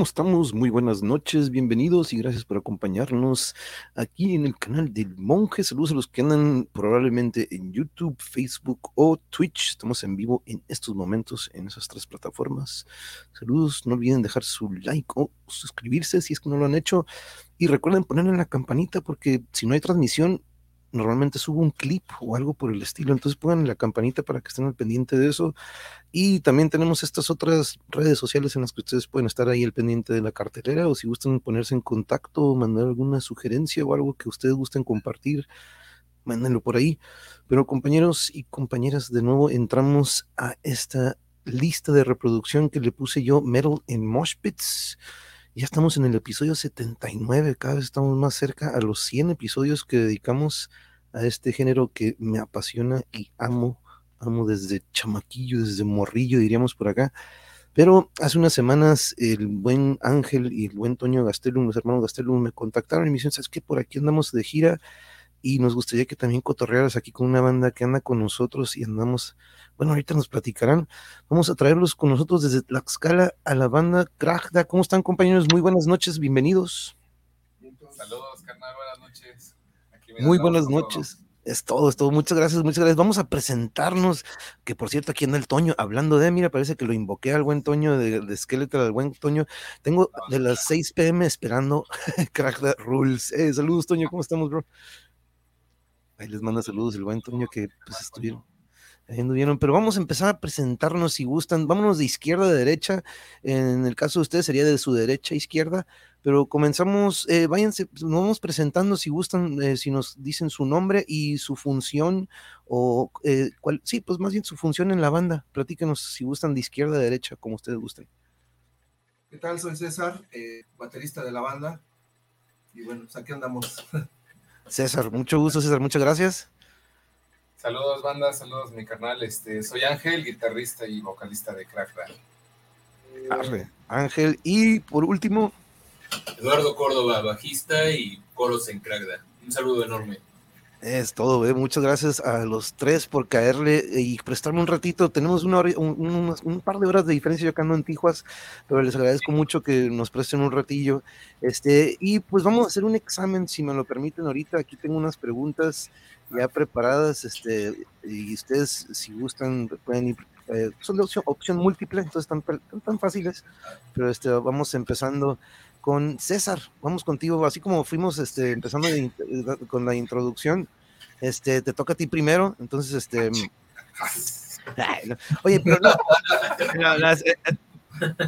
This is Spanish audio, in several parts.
¿Cómo estamos? Muy buenas noches, bienvenidos y gracias por acompañarnos aquí en el canal del Monje. Saludos a los que andan probablemente en YouTube, Facebook o Twitch. Estamos en vivo en estos momentos en esas tres plataformas. Saludos, no olviden dejar su like o suscribirse si es que no lo han hecho. Y recuerden ponerle la campanita porque si no hay transmisión, normalmente subo un clip o algo por el estilo, entonces pongan la campanita para que estén al pendiente de eso. Y también tenemos estas otras redes sociales en las que ustedes pueden estar ahí al pendiente de la cartelera o si gustan ponerse en contacto o mandar alguna sugerencia o algo que ustedes gusten compartir, mándenlo por ahí. Pero compañeros y compañeras, de nuevo entramos a esta lista de reproducción que le puse yo, Metal en Moshpits. Ya estamos en el episodio 79, cada vez estamos más cerca a los 100 episodios que dedicamos a este género que me apasiona y amo, amo desde chamaquillo, desde morrillo, diríamos por acá. Pero hace unas semanas el buen Ángel y el buen Toño Gastelum, los hermanos Gastelum, me contactaron y me dijeron, ¿sabes qué? Por aquí andamos de gira y nos gustaría que también cotorrearas aquí con una banda que anda con nosotros y andamos bueno, ahorita nos platicarán. Vamos a traerlos con nosotros desde Tlaxcala a la banda Krajda. ¿Cómo están, compañeros? Muy buenas noches, bienvenidos. Saludos, carnal, buenas noches. Muy buenas noches. Es todo, es todo. Muchas gracias, muchas gracias. Vamos a presentarnos, que por cierto, aquí en el Toño, hablando de, mira, parece que lo invoqué al buen Toño de, de Skeletal, al buen Toño. Tengo de las 6 pm esperando Krajda Rules. Eh, saludos, Toño, ¿cómo estamos, bro? Ahí les manda saludos el buen Toño que pues estuvieron pero vamos a empezar a presentarnos si gustan. Vámonos de izquierda a derecha. En el caso de ustedes sería de su derecha a izquierda, pero comenzamos, eh, váyanse, pues, nos vamos presentando si gustan, eh, si nos dicen su nombre y su función, o eh, cuál, sí, pues más bien su función en la banda. Platíquenos si gustan de izquierda a derecha, como ustedes gusten. ¿Qué tal? Soy César, eh, baterista de la banda. Y bueno, pues aquí andamos. César, mucho gusto, César, muchas gracias. Saludos, banda, saludos, mi carnal. Este, soy Ángel, guitarrista y vocalista de Crack Arre, Ángel. Y por último, Eduardo Córdoba, bajista y coros en Crackda. Un saludo enorme. Es todo, ¿eh? muchas gracias a los tres por caerle y prestarme un ratito. Tenemos una un, par de horas de diferencia yo acá ando en Tijuas, pero les agradezco mucho que nos presten un ratillo. Este, y pues vamos a hacer un examen, si me lo permiten ahorita. Aquí tengo unas preguntas ya preparadas, este, y ustedes si gustan pueden ir, eh, son de opción, opción, múltiple, entonces están tan, tan fáciles, pero este, vamos empezando con César, vamos contigo, así como fuimos este, empezando con la introducción, este, te toca a ti primero, entonces, este, oye, pero no, eh,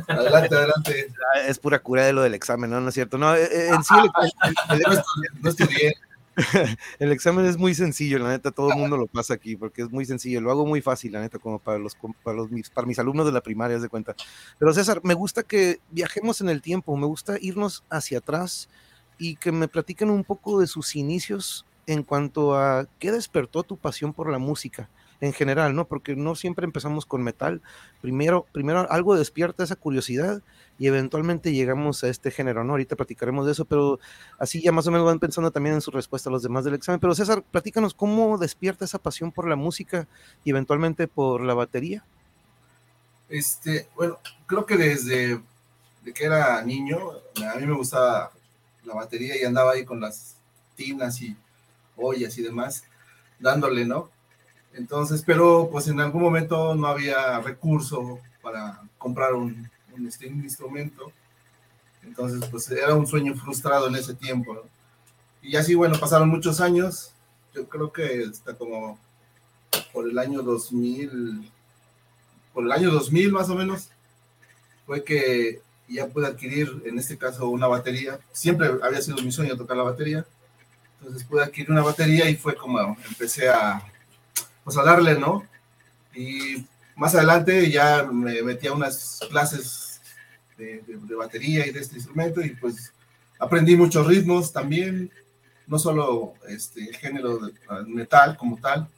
adelante, adelante. Es pura cura de lo del examen, ¿no? ¿No es cierto? No, eh, en sí, no estudié. el examen es muy sencillo, la neta, todo el mundo lo pasa aquí, porque es muy sencillo, lo hago muy fácil, la neta, como para los, para los para mis alumnos de la primaria, de cuenta. Pero César, me gusta que viajemos en el tiempo, me gusta irnos hacia atrás y que me platiquen un poco de sus inicios en cuanto a qué despertó tu pasión por la música en general, ¿no? Porque no siempre empezamos con metal. Primero, primero algo despierta esa curiosidad y eventualmente llegamos a este género, ¿no? Ahorita platicaremos de eso, pero así ya más o menos van pensando también en su respuesta a los demás del examen. Pero César, platícanos cómo despierta esa pasión por la música y eventualmente por la batería. Este, bueno, creo que desde que era niño, a mí me gustaba la batería y andaba ahí con las tinas y ollas y demás, dándole, ¿no? Entonces, pero pues en algún momento no había recurso para comprar un, un, este, instrumento. Entonces, pues era un sueño frustrado en ese tiempo. Y así, bueno, pasaron muchos años. Yo creo que está como por el año 2000, por el año 2000 más o menos, fue que ya pude adquirir, en este caso, una batería. Siempre había sido mi sueño tocar la batería. Entonces pude adquirir una batería y fue como empecé a, pues a darle, ¿no? Y más adelante ya me metí a unas clases de, batería y de este instrumento y pues aprendí muchos ritmos también, no solo este género de metal como tal,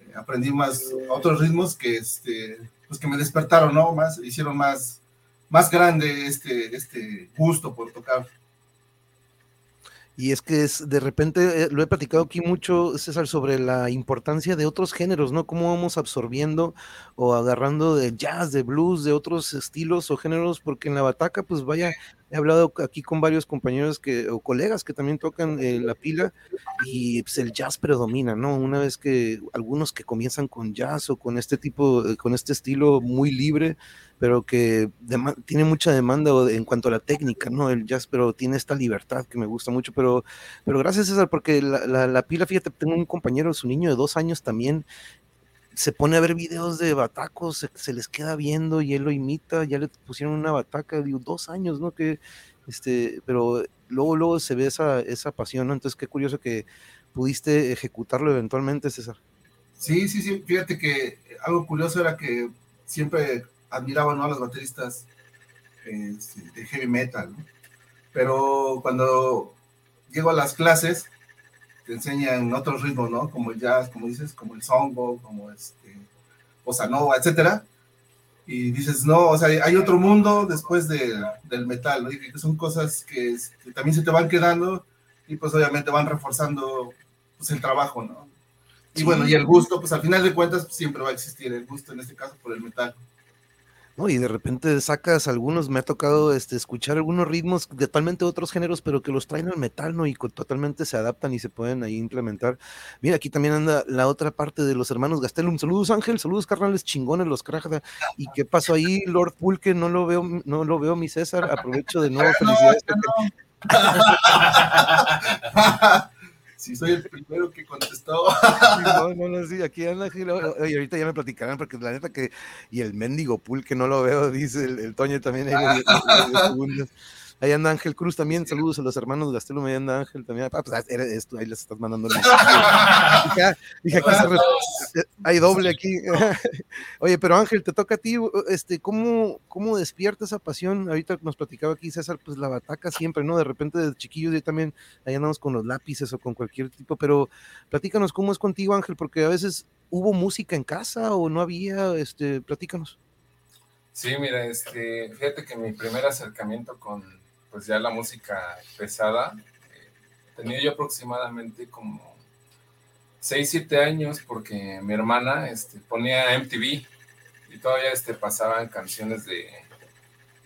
eh, aprendí más otros ritmos que este pues que me despertaron, ¿no? Más hicieron más más grande este este gusto por tocar. Y es que es, de repente, eh, lo he platicado aquí mucho, César, sobre la importancia de otros géneros, ¿no? Cómo vamos absorbiendo o agarrando de jazz, de blues, de otros estilos o géneros, porque en la bataca, pues vaya, he hablado aquí con varios compañeros que, o colegas que también tocan eh, la pila y pues, el jazz predomina, ¿no? Una vez que algunos que comienzan con jazz o con este tipo, eh, con este estilo muy libre, pero que tiene mucha demanda en cuanto a la técnica, ¿no? El jazz, pero tiene esta libertad que me gusta mucho, pero, pero gracias César, porque la, la, pila, fíjate, tengo un compañero, su niño de dos años también, se pone a ver videos de batacos, se, les queda viendo y él lo imita, ya le pusieron una bataca, digo, dos años, ¿no? Que, este, pero luego, luego se ve esa, esa pasión, ¿no? Entonces, qué curioso que pudiste ejecutarlo eventualmente, César. Sí, sí, sí, fíjate que algo curioso era que siempre admiraba ¿no? a los bateristas este, de heavy metal, ¿no? pero cuando llego a las clases te enseñan otros ritmos, ¿no? Como el jazz, como dices, como el songo, como este, bossa nova, etcétera. Y dices, no, o sea, hay otro mundo después de, del metal, ¿no? Y que son cosas que, que, también se te van quedando y pues obviamente van reforzando pues, el trabajo, ¿no? Y bueno, y el gusto, pues al final de cuentas siempre va a existir el gusto, en este caso por el metal. Y de repente sacas algunos, me ha tocado este, escuchar algunos ritmos de totalmente otros géneros, pero que los traen al metal, ¿no? Y totalmente se adaptan y se pueden ahí implementar. Mira, aquí también anda la otra parte de los hermanos Gastelum. Saludos, Ángel, saludos, carnales chingones, los Krajda. ¿Y qué pasó ahí, Lord Pulque? No lo veo, no lo veo, mi César. Aprovecho de nuevo, felicidades. si soy el primero que contestó. no, no, no, sí, aquí anda, y ahorita ya me platicarán, porque la neta que, y el mendigo pool que no lo veo, dice el, Toño también. Ahí, Ahí anda Ángel Cruz también. Saludos a los hermanos Gastelo. Ahí anda Ángel también. Ah, pues ah, eres esto, ahí les estás mandando. dije, ah, dije aquí se hay doble aquí. Oye, pero Ángel, te toca a ti. Este, ¿cómo, ¿Cómo despierta esa pasión? Ahorita nos platicaba aquí César, pues la bataca siempre, ¿no? De repente de chiquillos yo también ahí andamos con los lápices o con cualquier tipo, pero platícanos cómo es contigo, Ángel, porque a veces hubo música en casa o no había, este, platícanos. Sí, mira, este, fíjate que mi primer acercamiento con pues ya la música pesada. Eh, tenía yo aproximadamente como 6, 7 años porque mi hermana este, ponía MTV y todavía este, pasaban canciones de,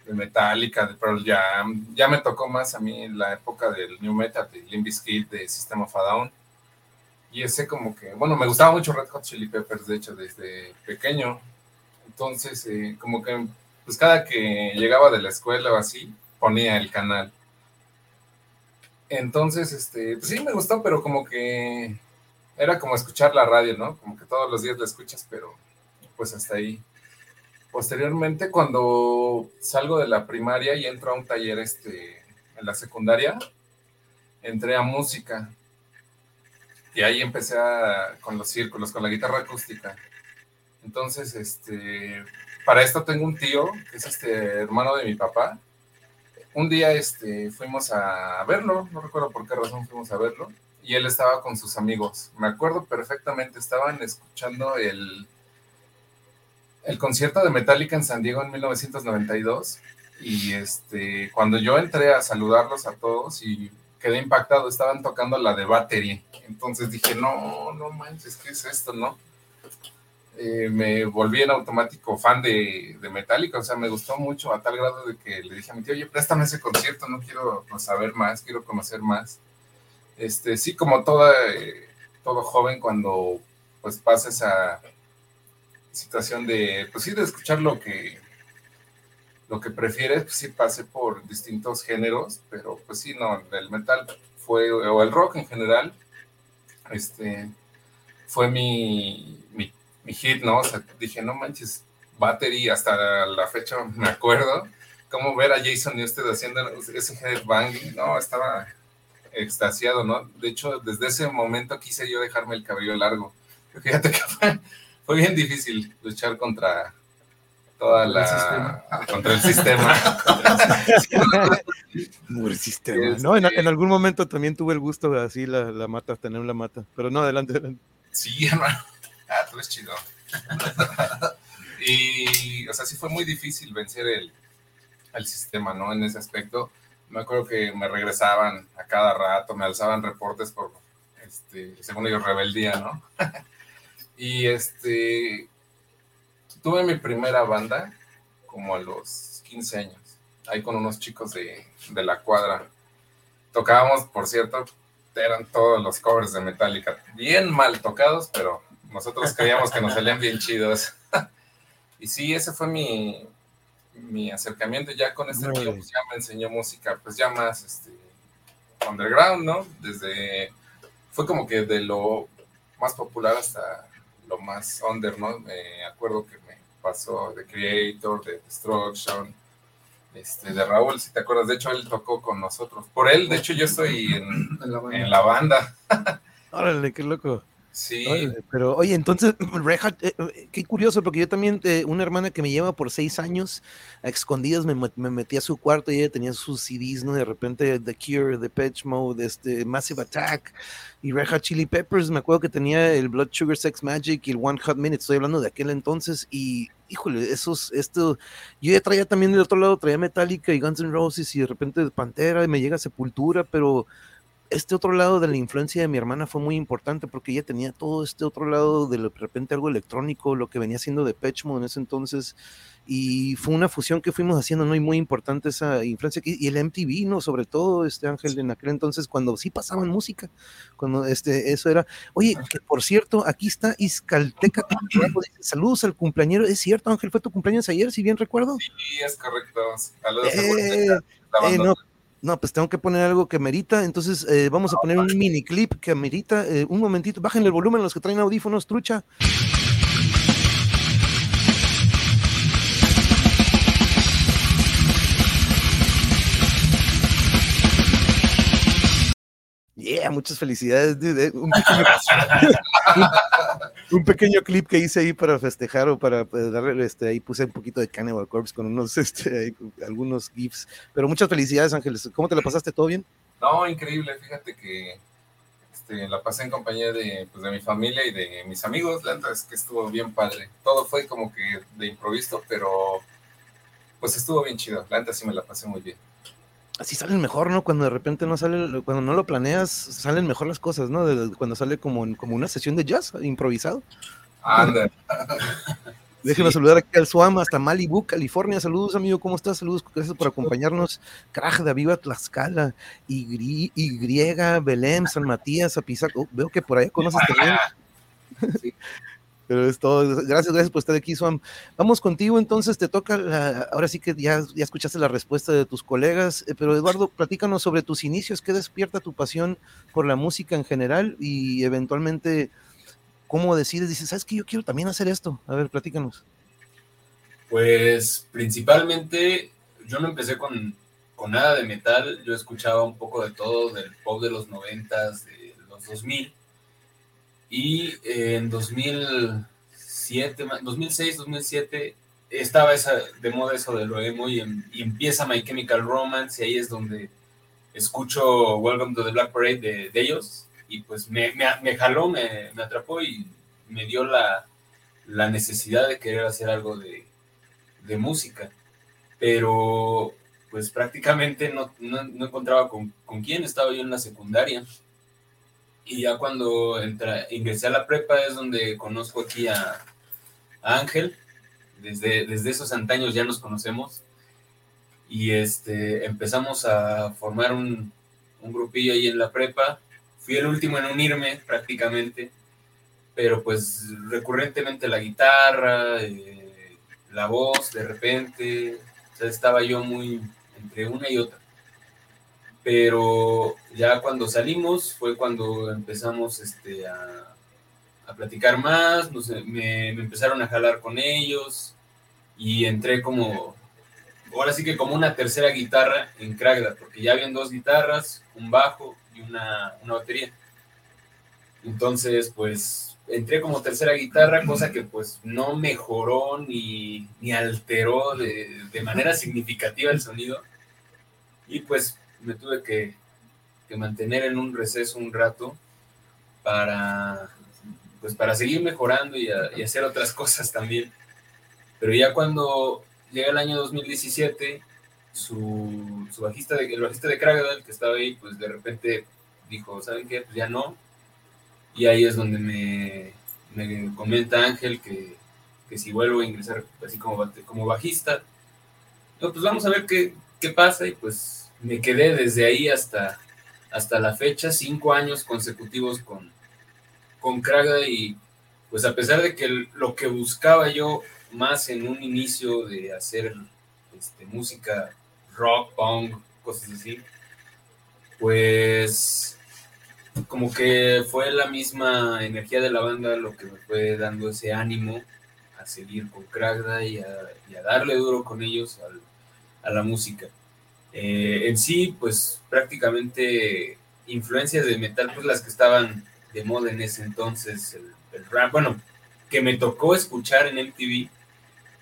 de Metallica, de Pearl Jam. Ya me tocó más a mí la época del New Metal, de Limp Bizkit, de System of a Down. Y ese como que, bueno, me gustaba mucho Red Hot Chili Peppers, de hecho, desde pequeño. Entonces, eh, como que, pues cada que llegaba de la escuela o así, ponía el canal. Entonces, este, pues sí me gustó, pero como que era como escuchar la radio, ¿no? Como que todos los días la escuchas, pero pues hasta ahí. Posteriormente, cuando salgo de la primaria y entro a un taller este, en la secundaria, entré a música. Y ahí empecé con los círculos, con la guitarra acústica. Entonces, este, para esto tengo un tío, que es este hermano de mi papá, un día este, fuimos a verlo, no recuerdo por qué razón fuimos a verlo, y él estaba con sus amigos. Me acuerdo perfectamente, estaban escuchando el, el concierto de Metallica en San Diego en 1992, y este, cuando yo entré a saludarlos a todos y quedé impactado, estaban tocando la de Battery. Entonces dije, no, no manches, ¿qué es esto, no? Eh, me volví en automático fan de, de, Metallica, o sea, me gustó mucho a tal grado de que le dije a mi tío, oye, préstame ese concierto, no quiero saber más, quiero conocer más. Este, sí, como toda, eh, todo joven cuando pues pasa esa situación de, pues sí, de escuchar lo que, lo que prefieres, pues sí pasé por distintos géneros, pero pues sí, no, el metal fue, o el rock en general, este, fue mi, mi mi hit, ¿no? O sea, dije, no manches, Battery, hasta la fecha me acuerdo, cómo ver a Jason Newsted haciendo ese headbanging, no, estaba extasiado, ¿no? De hecho, desde ese momento quise yo dejarme el cabello largo. Fíjate que fue, bien difícil luchar contra toda la... contra el sistema. el sistema. No, en, en, algún momento también tuve el gusto de así la, la mata, tener la mata, pero no, adelante, adelante. Sí, hermano. Ah, tú eres chido. y, o sea, sí fue muy difícil vencer el, el sistema, ¿no? En ese aspecto. me acuerdo que me regresaban a cada rato, me alzaban reportes por, este, según ellos, rebeldía, ¿no? y este, tuve mi primera banda como a los 15 años, ahí con unos chicos de, de la cuadra. Tocábamos, por cierto, eran todos los covers de Metallica, bien mal tocados, pero nosotros creíamos que nos salían bien chidos. y sí, ese fue mi, mi acercamiento ya con este tío, pues ya me enseñó música, pues ya más este, underground, ¿no? Desde, fue como que de lo más popular hasta lo más under, ¿no? Me acuerdo que me pasó de Creator, de Destruction, este, de Raúl, si te acuerdas, de hecho él tocó con nosotros. Por él, de hecho yo estoy en, en la banda. Órale, qué loco. Sí. pero oye, entonces, Reja, eh, eh, qué curioso, porque yo también, eh, una hermana que me lleva por seis años, a escondidas me, me, metí a su cuarto y ella tenía sus CDs, ¿no? De repente The Cure, The Pitch Mode, este, Massive Attack y Reja Chili Peppers, me acuerdo que tenía el Blood Sugar Sex Magic y el One Hot Minute, estoy hablando de aquel entonces, y híjole, esos, esto, yo ya traía también del otro lado, traía Metallica y Guns N' Roses y de repente Pantera y me llega Sepultura, pero este otro lado de la influencia de mi hermana fue muy importante porque ella tenía todo este otro lado de, repente algo electrónico, lo que venía siendo de Pechmo en ese entonces, y fue una fusión que fuimos haciendo, ¿no? Y muy importante esa influencia, y el MTV, ¿no? Sobre todo, este Ángel, en aquel entonces, cuando sí pasaban música, cuando este, eso era, oye, que por cierto, aquí está Iscalteca, saludos al cumpleañero, es cierto, Ángel, fue tu cumpleaños ayer, si bien recuerdo. Sí, es correcto, saludos. Eh, eh, no, no, pues tengo que poner algo que merita, entonces eh, vamos a poner un mini clip que amerita. Eh, un momentito, bájenle el volumen los que traen audífonos, trucha. Yeah, muchas felicidades, dude. Eh, un, pequeño, clip que hice ahí para festejar o para pues, darle, este, ahí puse un poquito de Cannibal Corpse con unos, este, algunos gifs. Pero muchas felicidades, Ángeles. ¿Cómo te la pasaste? ¿Todo bien? No, increíble. Fíjate que este, la pasé en compañía de, pues, de mi familia y de mis amigos. La verdad es que estuvo bien padre. Todo fue como que de improviso, pero pues estuvo bien chido. La verdad sí me la pasé muy bien así salen mejor, ¿no? Cuando de repente no sale, cuando no lo planeas, salen mejor las cosas, ¿no? cuando sale como, como una sesión de jazz improvisado. Anda. Déjenos saludar aquí al Suama hasta Malibu, California. Saludos, amigo, ¿cómo estás? Saludos, gracias por acompañarnos. Crack de Viva Tlaxcala, y, y Belém, San Matías, Apizac. Oh, veo que por ahí conoces también. Sí. Pero es todo. Gracias, gracias por estar aquí, Swam. Vamos contigo, entonces te toca, ahora sí que ya, escuchaste la respuesta de tus colegas, eh, pero Eduardo, platícanos sobre tus inicios, qué despierta tu pasión por la música en general y eventualmente cómo decides, dices, ¿sabes que Yo quiero también hacer esto. A ver, platícanos. Pues principalmente yo no empecé con, con nada de metal, yo escuchaba un poco de todo, del pop de los noventas, de los 2000 y en 2007, 2006, 2007 estaba esa, de moda eso de lo emo y, empieza My Chemical Romance y ahí es donde escucho Welcome to the Black Parade de, ellos y pues me, me, jaló, me, me, atrapó y me dio la, la, necesidad de querer hacer algo de, de música. Pero pues prácticamente no, no, no encontraba con, con, quién, estaba yo en la secundaria y ya cuando ingresé a la prepa es donde conozco aquí a, Ángel. Desde, desde esos antaños ya nos conocemos. Y este, empezamos a formar un, grupillo ahí en la prepa. Fui el último en unirme prácticamente. Pero pues recurrentemente la guitarra, eh, la voz, de repente. estaba yo muy entre una y otra pero ya cuando salimos fue cuando empezamos este, a, platicar más, me, empezaron a jalar con ellos y entré como, ahora sí que como una tercera guitarra en Kragda, porque ya habían dos guitarras, un bajo y una, batería. Entonces, pues entré como tercera guitarra, cosa que pues no mejoró ni, alteró de, de manera significativa el sonido. Y pues me tuve que, mantener en un receso un rato para, pues para seguir mejorando y, hacer otras cosas también. Pero ya cuando llega el año 2017, su, su bajista, de, el bajista de Kragadel que estaba ahí, pues de repente dijo, ¿saben qué? Pues ya no. Y ahí es donde me, me comenta Ángel que, que, si vuelvo a ingresar así como, como bajista, no, pues vamos a ver qué, qué pasa. Y pues me quedé desde ahí hasta, hasta la fecha, cinco años consecutivos con, con y pues a pesar de que lo que buscaba yo más en un inicio de hacer este, música rock, punk, cosas así, pues como que fue la misma energía de la banda lo que me fue dando ese ánimo a seguir con Kragda y a, darle duro con ellos a la música. Eh, en sí, pues prácticamente influencias de metal, pues las que estaban de moda en ese entonces, el, el rap, bueno, que me tocó escuchar en MTV,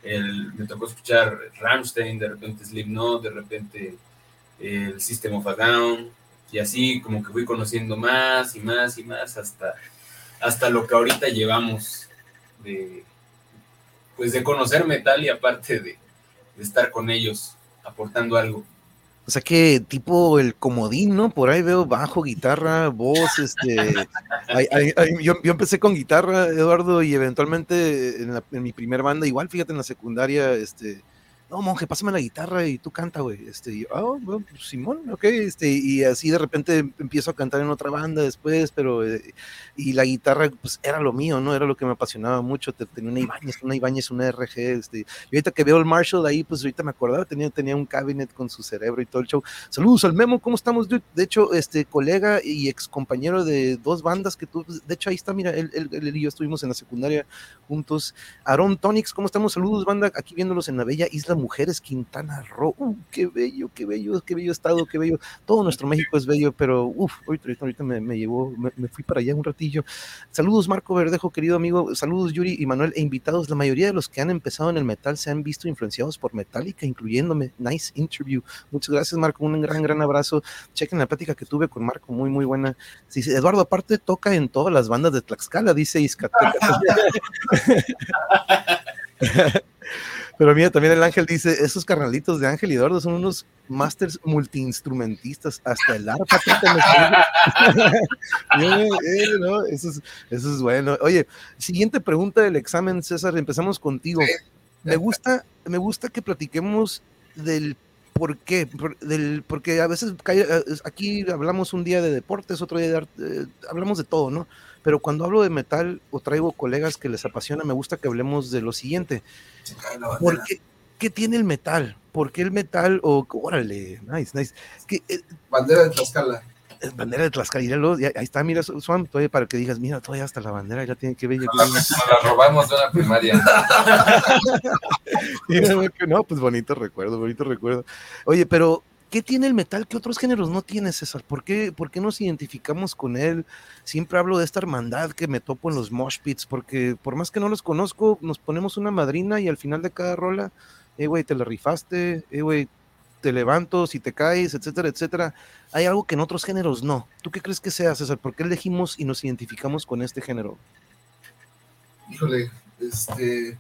el, me tocó escuchar Rammstein, de repente Slipknot, de repente el System of a Down, y así como que fui conociendo más y más y más hasta, hasta lo que ahorita llevamos de, pues de conocer metal y aparte de, de estar con ellos aportando algo. O sea que tipo el comodín, ¿no? Por ahí veo bajo, guitarra, voz, este... yo, yo, empecé con guitarra, Eduardo, y eventualmente en, en, mi primer banda, igual, fíjate, en la secundaria, este, no, monje, pásame la guitarra y tú canta, güey. Este, y, oh, bueno, pues, Simón, ok, este, y así de repente empiezo a cantar en otra banda después, pero, eh, y la guitarra, pues era lo mío, ¿no? Era lo que me apasionaba mucho. Tenía una Ibáñez, una Ibáñez, una RG, este, y ahorita que veo el Marshall ahí, pues ahorita me acordaba, tenía, tenía un cabinet con su cerebro y todo el show. Saludos al Memo, ¿cómo estamos, dude? De hecho, este, colega y ex compañero de dos bandas que tú, de hecho, ahí está, mira, él, él, y yo estuvimos en la secundaria juntos. Aaron Tonix, ¿cómo estamos? Saludos, banda, aquí viéndolos en la bella isla Mujeres Quintana Roo. Uh, qué bello, qué bello, qué bello estado, qué bello. Todo nuestro México es bello, pero uff, ahorita, ahorita me, me llevó, me, fui para allá un ratillo. Saludos, Marco Verdejo, querido amigo. Saludos, Yuri y Manuel, e invitados. La mayoría de los que han empezado en el metal se han visto influenciados por Metallica, incluyéndome. Nice interview. Muchas gracias, Marco. Un gran, gran abrazo. Chequen la plática que tuve con Marco, muy, muy buena. Dice, Eduardo, aparte toca en todas las bandas de Tlaxcala, dice Iscateca. Pero mira, también el Ángel dice, esos carnalitos de Ángel y Eduardo son unos masters multiinstrumentistas, hasta el arpa. Eh, eso, es, eso es bueno. Oye, siguiente pregunta del examen, César, empezamos contigo. Me gusta, me gusta que platiquemos del por qué, del, porque a veces eh, aquí hablamos un día de deportes, otro día de arte, hablamos de todo, ¿no? Pero cuando hablo de metal o traigo colegas que les apasiona, me gusta que hablemos de lo siguiente. ¿Por qué, qué, tiene el metal? ¿Por qué el metal? O, órale, nice, nice. Eh, bandera de Tlaxcala. Bandera de Tlaxcala, ahí está, mira, Swam, todavía para que digas, mira, todavía hasta la bandera ya tiene que ver. Nos la, robamos de una primaria. no, pues bonito recuerdo, bonito recuerdo. Oye, pero ¿Qué tiene el metal que otros géneros no tienen, César? ¿Por qué, ¿Por qué nos identificamos con él? Siempre hablo de esta hermandad que me topo en los mosh pits, porque por más que no los conozco, nos ponemos una madrina y al final de cada rola, eh, güey, te la rifaste, eh, güey, te levanto, si te caes, etcétera, etcétera. Hay algo que en otros géneros no. ¿Tú qué crees que sea, César? ¿Por qué elegimos y nos identificamos con este género? Híjole, este.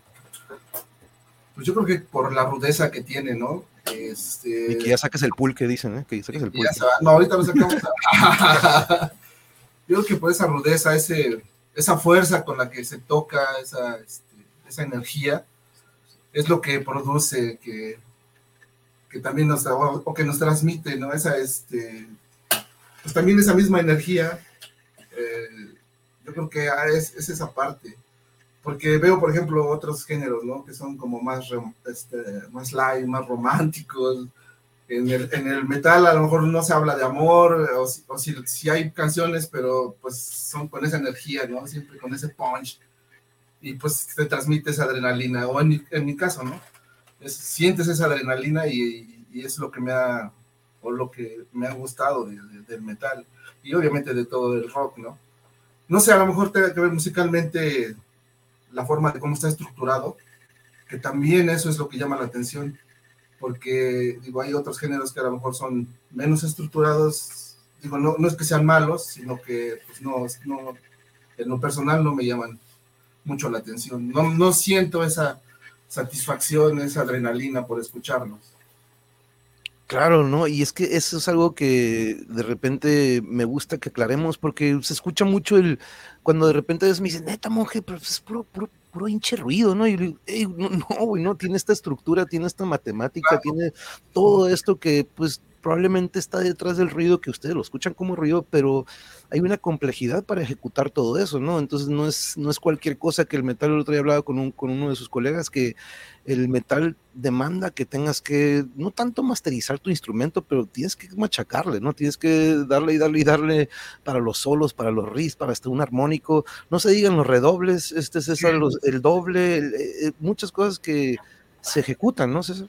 Pues yo creo que por la rudeza que tiene, ¿no? Este... Y que ya saques el pulque, dicen, ¿eh? Que saques el pulque. No, ahorita lo sacamos. Yo creo que por esa rudeza, ese, esa fuerza con la que se toca, esa, este, esa energía, es lo que produce que, que también nos, o que nos transmite, ¿no? Esa, este, pues también esa misma energía, eh, yo creo que es, es esa parte porque veo, por ejemplo, otros géneros, ¿no? Que son como más, este, más light, más románticos. En el, en el, metal a lo mejor no se habla de amor, o, si, o si, hay canciones, pero pues son con esa energía, ¿no? Siempre con ese punch. Y pues te transmite esa adrenalina, o en mi, en mi caso, ¿no? sientes esa adrenalina y, y, es lo que me ha, o lo que me ha gustado del metal. Y obviamente de todo el rock, ¿no? No sé, a lo mejor tenga que ver musicalmente la forma de cómo está estructurado, que también eso es lo que llama la atención, porque digo, hay otros géneros que a lo mejor son menos estructurados, digo, no, no es que sean malos, sino que pues no, no, en lo personal no me llaman mucho la atención, no, no siento esa satisfacción, esa adrenalina por escucharlos. Claro, ¿no? Y es que eso es algo que de repente me gusta que aclaremos, porque se escucha mucho el, cuando de repente me dicen, neta, monje, pero es puro, puro, puro hinche ruido, ¿no? Y yo digo, no, no, güey, no, tiene esta estructura, tiene esta matemática, tiene todo esto que, pues, probablemente está detrás del ruido que ustedes lo escuchan como ruido, pero hay una complejidad para ejecutar todo eso, ¿no? Entonces no es, no es cualquier cosa que el metal, el otro día hablaba con, un, con uno de sus colegas, que el metal demanda que tengas que, no tanto masterizar tu instrumento, pero tienes que machacarle, ¿no? Tienes que darle y darle y darle para los solos, para los riffs, para hasta un armónico, no se digan los redobles, este es César, los, el doble, el, el, muchas cosas que se ejecutan, ¿no, César?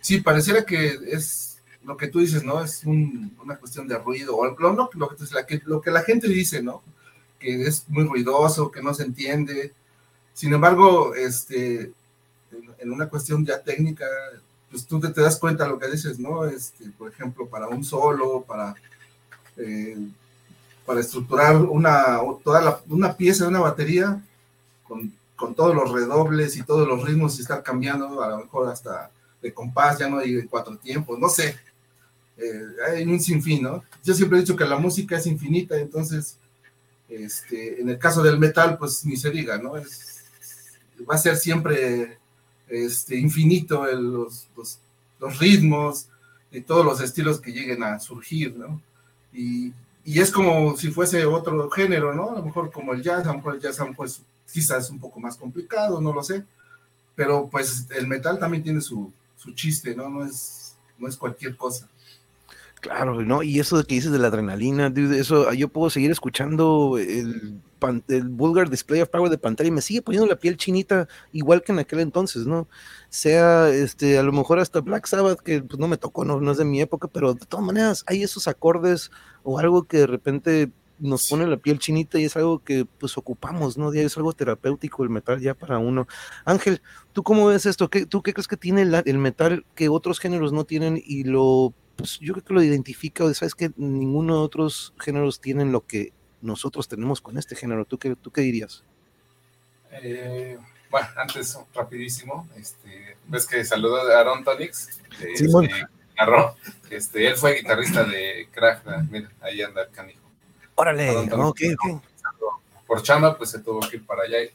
Sí, pareciera que es lo que tú dices, ¿no? Es un, una cuestión de ruido, o lo, lo, lo, que, lo que la gente dice, ¿no? Que es muy ruidoso, que no se entiende. Sin embargo, este, en, una cuestión ya técnica, pues tú te, te, das cuenta de lo que dices, ¿no? Este, por ejemplo, para un solo, para, eh, para estructurar una, toda la, una pieza de una batería con, con todos los redobles y todos los ritmos y estar cambiando, a lo mejor hasta de compás, ya no hay cuatro tiempos, no sé, eh, un sinfín, ¿no? Yo siempre he dicho que la música es infinita, entonces, este, en el caso del metal, pues ni se diga, ¿no? Es, va a ser siempre este, infinito el, los, los, los, ritmos y todos los estilos que lleguen a surgir, ¿no? Y, y, es como si fuese otro género, ¿no? A lo mejor como el jazz, a lo mejor el jazz pues, quizás es un poco más complicado, no lo sé, pero pues el metal también tiene su, su chiste, ¿no? No es, no es cualquier cosa. Claro, ¿no? Y eso que dices de la adrenalina, eso yo puedo seguir escuchando el, el Vulgar Display of Power de Pantera y me sigue poniendo la piel chinita igual que en aquel entonces, ¿no? Sea, este, a lo mejor hasta Black Sabbath, que pues, no me tocó, no, no es de mi época, pero de todas maneras hay esos acordes o algo que de repente nos pone la piel chinita y es algo que pues ocupamos, ¿no? Es algo terapéutico el metal ya para uno. Ángel, ¿tú cómo ves esto? ¿Qué, ¿Tú qué crees que tiene el metal que otros géneros no tienen y lo pues yo creo que lo identifica, sabes que ninguno de otros géneros tienen lo que nosotros tenemos con este género. ¿Tú qué, tú qué dirías? Eh, bueno, antes, rapidísimo, este, ves que saludó a Aaron Tonix, de, sí, este, este, él fue guitarrista de Crack, mira, ahí anda el canijo. Órale, ok, ok. Por chamba, pues se tuvo que ir para allá. Y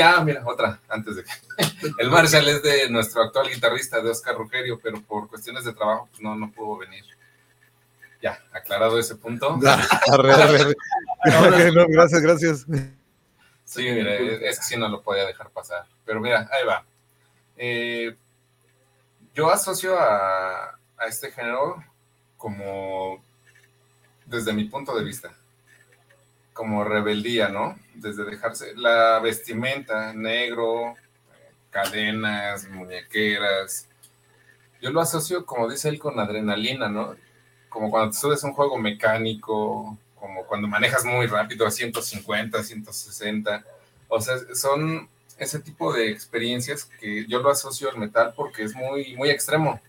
ah, mira, otra, antes de que. El Marshall es de nuestro actual guitarrista, de Oscar Rugerio, pero por cuestiones de trabajo, pues no, no pudo venir. Ya, aclarado ese punto. arre, arre. no, gracias, gracias. Sí, mira, es que sí no lo podía dejar pasar. Pero mira, ahí va. Eh, yo asocio a, a este género como desde mi punto de vista como rebeldía, ¿no? Desde dejarse la vestimenta, negro, cadenas, muñequeras. Yo lo asocio, como dice él, con adrenalina, ¿no? Como cuando subes un juego mecánico, como cuando manejas muy rápido a 150, 160. O sea, son ese tipo de experiencias que yo lo asocio al metal porque es muy, muy extremo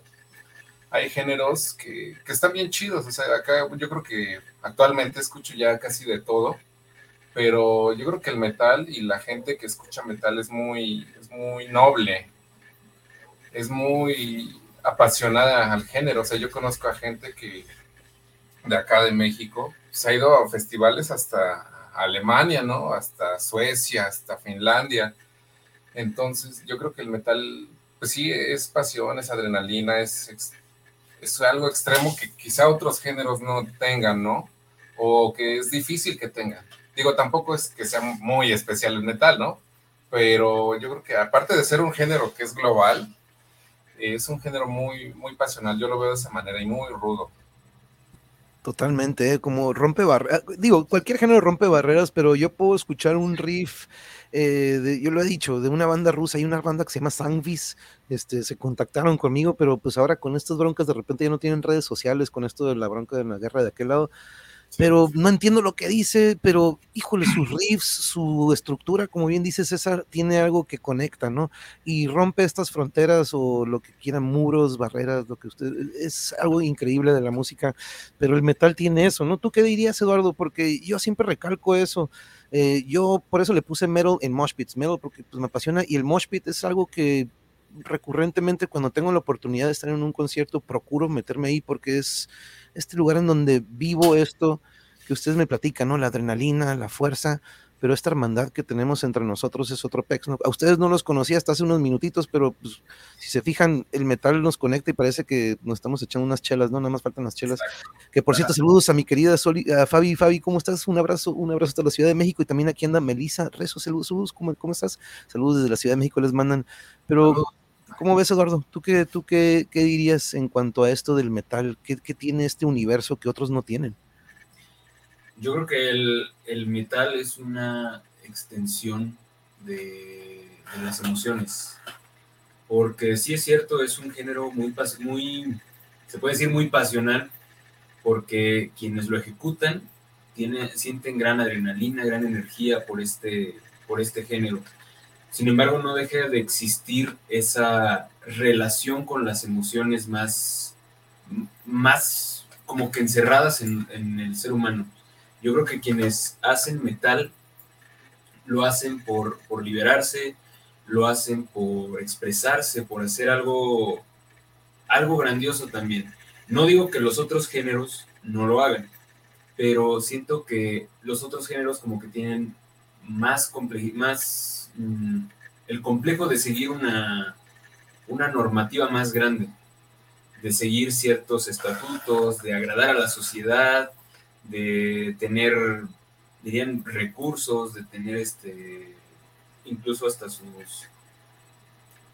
hay géneros que, que, están bien chidos. O sea, acá yo creo que actualmente escucho ya casi de todo, pero yo creo que el metal y la gente que escucha metal es muy, es muy noble, es muy apasionada al género. O sea, yo conozco a gente que de acá de México se ha ido a festivales hasta Alemania, ¿no? Hasta Suecia, hasta Finlandia. Entonces, yo creo que el metal, pues sí, es pasión, es adrenalina, es es algo extremo que quizá otros géneros no tengan, ¿no? O que es difícil que tengan. Digo, tampoco es que sea muy especial el metal, ¿no? Pero yo creo que aparte de ser un género que es global, es un género muy, muy pasional. Yo lo veo de esa manera y muy rudo. Totalmente, ¿eh? como rompe barreras. Digo, cualquier género rompe barreras, pero yo puedo escuchar un riff eh, de, yo lo he dicho, de una banda rusa, hay una banda que se llama Sangvis, este, se contactaron conmigo, pero pues ahora con estas broncas de repente ya no tienen redes sociales con esto de la bronca de la guerra de aquel lado, pero no entiendo lo que dice, pero híjole, sus riffs, su estructura, como bien dice César, tiene algo que conecta, ¿no? Y rompe estas fronteras o lo que quieran, muros, barreras, lo que usted, es algo increíble de la música, pero el metal tiene eso, ¿no? ¿Tú qué dirías, Eduardo? Porque yo siempre recalco eso. Eh, yo por eso le puse metal en mosh pits, metal porque pues, me apasiona y el mosh pit es algo que recurrentemente cuando tengo la oportunidad de estar en un concierto, procuro meterme ahí porque es este lugar en donde vivo esto que ustedes me platican, ¿no? La adrenalina, la fuerza, pero esta hermandad que tenemos entre nosotros es otro pex. ¿no? A ustedes no los conocía hasta hace unos minutitos, pero pues, si se fijan, el metal nos conecta y parece que nos estamos echando unas chelas, ¿no? Nada más faltan las chelas. Que por cierto, saludos a mi querida Soli, a Fabi. Fabi, ¿cómo estás? Un abrazo, un abrazo hasta la Ciudad de México y también aquí anda Melisa Rezo, saludos, ¿cómo, ¿cómo estás? Saludos desde la Ciudad de México, les mandan. Pero, ¿cómo ves, Eduardo? ¿Tú qué, tú qué, qué dirías en cuanto a esto del metal? ¿Qué, ¿Qué tiene este universo que otros no tienen? Yo creo que el, metal es una extensión de, de, las emociones. Porque sí es cierto, es un género muy, muy, se puede decir muy pasional, porque quienes lo ejecutan tiene, sienten gran adrenalina, gran energía por este, por este género. Sin embargo, no deja de existir esa relación con las emociones más, más como que encerradas en, el ser humano. Yo creo que quienes hacen metal lo hacen por, por liberarse, lo hacen por expresarse, por hacer algo, algo grandioso también. No digo que los otros géneros no lo hagan, pero siento que los otros géneros como que tienen más, más el complejo de seguir una, una normativa más grande, de seguir ciertos estatutos, de agradar a la sociedad, de tener dirían, recursos, de tener este, incluso hasta sus,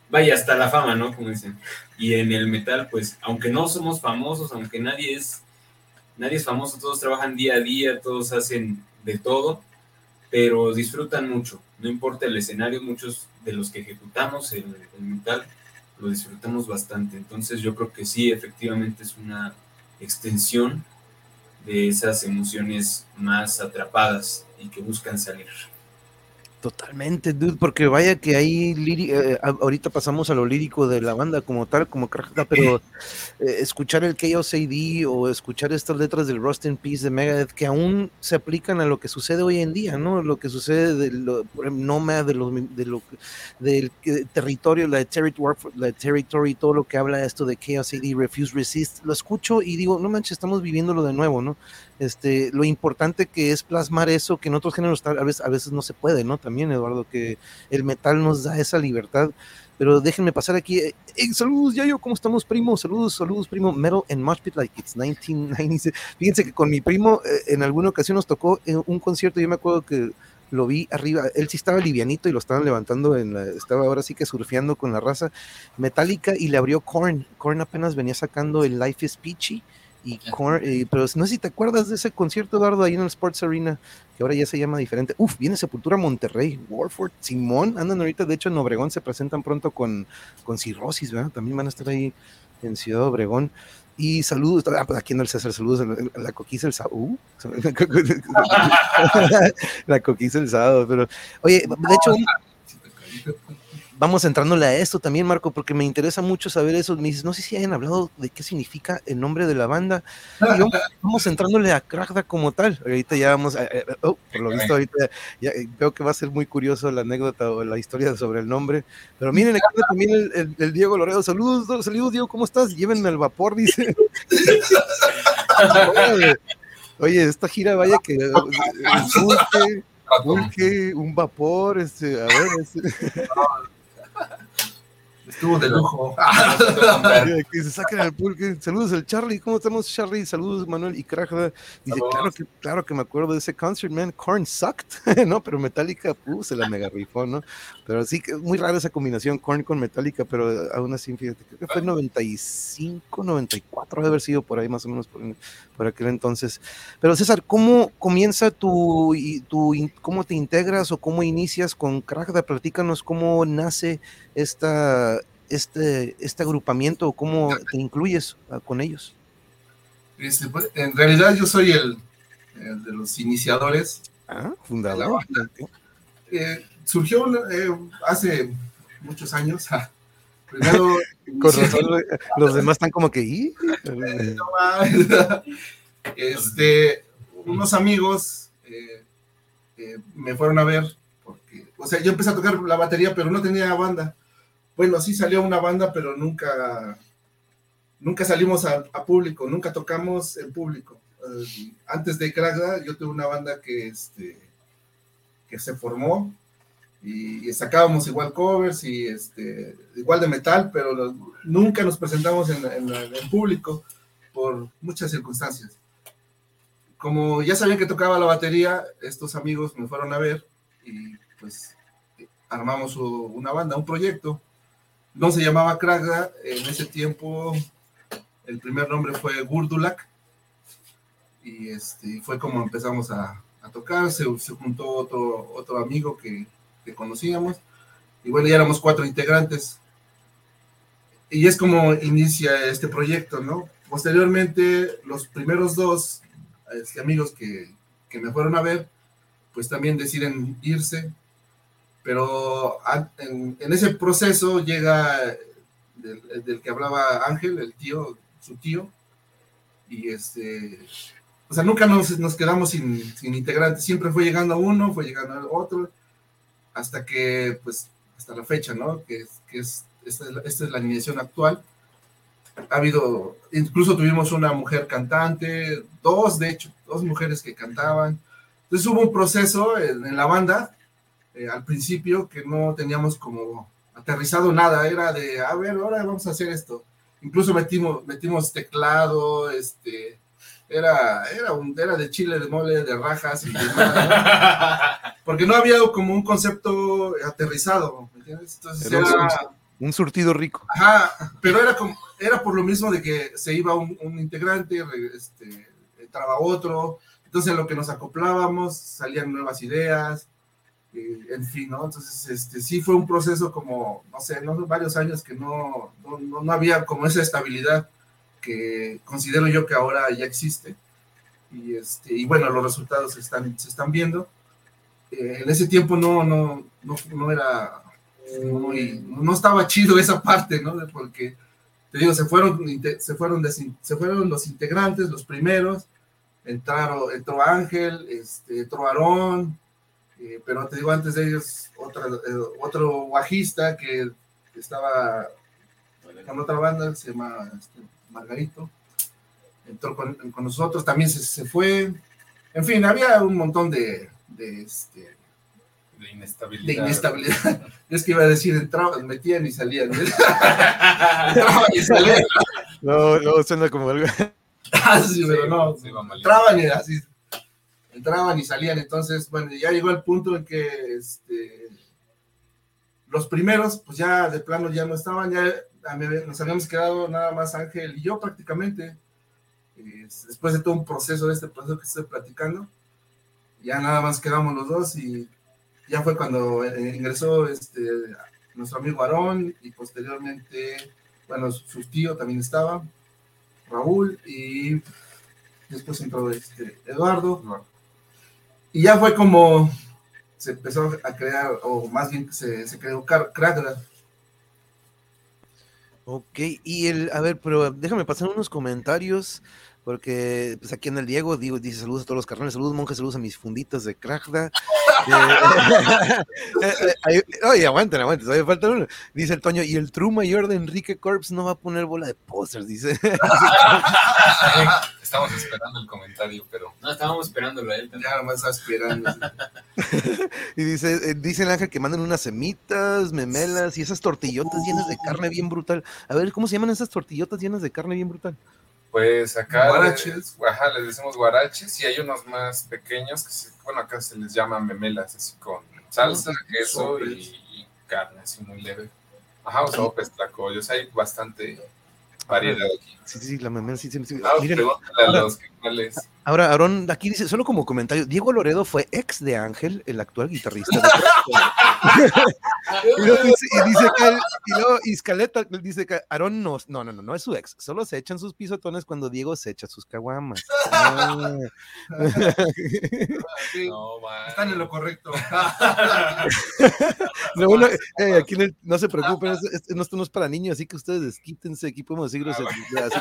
vaya, hasta la fama, ¿no? Como dicen. Y en el metal, pues, aunque no somos famosos, aunque nadie es, nadie es famoso, todos trabajan día a día, todos hacen de todo, pero disfrutan mucho, no importa el escenario, muchos de los que ejecutamos el, el lo disfrutamos bastante. Entonces yo creo que sí, efectivamente es una extensión de esas emociones más atrapadas y que buscan salir. Totalmente, dude, porque vaya que ahí eh, ahorita pasamos a lo lírico de la banda como tal, como Krajda, pero eh, escuchar el Chaos AD o escuchar estas letras del Rust in Peace de Megadeth que aún se aplican a lo que sucede hoy en día, ¿no? Lo que sucede de lo, de, lo, de lo del territorio, la territory, la territory, todo lo que habla esto de Chaos AD, Refuse Resist, lo escucho y digo, no manches, estamos viviéndolo de nuevo, ¿no? Este, lo importante que es plasmar eso, que en otros géneros a veces, a veces no se puede, ¿no? También, Eduardo, que el metal nos da esa libertad. Pero déjenme pasar aquí. Eh, saludos, Yayo, ¿cómo estamos, primo? Saludos, saludos, primo. Metal and Much Pit Like It's 1990. Fíjense que con mi primo eh, en alguna ocasión nos tocó en un concierto. Yo me acuerdo que lo vi arriba. Él sí estaba livianito y lo estaban levantando. En la, estaba ahora sí que surfeando con la raza metálica y le abrió Korn. Korn apenas venía sacando el Life is Peachy y eh, pero no sé si te acuerdas de ese concierto, Eduardo, ahí en el Sports Arena, que ahora ya se llama diferente. Uf, viene Sepultura Monterrey, Warford, Simón, andan ahorita, de hecho en Obregón se presentan pronto con, con Cirrosis, ¿verdad? También van a estar ahí en Ciudad Obregón. Y saludos, ah, pues aquí en el César, saludos a la coquiza el sábado. Uh, la coquiza el sábado, pero oye, de hecho, vamos entrándole a esto también, Marco, porque me interesa mucho saber eso. Me dices, no sé si hayan hablado de qué significa el nombre de la banda. vamos, entrándole a Kragda como tal. Ahorita ya vamos, a, oh, por lo visto, ahorita ya, eh, veo que va a ser muy curioso la anécdota o la historia sobre el nombre. Pero miren, aquí también el, Diego Loredo. Saludos, saludos, Diego, ¿cómo estás? Llévenme al vapor, dice. Oye, esta gira, vaya que un un vapor, este, a ver, este. Estuvo de lujo. que se saquen al pulque. Saludos al Charlie. ¿Cómo estamos, Charlie? Saludos, Manuel y Krajda. Dice, claro que, claro que me acuerdo de ese concert, man. Korn sucked, ¿no? Pero Metallica, uh, se la mega rifó, ¿no? Pero sí, que muy rara esa combinación, Korn con Metallica, pero aún así, fíjate, creo que fue 95, 94, debe haber sido por ahí más o menos por, por aquel entonces. Pero César, ¿cómo comienza tu, tu, cómo te integras o cómo inicias con Kragda? Platícanos cómo nace esta, este, este agrupamiento o cómo te incluyes ah, con ellos. Este, pues, en realidad yo soy el, de los iniciadores. Ah, fundador. Eh, surgió eh, hace muchos años. Primero, Con razón, los demás están como que. este, unos amigos eh, eh, me fueron a ver, porque, o sea, yo empecé a tocar la batería, pero no tenía banda. bueno, sí salió una banda, pero nunca, nunca salimos a, a público, nunca tocamos en público. Eh, antes de Kragda, yo tuve una banda que, este, que se formó y, sacábamos igual covers y este, igual de metal, pero lo- nunca nos presentamos en, en- en público por muchas circunstancias. Como ya sabían que tocaba la batería, estos amigos me fueron a ver y pues armamos una banda, un proyecto. No se llamaba Kragda, en ese tiempo el primer nombre fue Gurdulak y este, fue como empezamos a, a tocar, se, se juntó otro, otro amigo que, que conocíamos y bueno, ya éramos cuatro integrantes. Y es como inicia este proyecto, ¿no? Posteriormente, los primeros dos este, amigos que, que me fueron a ver, pues también deciden irse, pero en, en ese proceso llega del, del que hablaba Ángel, el tío, su tío, y este, o sea, nunca nos, nos quedamos sin, sin integrantes, siempre fue llegando uno, fue llegando otro, hasta que, pues, hasta la fecha, ¿no? Que, que es, esta, es la, esta es la alineación actual. Ha habido, incluso tuvimos una mujer cantante, dos, de hecho, dos mujeres que cantaban. Entonces hubo un proceso en, en la banda, eh, al principio, que no teníamos como aterrizado nada, era de, a ver, ahora vamos a hacer esto. Incluso metimos, metimos teclado, este, era, era, un, era de chile, de mole, de rajas y de nada, ¿no? porque no había como un concepto aterrizado, ¿me entiendes? Entonces Era un era, Un surtido rico. ajá, pero era como, era por lo mismo de que se iba un, un integrante, este, entraba otro, entonces en lo que nos acoplábamos salían nuevas ideas, eh, en fin, ¿no? Entonces, este, sí fue un proceso como, no sé, ¿no? varios años que no, no, no- no había como esa estabilidad que considero yo que ahora ya existe. Y, este, y bueno, los resultados se están, se están viendo. Eh, en ese tiempo no, no, no, no era muy, no estaba chido esa parte, ¿no? Porque, te digo, se fueron, se fueron, desin- se fueron los integrantes, los primeros, entraron, entró Ángel, este, entró Aarón, eh, pero te digo, antes de ellos, otra, eh, otro bajista que estaba con otra banda, se llama este, Margarito, entró con, con nosotros, también se, se fue, en fin, había un montón de, de, este, De inestabilidad. de inestabilidad. Es que iba a decir, entraban, metían y salían. entraban y salían. No, no, suena como algo. Ah, sí, pero no. Entraban y así. Entraban y salían. Entonces, bueno, ya llegó el punto en que este, los primeros, pues ya de plano ya no estaban, ya nos habíamos quedado nada más Ángel y yo prácticamente. Eh, después de todo un proceso, de este proceso que estoy platicando, ya nada más quedamos los dos y ya fue cuando eh, ingresó este, nuestro amigo Aarón y posteriormente, bueno, su, tío también estaba, Raúl, y después entró este, Eduardo. No. Y ya fue como se empezó a crear, o más bien se, se creó Crackra. Ok, y el, a ver, pero déjame pasar unos comentarios, porque pues aquí en el Diego, digo, dice saludos a todos los carnales, saludos monjes, saludos a mis funditas de Kragda. Eh, eh, eh, ahí- oye, aguanten, aguanten, todavía falta uno. Dice el Toño, y el true mayor de Enrique Corps no va a poner bola de pósters, dice. Estamos esperando el comentario, pero No, estábamos esperándolo a él. Ya nomás estaba esperando. Y dice, eh, dice el ángel que mandan unas semitas, memelas y esas tortillotas llenas de carne bien brutal. A ver, ¿cómo se llaman esas tortillotas llenas de carne bien brutal? Pues acá Guaraches. le- ajá, les decimos guaraches y hay unos más pequeños que se- bueno acá se les llama memelas así con salsa, queso y, y carne así muy leve. Ajá, o sopes, tlacoyos, hay bastante variedad aquí. Sí, sí, la memela, sí, sí, sí. Ah, Miren, a los que cuáles. Ahora, Aarón, aquí dice, solo como comentario, Diego Loredo fue ex de Ángel, el actual guitarrista. de y, luego dice, y dice acá el- y luego Iscaleta dice que Aarón no, no, no, no, no es su ex, solo se echan sus pisotones cuando Diego se echa sus caguamas. Ah. Sí, No, va. Están en lo correcto. Lo bueno, eh, aquí el- no se preocupen, es- es- no, esto no es para niños, así que ustedes desquítense, aquí podemos decir Ah, así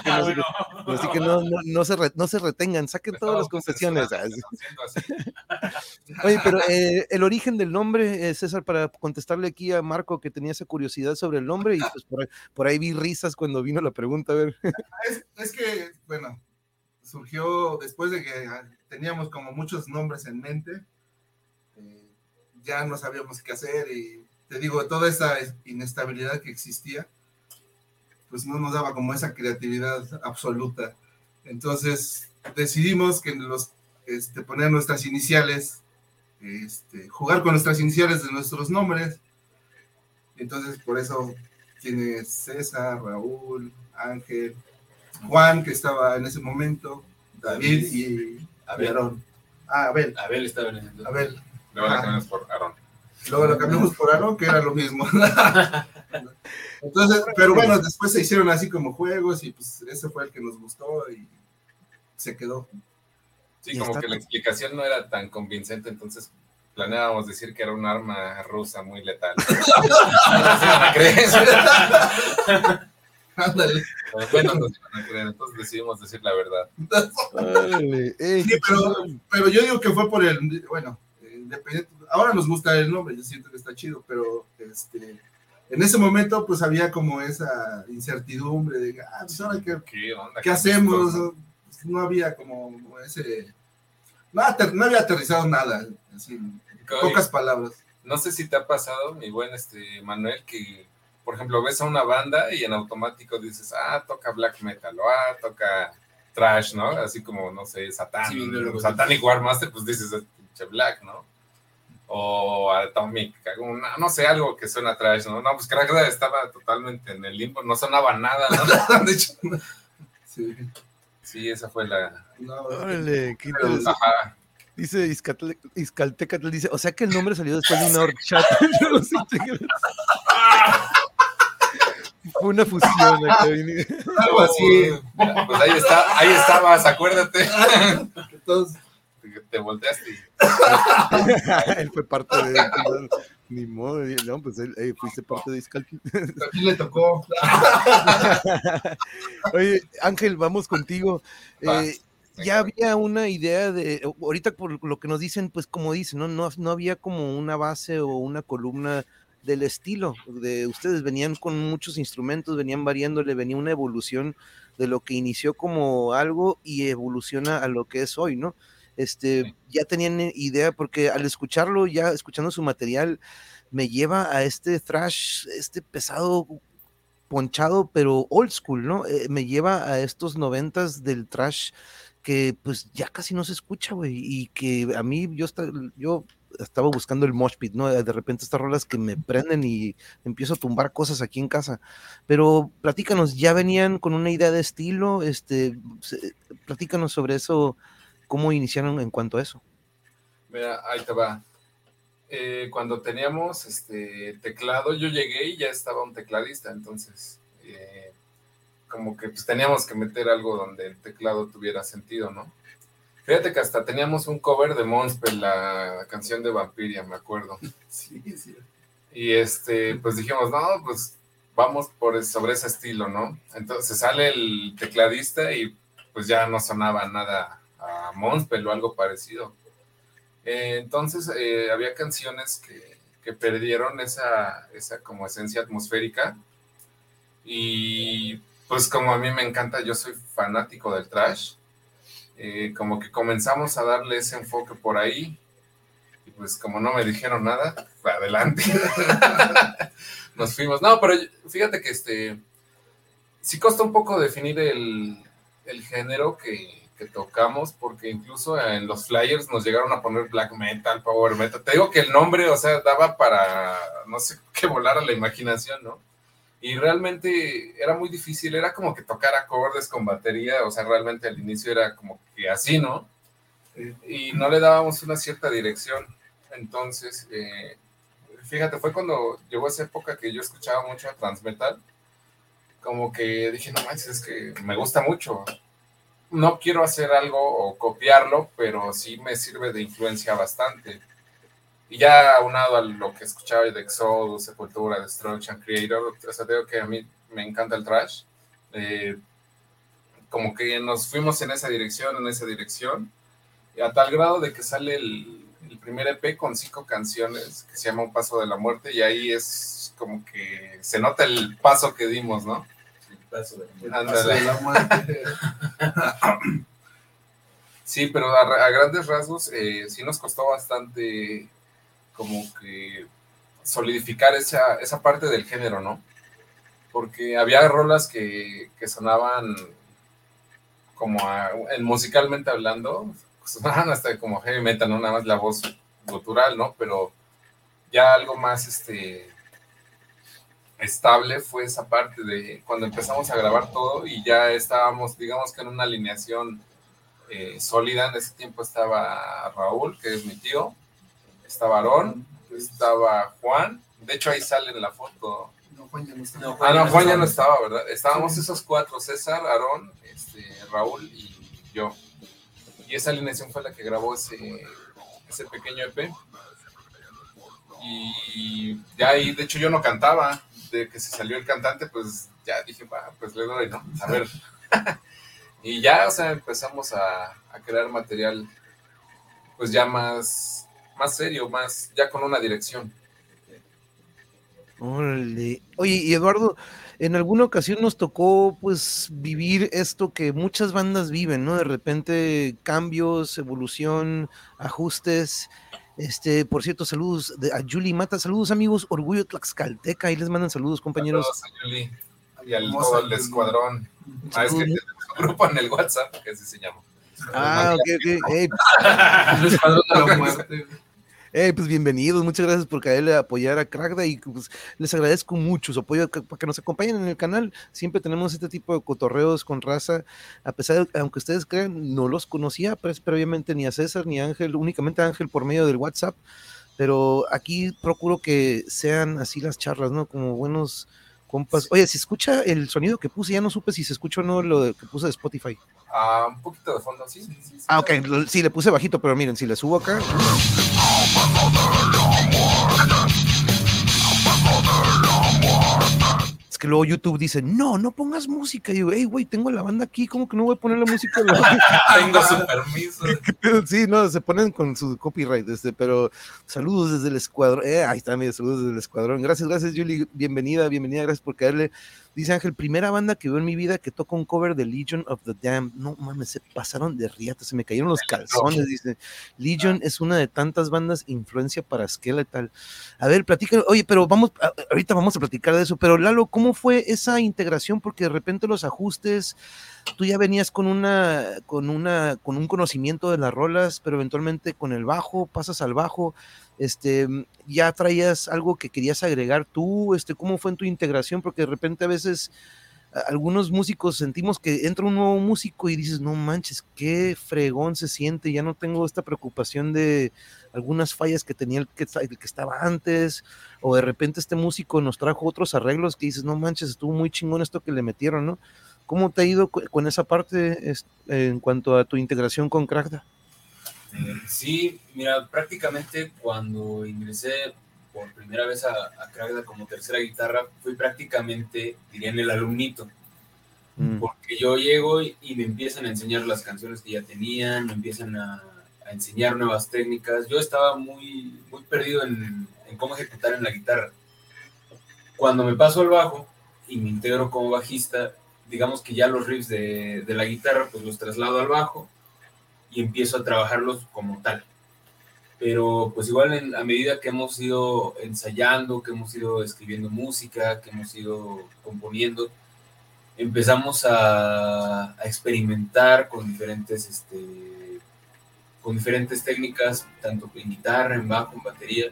que no, se- así que no, no, no se, re- no se retengan, saquen todas las haciendo así. Oye, pero eh, el origen del nombre, eh, César, para contestarle aquí a Marco que tenía esa curiosidad sobre el nombre, y pues por ahí, por ahí vi risas cuando vino la pregunta. A ver, Es, es que, bueno, surgió después de que ah, teníamos como muchos nombres en mente, eh, ya no sabíamos qué hacer y te digo, toda esa inestabilidad que existía, pues no nos daba como esa creatividad absoluta. Entonces decidimos que los, este, poner nuestras iniciales, este, jugar con nuestras iniciales de nuestros nombres. Entonces por eso tiene César, Raúl, Ángel, Juan, que estaba en ese momento, David y Abel. Aarón. Ah, Abel, Abel estaba en el Abel. Luego la Ah. cambiamos por Aaron. Luego lo cambiamos por Aarón, que era lo mismo. Entonces, pero bueno, después se hicieron así como juegos y pues ese fue el que nos gustó y se quedó. Sí, Y como está- que la explicación no era tan convincente, entonces planeábamos decir que era un arma rusa muy letal. No se iban a creer. Ándale. Bueno, no se iban a creer, entonces decidimos decir la verdad. ey, Sí, pero, pero yo digo que fue por el, bueno, eh, independiente, ahora nos gusta el nombre, yo siento que está chido, pero este, en ese momento pues había como esa incertidumbre de, ah, pues ahora qué, ¿Qué onda? ¿qué hacemos? No había como ese, no, no había aterrizado nada, así, pocas palabras. No sé si te ha pasado, mi buen este Manuel, que por ejemplo ves a una banda y en automático dices, ah, toca black metal, o ah, toca trash, ¿no? Así como, no sé, Satan, Sí, viendo luego- Satanic War Master, pues dices, es pinche black, ¿no? O Atomic, algún- no, no sé, algo que suena trash, ¿no? No, pues Crackdown estaba totalmente en el limbo, no sonaba nada, ¿no? Sí, Sí, esa fue la... no, Órale, qué Pero- interesante. Ajá. Dice Izcaltecatl, dice, o sea que el nombre salió después de una horchata. No sé qué- Fue una fusión algo así. Pues ahí está, ahí estabas, acuérdate. Entonces, Te- Te volteaste y él fue parte de. Ni modo, no, pues él, eh, fuiste parte de Izcaltecatl. también le tocó. Oye, Ángel, vamos contigo. Va. Eh, ya había una idea de, ahorita por lo que nos dicen, pues como dicen, ¿no? No, no había como una base o una columna del estilo de ustedes, venían con muchos instrumentos, venían variándole, venía una evolución de lo que inició como algo y evoluciona a lo que es hoy, ¿no? Este, Sí. ya tenían idea, porque al escucharlo, ya escuchando su material, me lleva a este thrash, este pesado ponchado, pero old school, ¿no? Eh, me lleva a estos noventas del trash que pues ya casi no se escucha, güey, y que a mí yo, esta- yo estaba buscando el mosh pit, ¿no? De repente estas rolas que me prenden y empiezo a tumbar cosas aquí en casa. Pero platícanos, ¿ya venían con una idea de estilo? Este, platícanos sobre eso, cómo iniciaron en cuanto a eso. Mira, ahí te va. Eh, cuando teníamos este teclado, yo llegué y ya estaba un tecladista, entonces eh, como que pues, teníamos que meter algo donde el teclado tuviera sentido, ¿no? Fíjate que hasta teníamos un cover de Monspell, la canción de Vampiria, me acuerdo. Sí, sí. Y este, pues dijimos, no, pues vamos por sobre ese estilo, ¿no? Entonces sale el tecladista y pues ya no sonaba nada a Monspell o algo parecido. Eh, entonces eh, había canciones que, que perdieron esa, esa como esencia atmosférica. Y pues como a mí me encanta, yo soy fanático del trash, eh, como que comenzamos a darle ese enfoque por ahí. Y pues como no me dijeron nada, adelante. Nos fuimos. No, pero fíjate que este sí costó un poco definir el, el género que, que tocamos, porque incluso en los flyers nos llegaron a poner black metal, power metal. Te digo que el nombre, o sea, daba para, no sé, que volara la imaginación, ¿no? Y realmente era muy difícil, era como que tocar acordes con batería, o sea, realmente al inicio era como que así, ¿no? Y no le dábamos una cierta dirección. Entonces, eh, fíjate, fue cuando llegó esa época que yo escuchaba mucho a Transmetal, como que dije, no manches, es que me gusta mucho. No quiero hacer algo o copiarlo, pero sí me sirve de influencia bastante. Y ya aunado a lo que escuchaba de Exodus, Sepultura, Destruction, Creator, o sea, digo que a mí me encanta el trash. Eh, como que nos fuimos en esa dirección, en esa dirección, y a tal grado de que sale el, el primer EP con cinco canciones que se llama Un Paso de la Muerte y ahí es como que se nota el paso que dimos, ¿no? Paso de la muerte. paso de la muerte. Sí, pero a, a grandes rasgos eh, sí nos costó bastante como que solidificar esa, esa parte del género, ¿no? Porque había rolas que, que sonaban como a- musicalmente hablando, sonaban hasta como heavy metal, no nada más la voz gutural, ¿no? Pero ya algo más este estable fue esa parte de cuando empezamos a grabar todo y ya estábamos, digamos que en una alineación eh, sólida. En ese tiempo estaba Raúl, que es mi tío, estaba Aarón, estaba Juan. De hecho, ahí sale en la foto. No, Juan ya no está. No, Ah, no, Juan ya estaba. no estaba, ¿verdad? Estábamos esos cuatro, César, Aarón, este, Raúl y yo. Y esa alineación fue la que grabó ese, ese pequeño EP. Y ya ahí, de hecho, yo no cantaba. Que se salió el cantante, pues ya dije, va, pues le doy, ¿no? A ver. y ya, o sea, empezamos a, crear material, pues ya más, más serio, más, ya con una dirección. Oye, y Eduardo, en alguna ocasión nos tocó pues vivir esto que muchas bandas viven, ¿no? De repente cambios, evolución, ajustes. Este, por cierto, saludos de- a Julie Mata, saludos amigos, Orgullo Tlaxcalteca, ahí les mandan saludos, compañeros. Saludos a Yuli y al todo el escuadrón. Ah, es que tenemos un grupo en el WhatsApp que así se llama. Ah, ok, ok. Ey, El escuadrón de la muerte. Ey, pues bienvenidos, muchas gracias por caerle a apoyar a Cragda y pues, les agradezco mucho su apoyo para que nos acompañen en el canal. Siempre tenemos este tipo de cotorreos con raza, a pesar de, aunque ustedes crean, no los conocía pues, previamente ni a César ni a Ángel, únicamente a Ángel por medio del WhatsApp, pero aquí procuro que sean así las charlas, ¿no? Como buenos compas. Oye, si escucha el sonido que puse, ya no supe si se escucha o no lo que puse de Spotify. Ah, un poquito de fondo, sí. sí, sí. Ah, ok, sí, le puse bajito, pero miren, si le subo acá. Es que luego YouTube dice, no, no pongas música. Y digo, hey, güey, tengo la banda aquí, ¿cómo que no voy a poner la música? Tengo su permiso. sí, no, se ponen con su copyright, este, pero saludos desde el escuadrón. Eh, ahí está, mira, saludos desde el escuadrón. Gracias, gracias, Julie. Bienvenida, bienvenida, gracias por caerle. Dice Ángel, primera banda que veo en mi vida que toca un cover de Legion of the Damned. No mames, se pasaron de riata, se me cayeron los calzones, dice. Legion es una de tantas bandas influencia para Skeletal. A ver, platica, oye, pero vamos, ahorita vamos a platicar de eso, pero Lalo, ¿cómo fue esa integración? Porque de repente los ajustes, tú ya venías con una, con una, con un conocimiento de las rolas, pero eventualmente con el bajo, pasas al bajo, este, ya traías algo que querías agregar tú, este, ¿cómo fue en tu integración? Porque de repente a veces algunos músicos sentimos que entra un nuevo músico y dices, no manches, qué fregón se siente, ya no tengo esta preocupación de algunas fallas que tenía el que, el que estaba antes, o de repente este músico nos trajo otros arreglos que dices, no manches, estuvo muy chingón esto que le metieron, ¿no? ¿Cómo te ha ido con esa parte en cuanto a tu integración con Crackda? Sí, mira, prácticamente cuando ingresé por primera vez a, a como tercera guitarra, fui prácticamente, dirían, el alumnito. Mm. Porque yo llego y, y me empiezan a enseñar las canciones que ya tenían, me empiezan a, a enseñar nuevas técnicas. Yo estaba muy, muy perdido en, en cómo ejecutar en la guitarra. Cuando me paso al bajo y me integro como bajista, digamos que ya los riffs de, de la guitarra, pues los traslado al bajo y empiezo a trabajarlos como tal. Pero pues igual en- a medida que hemos ido ensayando, que hemos ido escribiendo música, que hemos ido componiendo, empezamos a, a experimentar con diferentes, este, con diferentes técnicas, tanto en guitarra, en bajo, en batería.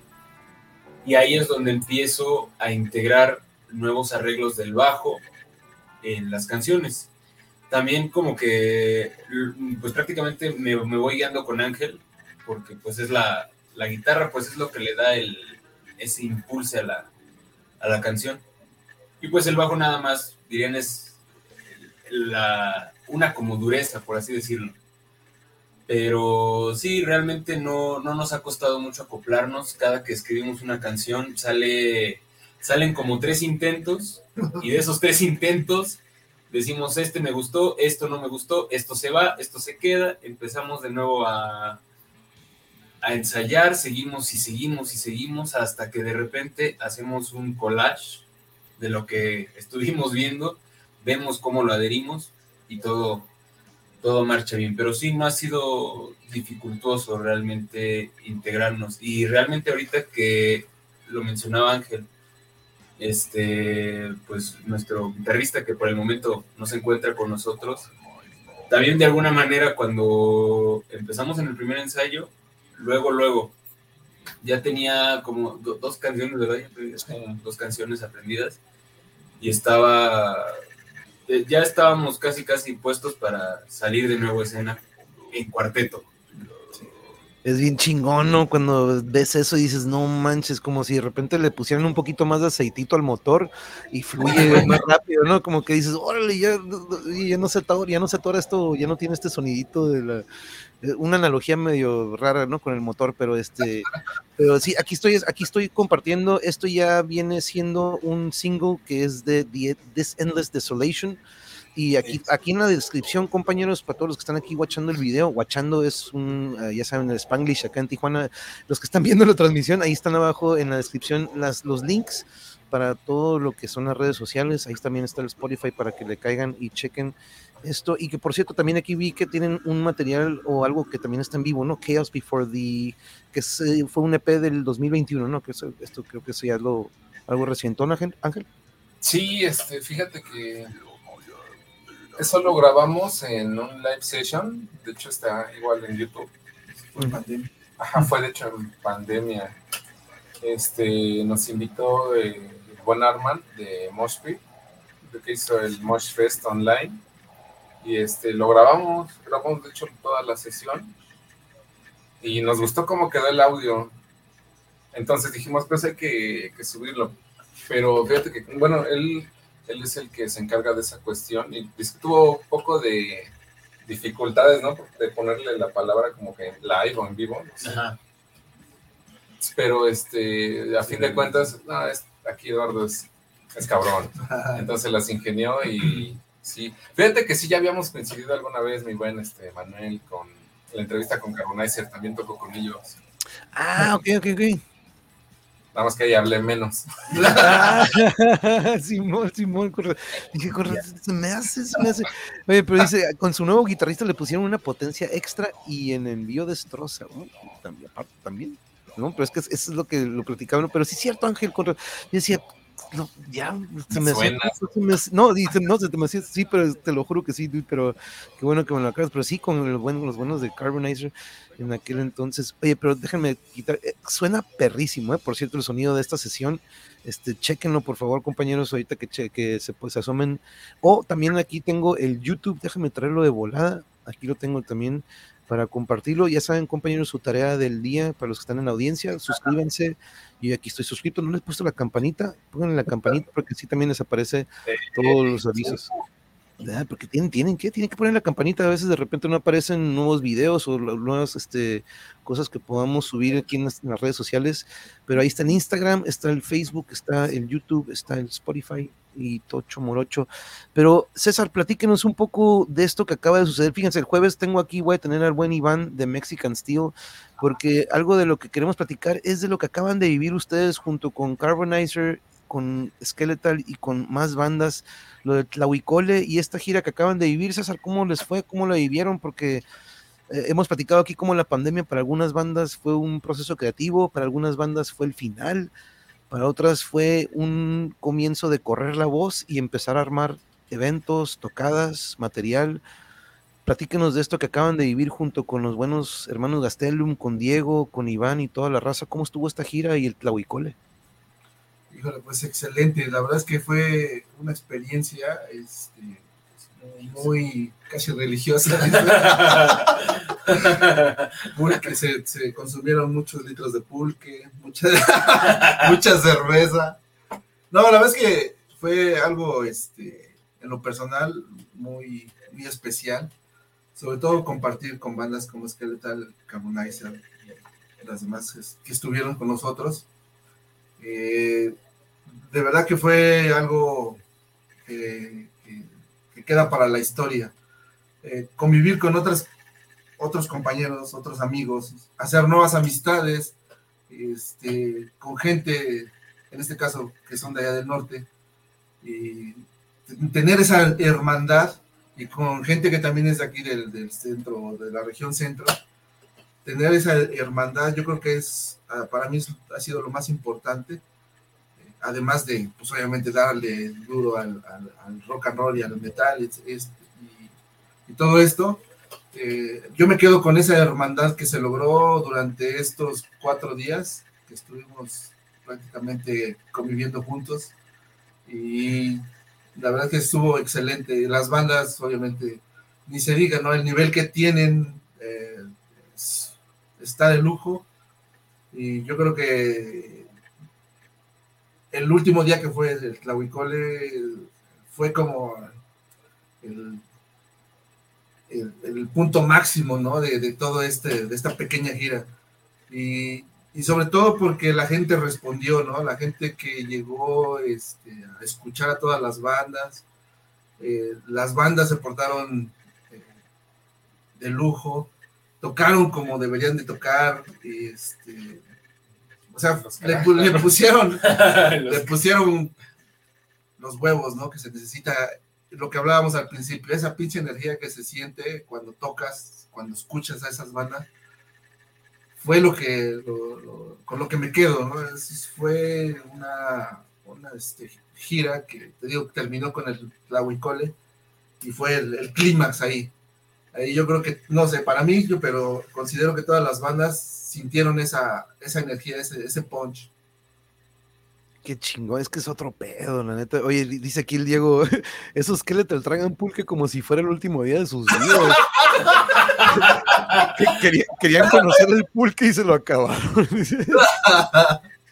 Y ahí es donde empiezo a integrar nuevos arreglos del bajo en las canciones. También como que, pues prácticamente me, me voy guiando con Ángel, porque pues es la, la guitarra, pues es lo que le da el, ese impulso a la, a la canción. Y pues el bajo nada más, dirían, es la, una como dureza, por así decirlo. Pero sí, realmente no, no nos ha costado mucho acoplarnos. Cada que escribimos una canción sale, salen como tres intentos y de esos tres intentos decimos, este me gustó, esto no me gustó, esto se va, esto se queda, empezamos de nuevo a, a ensayar, seguimos y seguimos y seguimos hasta que de repente hacemos un collage de lo que estuvimos viendo, vemos cómo lo adherimos y todo, todo marcha bien. Pero sí, no ha sido dificultoso realmente integrarnos. Y realmente ahorita que lo mencionaba Ángel, este, pues nuestro guitarrista que por el momento no se encuentra con nosotros, también de alguna manera cuando empezamos en el primer ensayo, luego, luego, ya tenía como dos canciones, ¿verdad? dos canciones aprendidas y estaba, eh, ya estábamos casi, casi puestos para salir de nuevo escena en cuarteto es bien chingón, ¿no? Cuando ves eso y dices, no manches, como si de repente le pusieran un poquito más de aceitito al motor y fluye más rápido, ¿no? Como que dices, órale, ya, ya no se atora, ya no se atora esto, ya no tiene este sonidito de la, eh, una analogía medio rara, ¿no? Con el motor, pero este, pero sí, aquí estoy, aquí estoy compartiendo, esto ya viene siendo un single que es de This Endless Desolation, y aquí, aquí en la descripción, compañeros, para todos los que están aquí watchando el video, watchando es un, eh, ya saben, el Spanglish acá en Tijuana, los que están viendo la transmisión, ahí están abajo en la descripción las, los links para todo lo que son las redes sociales, ahí también está el Spotify para que le caigan y chequen esto, y que por cierto, también aquí vi que tienen un material o algo que también está en vivo, ¿no? Chaos Before the, que eh, fue un EP del 2021, ¿no? Que esto creo que sería algo, algo reciente, Ángel? Ángel. Sí, este, fíjate que eso lo grabamos en un live session, de hecho está igual en YouTube. Fue pandemia. Ajá, fue de hecho en pandemia. Este, nos invitó el eh, buen Arman de Moshpit, que hizo el Mosh Fest online. Y este, lo grabamos, grabamos de hecho toda la sesión. Y nos gustó cómo quedó el audio. Entonces dijimos, pues hay que, que subirlo. Pero fíjate que, bueno, él él es el que se encarga de esa cuestión y tuvo un poco de dificultades, ¿no? De ponerle la palabra como que live o en vivo. Pero este, a fin de cuentas, no, es, aquí Eduardo es, cabrón. Entonces las ingenió y sí. Fíjate que sí, ya habíamos coincidido alguna vez, mi buen este, Manuel, con la entrevista con Carbonizer, también tocó con ellos. Ah, ok, ok, ok. Nada más que ahí hablé menos. Simón, Simón, Dije, se me hace, se me hace. Oye, pero dice, con su nuevo guitarrista le pusieron una potencia extra y en envío destroza. También, también. ¿no? Pero es que eso es lo que lo platicaban. Pero sí es cierto, Ángel. Yo decía, no, ya, se me, suena. no, dice, no, se me hacía, sí, pero te lo juro que sí, pero qué bueno que me lo acabas, pero sí, con los buenos, los buenos de Carbonizer en aquel entonces, oye, pero déjenme quitar, eh, suena perrísimo, eh, por cierto, el sonido de esta sesión, este, chequenlo, por favor, compañeros, ahorita que, que se, pues, asomen, o también aquí tengo el YouTube, déjenme traerlo de volada, aquí lo tengo también, para compartirlo. Ya saben, compañeros, su tarea del día para los que están en la audiencia, suscríbanse. y aquí estoy suscrito, no les he puesto la campanita, pongan la campanita porque así también les aparece todos los avisos. Porque tienen, tienen que, tienen que poner la campanita, a veces de repente no aparecen nuevos videos o nuevas este, cosas que podamos subir aquí en las, redes sociales, pero ahí está el Instagram, está el Facebook, está el YouTube, está el Spotify, y Tocho Morocho. Pero César, platíquenos un poco de esto que acaba de suceder. Fíjense, el jueves tengo aquí, voy a tener al buen Iván de Mexican Steel, porque algo de lo que queremos platicar es de lo que acaban de vivir ustedes junto con Carbonizer, con Skeletal y con más bandas, lo de Tlahuicole y esta gira que acaban de vivir. César, ¿cómo les fue? ¿Cómo lo vivieron? Porque eh, hemos platicado aquí cómo la pandemia para algunas bandas fue un proceso creativo, para algunas bandas fue el final para otras fue un comienzo de correr la voz y empezar a armar eventos, tocadas, material. Platíquenos de esto que acaban de vivir junto con los buenos hermanos Gastelum, con Diego, con Iván y toda la raza. ¿Cómo estuvo esta gira y el Tlahuicole? Híjole, pues excelente. La verdad es que fue una experiencia este, muy casi religiosa. pulque, se, se, consumieron muchos litros de pulque, mucha, mucha cerveza. No, la verdad es que fue algo, este, en lo personal, muy, muy especial. Sobre todo compartir con bandas como Skeletal, Carbonizer y las demás que estuvieron con nosotros. Eh, de verdad que fue algo que que queda para la historia. Eh, convivir con otras, otros compañeros, otros amigos, hacer nuevas amistades, este, con gente, en este caso, que son de allá del norte, y tener esa hermandad y con gente que también es de aquí del, del centro, de la región centro, tener esa hermandad, yo creo que es, ah, para mí ha sido lo más importante, además de, pues obviamente, darle duro al, rock and roll y al metal y, todo esto. Eh, yo me quedo con esa hermandad que se logró durante estos cuatro días que estuvimos prácticamente conviviendo juntos y la verdad que estuvo excelente. Las bandas, obviamente, ni se diga, ¿no? El nivel que tienen eh, está de lujo. Y yo creo que el último día que fue el Tlahuicole fue como el, punto máximo, ¿no? De, de, todo este, de esta pequeña gira. Y, y, sobre todo porque la gente respondió, ¿no? La gente que llegó este, a escuchar a todas las bandas. Eh, las bandas se portaron eh, de lujo tocaron como deberían de tocar, este, sea, le, pusieron, le pusieron los huevos, ¿no? Que se necesita, lo que hablábamos al principio, esa pinche energía que se siente cuando tocas, cuando escuchas a esas bandas, fue lo que, con lo que me quedo, ¿no? fue una, una este, gira que, te digo, terminó con el Tlahuicole y fue el clímax ahí. Ahí yo creo que, no sé, para mí, yo, pero considero que todas las bandas sintieron esa, esa energía, ese, ese punch. Qué chingón, es que es otro pedo, la neta. Oye, dice aquí el Diego, esos que le tragan pulque como si fuera el último día de sus vidas. querían, conocer el pulque y se lo acabaron.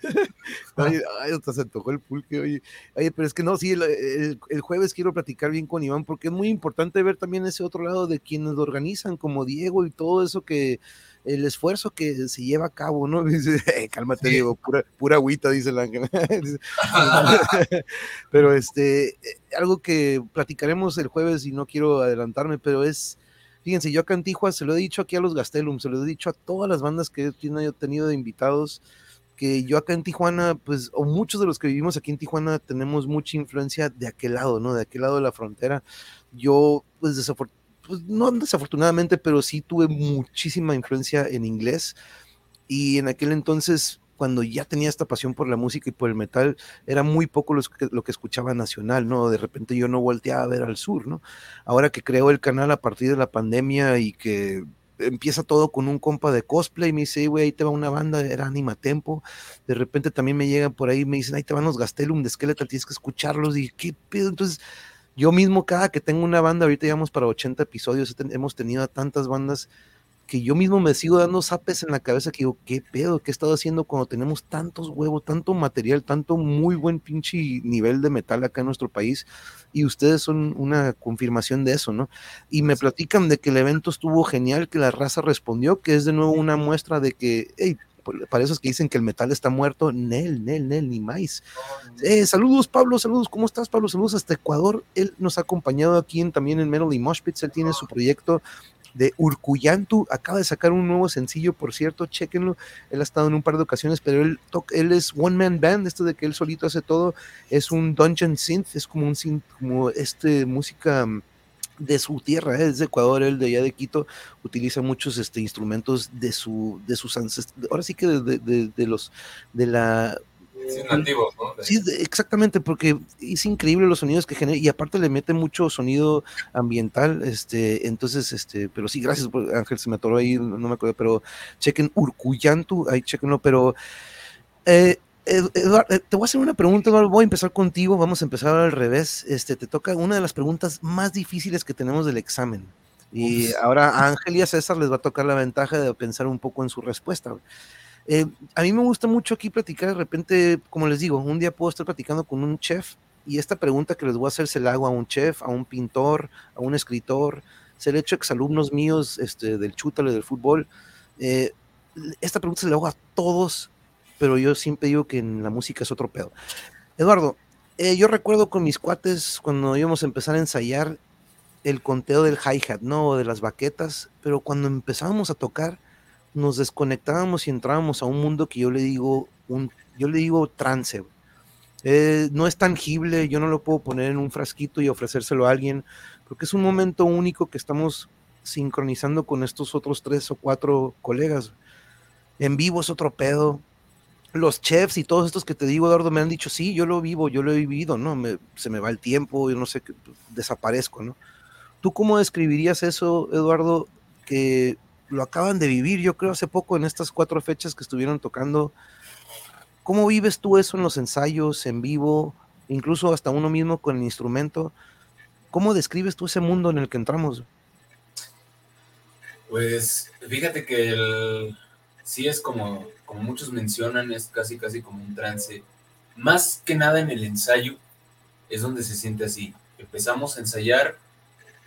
Ay, hasta se tocó el pulque, oye. Oye, pero es que no, sí, el, jueves quiero platicar bien con Iván, porque es muy importante ver también ese otro lado de quienes lo organizan, como Diego y todo eso que, el esfuerzo que se lleva a cabo, ¿no? Dice, eh, cálmate, Diego, pura, pura agüita, dice el ángel. pero este, eh, algo que platicaremos el jueves y no quiero adelantarme, pero es, fíjense, yo acá en Tijuana se lo he dicho aquí a los Gastelum, se lo he dicho a todas las bandas que he tenido de invitados, que yo acá en Tijuana, pues, o muchos de los que vivimos aquí en Tijuana tenemos mucha influencia de aquel lado, ¿no? De aquel lado de la frontera. Yo, pues, pues no desafortunadamente, pero sí tuve muchísima influencia en inglés. Y en aquel entonces, cuando ya tenía esta pasión por la música y por el metal, era muy poco lo que escuchaba nacional, ¿no? De repente yo no volteaba a ver al sur, ¿no? Ahora que creo el canal a partir de la pandemia y que empieza todo con un compa de cosplay, me dice, güey, ahí te va una banda, era Anima Tempo, de repente también me llegan por ahí, me dicen, ahí te van los Gastelum de Skeletal, tienes que escucharlos, y qué pedo, entonces yo mismo cada que tengo una banda, ahorita llevamos para 80 episodios, hemos tenido tantas bandas que yo mismo me sigo dando zapes en la cabeza que digo, ¿qué pedo? ¿Qué he estado haciendo cuando tenemos tantos huevos, tanto material, tanto muy buen pinche nivel de metal acá en nuestro país? Y ustedes son una confirmación de eso, ¿no? Y me platican de que el evento estuvo genial, que la raza respondió, que es de nuevo una muestra de que, hey, para esos que dicen que el metal está muerto, Nel, Nel, Nel, ni más. Eh, saludos, Pablo, saludos, ¿cómo estás, Pablo? Saludos hasta Ecuador. Él nos ha acompañado aquí en, también en Metal y Moshpits, él tiene su proyecto de Urcuyantu. Acaba de sacar un nuevo sencillo, por cierto, chequenlo. Él ha estado en un par de ocasiones, pero él, él es One Man Band, esto de que él solito hace todo. Es un Dungeon Synth, es como un synth, como este música mm, de su tierra, ¿eh? es de Ecuador, él de allá de Quito, utiliza muchos este, instrumentos de su, de sus ancestros, ahora sí que de, de los, de la Sí, nativos, ¿no? Sí, exactamente, porque es increíble los sonidos que genera y aparte le mete mucho sonido ambiental, este, entonces, este, pero sí, gracias, Ángel, se me atoró ahí, no me acuerdo, pero chequen Urcuyantu, ahí chequenlo, pero eh, Eduardo, eh, te voy a hacer una pregunta, Eduardo, voy a empezar contigo, vamos a empezar al revés, este, te toca una de las preguntas más difíciles que tenemos del examen. Y ahora a Ángel y a César les va a tocar la ventaja de pensar un poco en su respuesta. Eh, a mí me gusta mucho aquí platicar, de repente, como les digo, un día puedo estar platicando con un chef y esta pregunta que les voy a hacer se la hago a un chef, a un pintor, a un escritor, se le he hecho exalumnos míos este, del chútale del fútbol. Eh, esta pregunta se la hago a todos, pero yo siempre digo que en la música es otro pedo. Eduardo, eh, yo recuerdo con mis cuates cuando íbamos a empezar a ensayar el conteo del hi-hat, ¿no? De las baquetas, pero cuando empezábamos a tocar, nos desconectábamos y entrábamos a un mundo que yo le digo, un, yo le digo trance. Eh, no es tangible, yo no lo puedo poner en un frasquito y ofrecérselo a alguien, porque es un momento único que estamos sincronizando con estos otros tres o cuatro colegas. En vivo es otro pedo. Los chefs y todos estos que te digo, Eduardo, me han dicho, sí, yo lo vivo, yo lo he vivido, ¿no? se me va el tiempo, yo no sé, desaparezco, ¿no? ¿Tú cómo describirías eso, Eduardo, que lo acaban de vivir, yo creo, hace poco en estas cuatro fechas que estuvieron tocando? ¿Cómo vives tú eso en los ensayos, en vivo, incluso hasta uno mismo con el instrumento? ¿Cómo describes tú ese mundo en el que entramos? Pues fíjate que el, sí es como, como muchos mencionan, es casi casi como un trance. Más que nada en el ensayo es donde se siente así. Empezamos a ensayar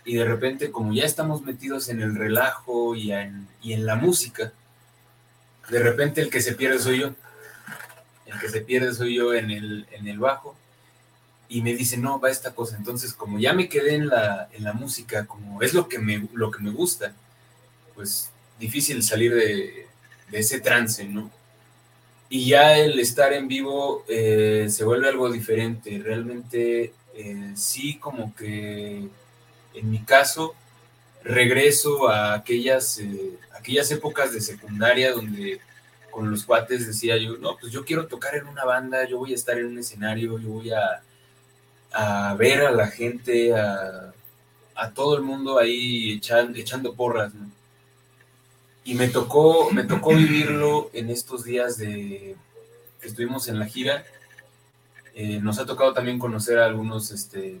y de repente como ya estamos metidos en el relajo y en, y en la música, de repente el que se pierde soy yo. El que se pierde soy yo en el, en el bajo y me dice, no, va esta cosa. Entonces, como ya me quedé en la, en la música, como es lo que me, lo que me gusta, pues difícil salir de, ese trance, ¿no? Y ya el estar en vivo eh, se vuelve algo diferente. Realmente eh, sí, como que en mi caso, regreso a aquellas, eh, aquellas épocas de secundaria donde con los cuates decía yo, no, pues yo quiero tocar en una banda, yo voy a estar en un escenario, yo voy a, a ver a la gente, a, a todo el mundo ahí echando porras, ¿no? Y me tocó, me tocó vivirlo en estos días de que estuvimos en la gira. Eh, nos ha tocado también conocer a algunos, este,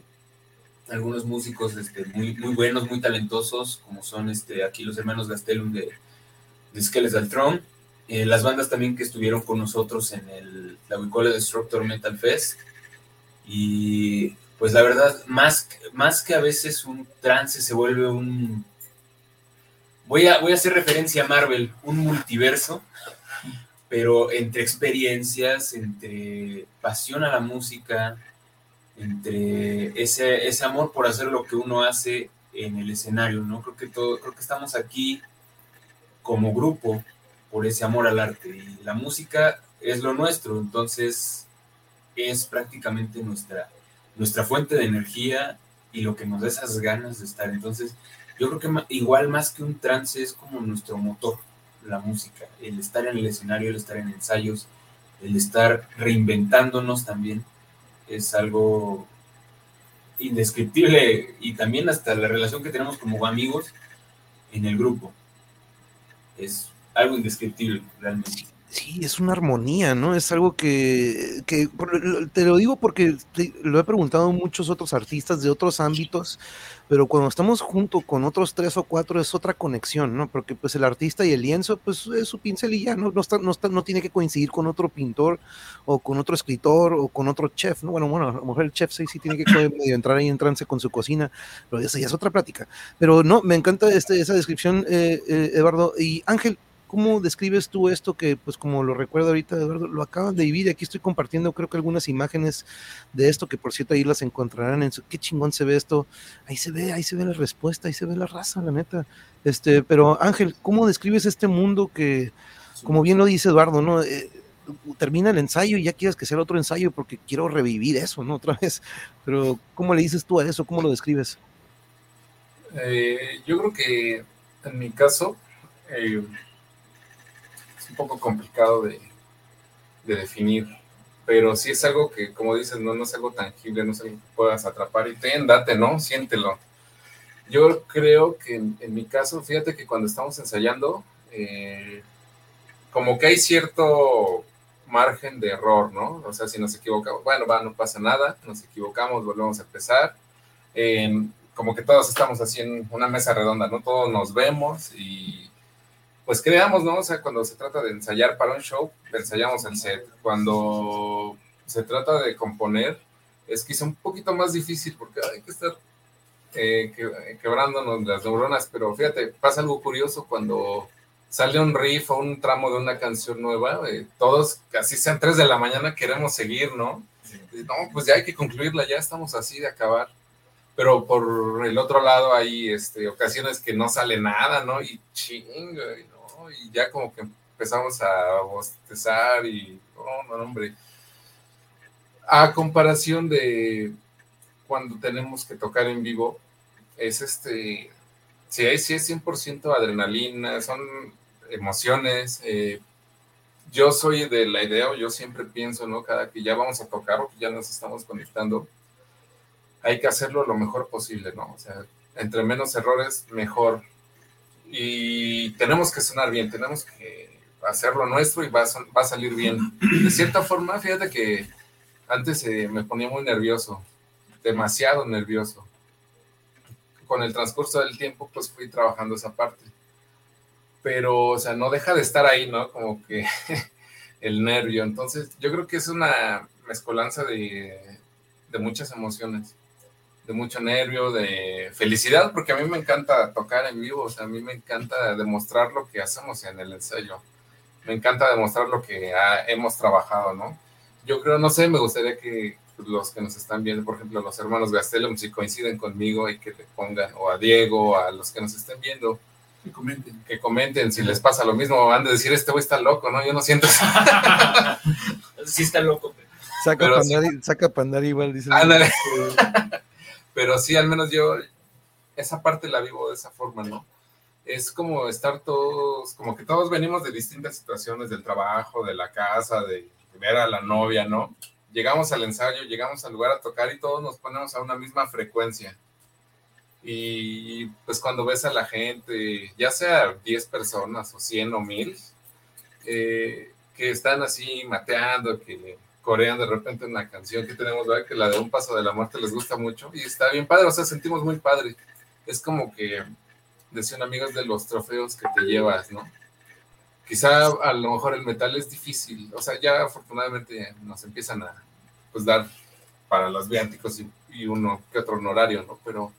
algunos músicos este, muy, muy buenos, muy talentosos, como son este, aquí los hermanos Gastelum de, de Skeles. Eh, las bandas también que estuvieron con nosotros en el, la Wicole Destructor Metal Fest. Y pues la verdad, más, más que a veces un trance se vuelve un, Voy a, voy a hacer referencia a Marvel, un multiverso, pero entre experiencias, entre pasión a la música, entre ese, ese amor por hacer lo que uno hace en el escenario, ¿no? Creo que, todo, creo que estamos aquí como grupo por ese amor al arte y la música es lo nuestro, entonces es prácticamente nuestra, nuestra fuente de energía y lo que nos da esas ganas de estar. Entonces, yo creo que igual más que un trance es como nuestro motor, la música, el estar en el escenario, el estar en ensayos, el estar reinventándonos también es algo indescriptible y también hasta la relación que tenemos como amigos en el grupo. Es algo indescriptible realmente. Sí, es una armonía, ¿no? Es algo que, que, te lo digo porque lo he preguntado a muchos otros artistas de otros ámbitos, pero cuando estamos junto con otros tres o cuatro es otra conexión, ¿no? Porque pues el artista y el lienzo, pues es su pincel y ya, ¿no? No, está, no, está, no tiene que coincidir con otro pintor o con otro escritor o con otro chef, ¿no? Bueno, bueno, a lo mejor el chef sí, sí tiene que medio entrar ahí en trance con su cocina, pero esa ya es otra plática. Pero no, me encanta este, esa descripción, eh, eh, Eduardo. Y Ángel, ¿Cómo describes tú esto que, pues como lo recuerdo ahorita, Eduardo, lo acaban de vivir? Aquí estoy compartiendo, creo que algunas imágenes de esto, que por cierto ahí las encontrarán en su... Qué chingón se ve esto. Ahí se ve, ahí se ve la respuesta, ahí se ve la raza, la neta. Este, pero Ángel, ¿cómo describes este mundo que, como bien lo dice Eduardo, ¿no? Eh, termina el ensayo y ya quieres que sea otro ensayo porque quiero revivir eso, ¿no? Otra vez. Pero, ¿cómo le dices tú a eso? ¿Cómo lo describes? Eh, yo creo que en mi caso, eh, un poco complicado de, definir, pero sí es algo que, como dices, no, no es algo tangible, no es algo que puedas atrapar y ten, date, ¿no? Siéntelo. Yo creo que en, mi caso, fíjate que cuando estamos ensayando, eh, como que hay cierto margen de error, ¿no? O sea, si nos equivocamos, bueno, va, no pasa nada, nos equivocamos, volvemos a empezar. como que todos estamos así en una mesa redonda, ¿no? Todos nos vemos y pues creamos, ¿no? O sea, cuando se trata de ensayar para un show, ensayamos el set. Cuando se trata de componer, es quizá un poquito más difícil porque hay que estar eh, quebrándonos las neuronas, pero fíjate, pasa algo curioso cuando sale un riff o un tramo de una canción nueva, eh, todos, casi sean 3 de la mañana, queremos seguir, ¿no? No, pues ya hay que concluirla, ya estamos así de acabar. pero por el otro lado hay este, ocasiones que no sale nada, ¿no? Y chinga, Y ya como que empezamos a bostezar y, oh, no, hombre. A comparación de cuando tenemos que tocar en vivo, es este, sí, sí es 100% adrenalina, son emociones. Eh, yo soy de la idea, o yo siempre pienso, ¿no? Cada que ya vamos a tocar o que ya nos estamos conectando, hay que hacerlo lo mejor posible, ¿no? O sea, entre menos errores, mejor. Y tenemos que sonar bien, tenemos que hacerlo nuestro y va a, va a salir bien. De cierta forma, fíjate que antes eh, me ponía muy nervioso, demasiado nervioso. Con el transcurso del tiempo, pues fui trabajando esa parte. Pero, o sea, no deja de estar ahí, ¿no? Como que el nervio. Entonces, yo creo que es una mezcolanza de, de muchas emociones de mucho nervio, de felicidad, porque a mí me encanta tocar en vivo, o sea, a mí me encanta demostrar lo que hacemos en el ensayo, me encanta demostrar lo que hemos trabajado, ¿no? Yo creo, no sé, me gustaría que los que nos están viendo, por ejemplo, los hermanos Gastelum, si coinciden conmigo y que le pongan, o a Diego, a los que nos estén viendo, que comenten. Que comenten si les pasa lo mismo, van a decir, este güey está loco, ¿no? Yo no siento eso. sí está loco. Saca Pandari, saca Pandari igual, dice. Pero sí, al menos yo esa parte la vivo de esa forma, ¿no? Es como estar todos, como que todos venimos de distintas situaciones, del trabajo, de la casa, de, ver a la novia, ¿no? Llegamos al ensayo, llegamos al lugar a tocar y todos nos ponemos a una misma frecuencia. Y pues cuando ves a la gente, ya sea 10 personas o 100 o 1000, eh, que están así mateando, que corean de repente una canción que tenemos, ¿verdad? Que la de Un Paso de la Muerte les gusta mucho y está bien padre, o sea, sentimos muy padre. Es como que, decían amigos, de los trofeos que te llevas, ¿no? Quizá a lo mejor el metal es difícil, o sea, ya afortunadamente nos empiezan a pues dar para los viáticos y, y uno que otro honorario, ¿no? Pero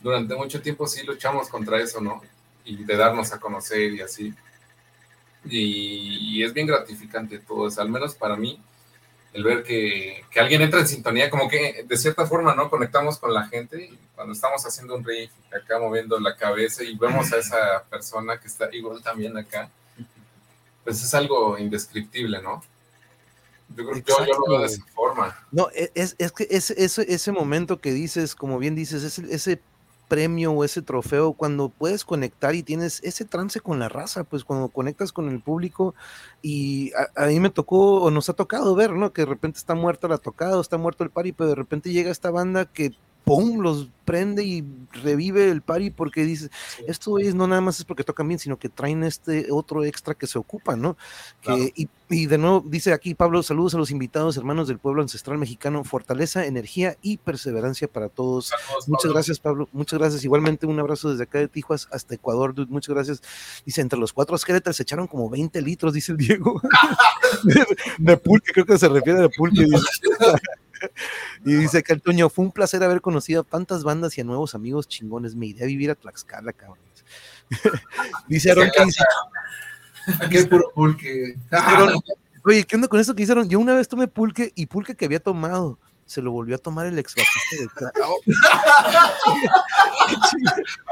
durante mucho tiempo sí luchamos contra eso, ¿no? Y de darnos a conocer y así. Y, y es bien gratificante todo eso, al menos para mí el ver que, alguien entra en sintonía, como que de cierta forma, ¿no? Conectamos con la gente y cuando estamos haciendo un riff, acá moviendo la cabeza y vemos a esa persona que está igual también acá, pues es algo indescriptible, ¿no? Yo creo que yo, lo veo de esa forma. No, e, es, es que ese, ese, ese momento que dices, como bien dices, ese, ese premio o ese trofeo cuando puedes conectar y tienes ese trance con la raza, pues cuando conectas con el público y a, mí me tocó o nos ha tocado ver, ¿no? Que de repente está muerta la tocada, está muerto el party, pero de repente llega esta banda que ¡pum! los prende y revive el party porque dice, esto es no nada más es porque tocan bien, sino que traen este otro extra que se ocupa, ¿no? Que, y, de nuevo dice aquí Pablo, saludos a los invitados, hermanos del pueblo ancestral mexicano, fortaleza, energía y perseverancia para todos. muchas gracias, Pablo, muchas gracias. Igualmente un abrazo desde acá de Tijuas hasta Ecuador, dude, muchas gracias. Dice, entre los cuatro esqueletos se echaron como 20 litros, dice el Diego. de, pulque, creo que se refiere a pulque. y dice que Antonio, fue un placer haber conocido a tantas bandas y a nuevos amigos chingones. Me iré a vivir a Tlaxcala, cabrón. dice Aaron que dice. Aquí es puro pulque. Oye, ¿qué onda con eso que hicieron? Yo una vez tomé pulque y pulque que había tomado se lo volvió a tomar el ex del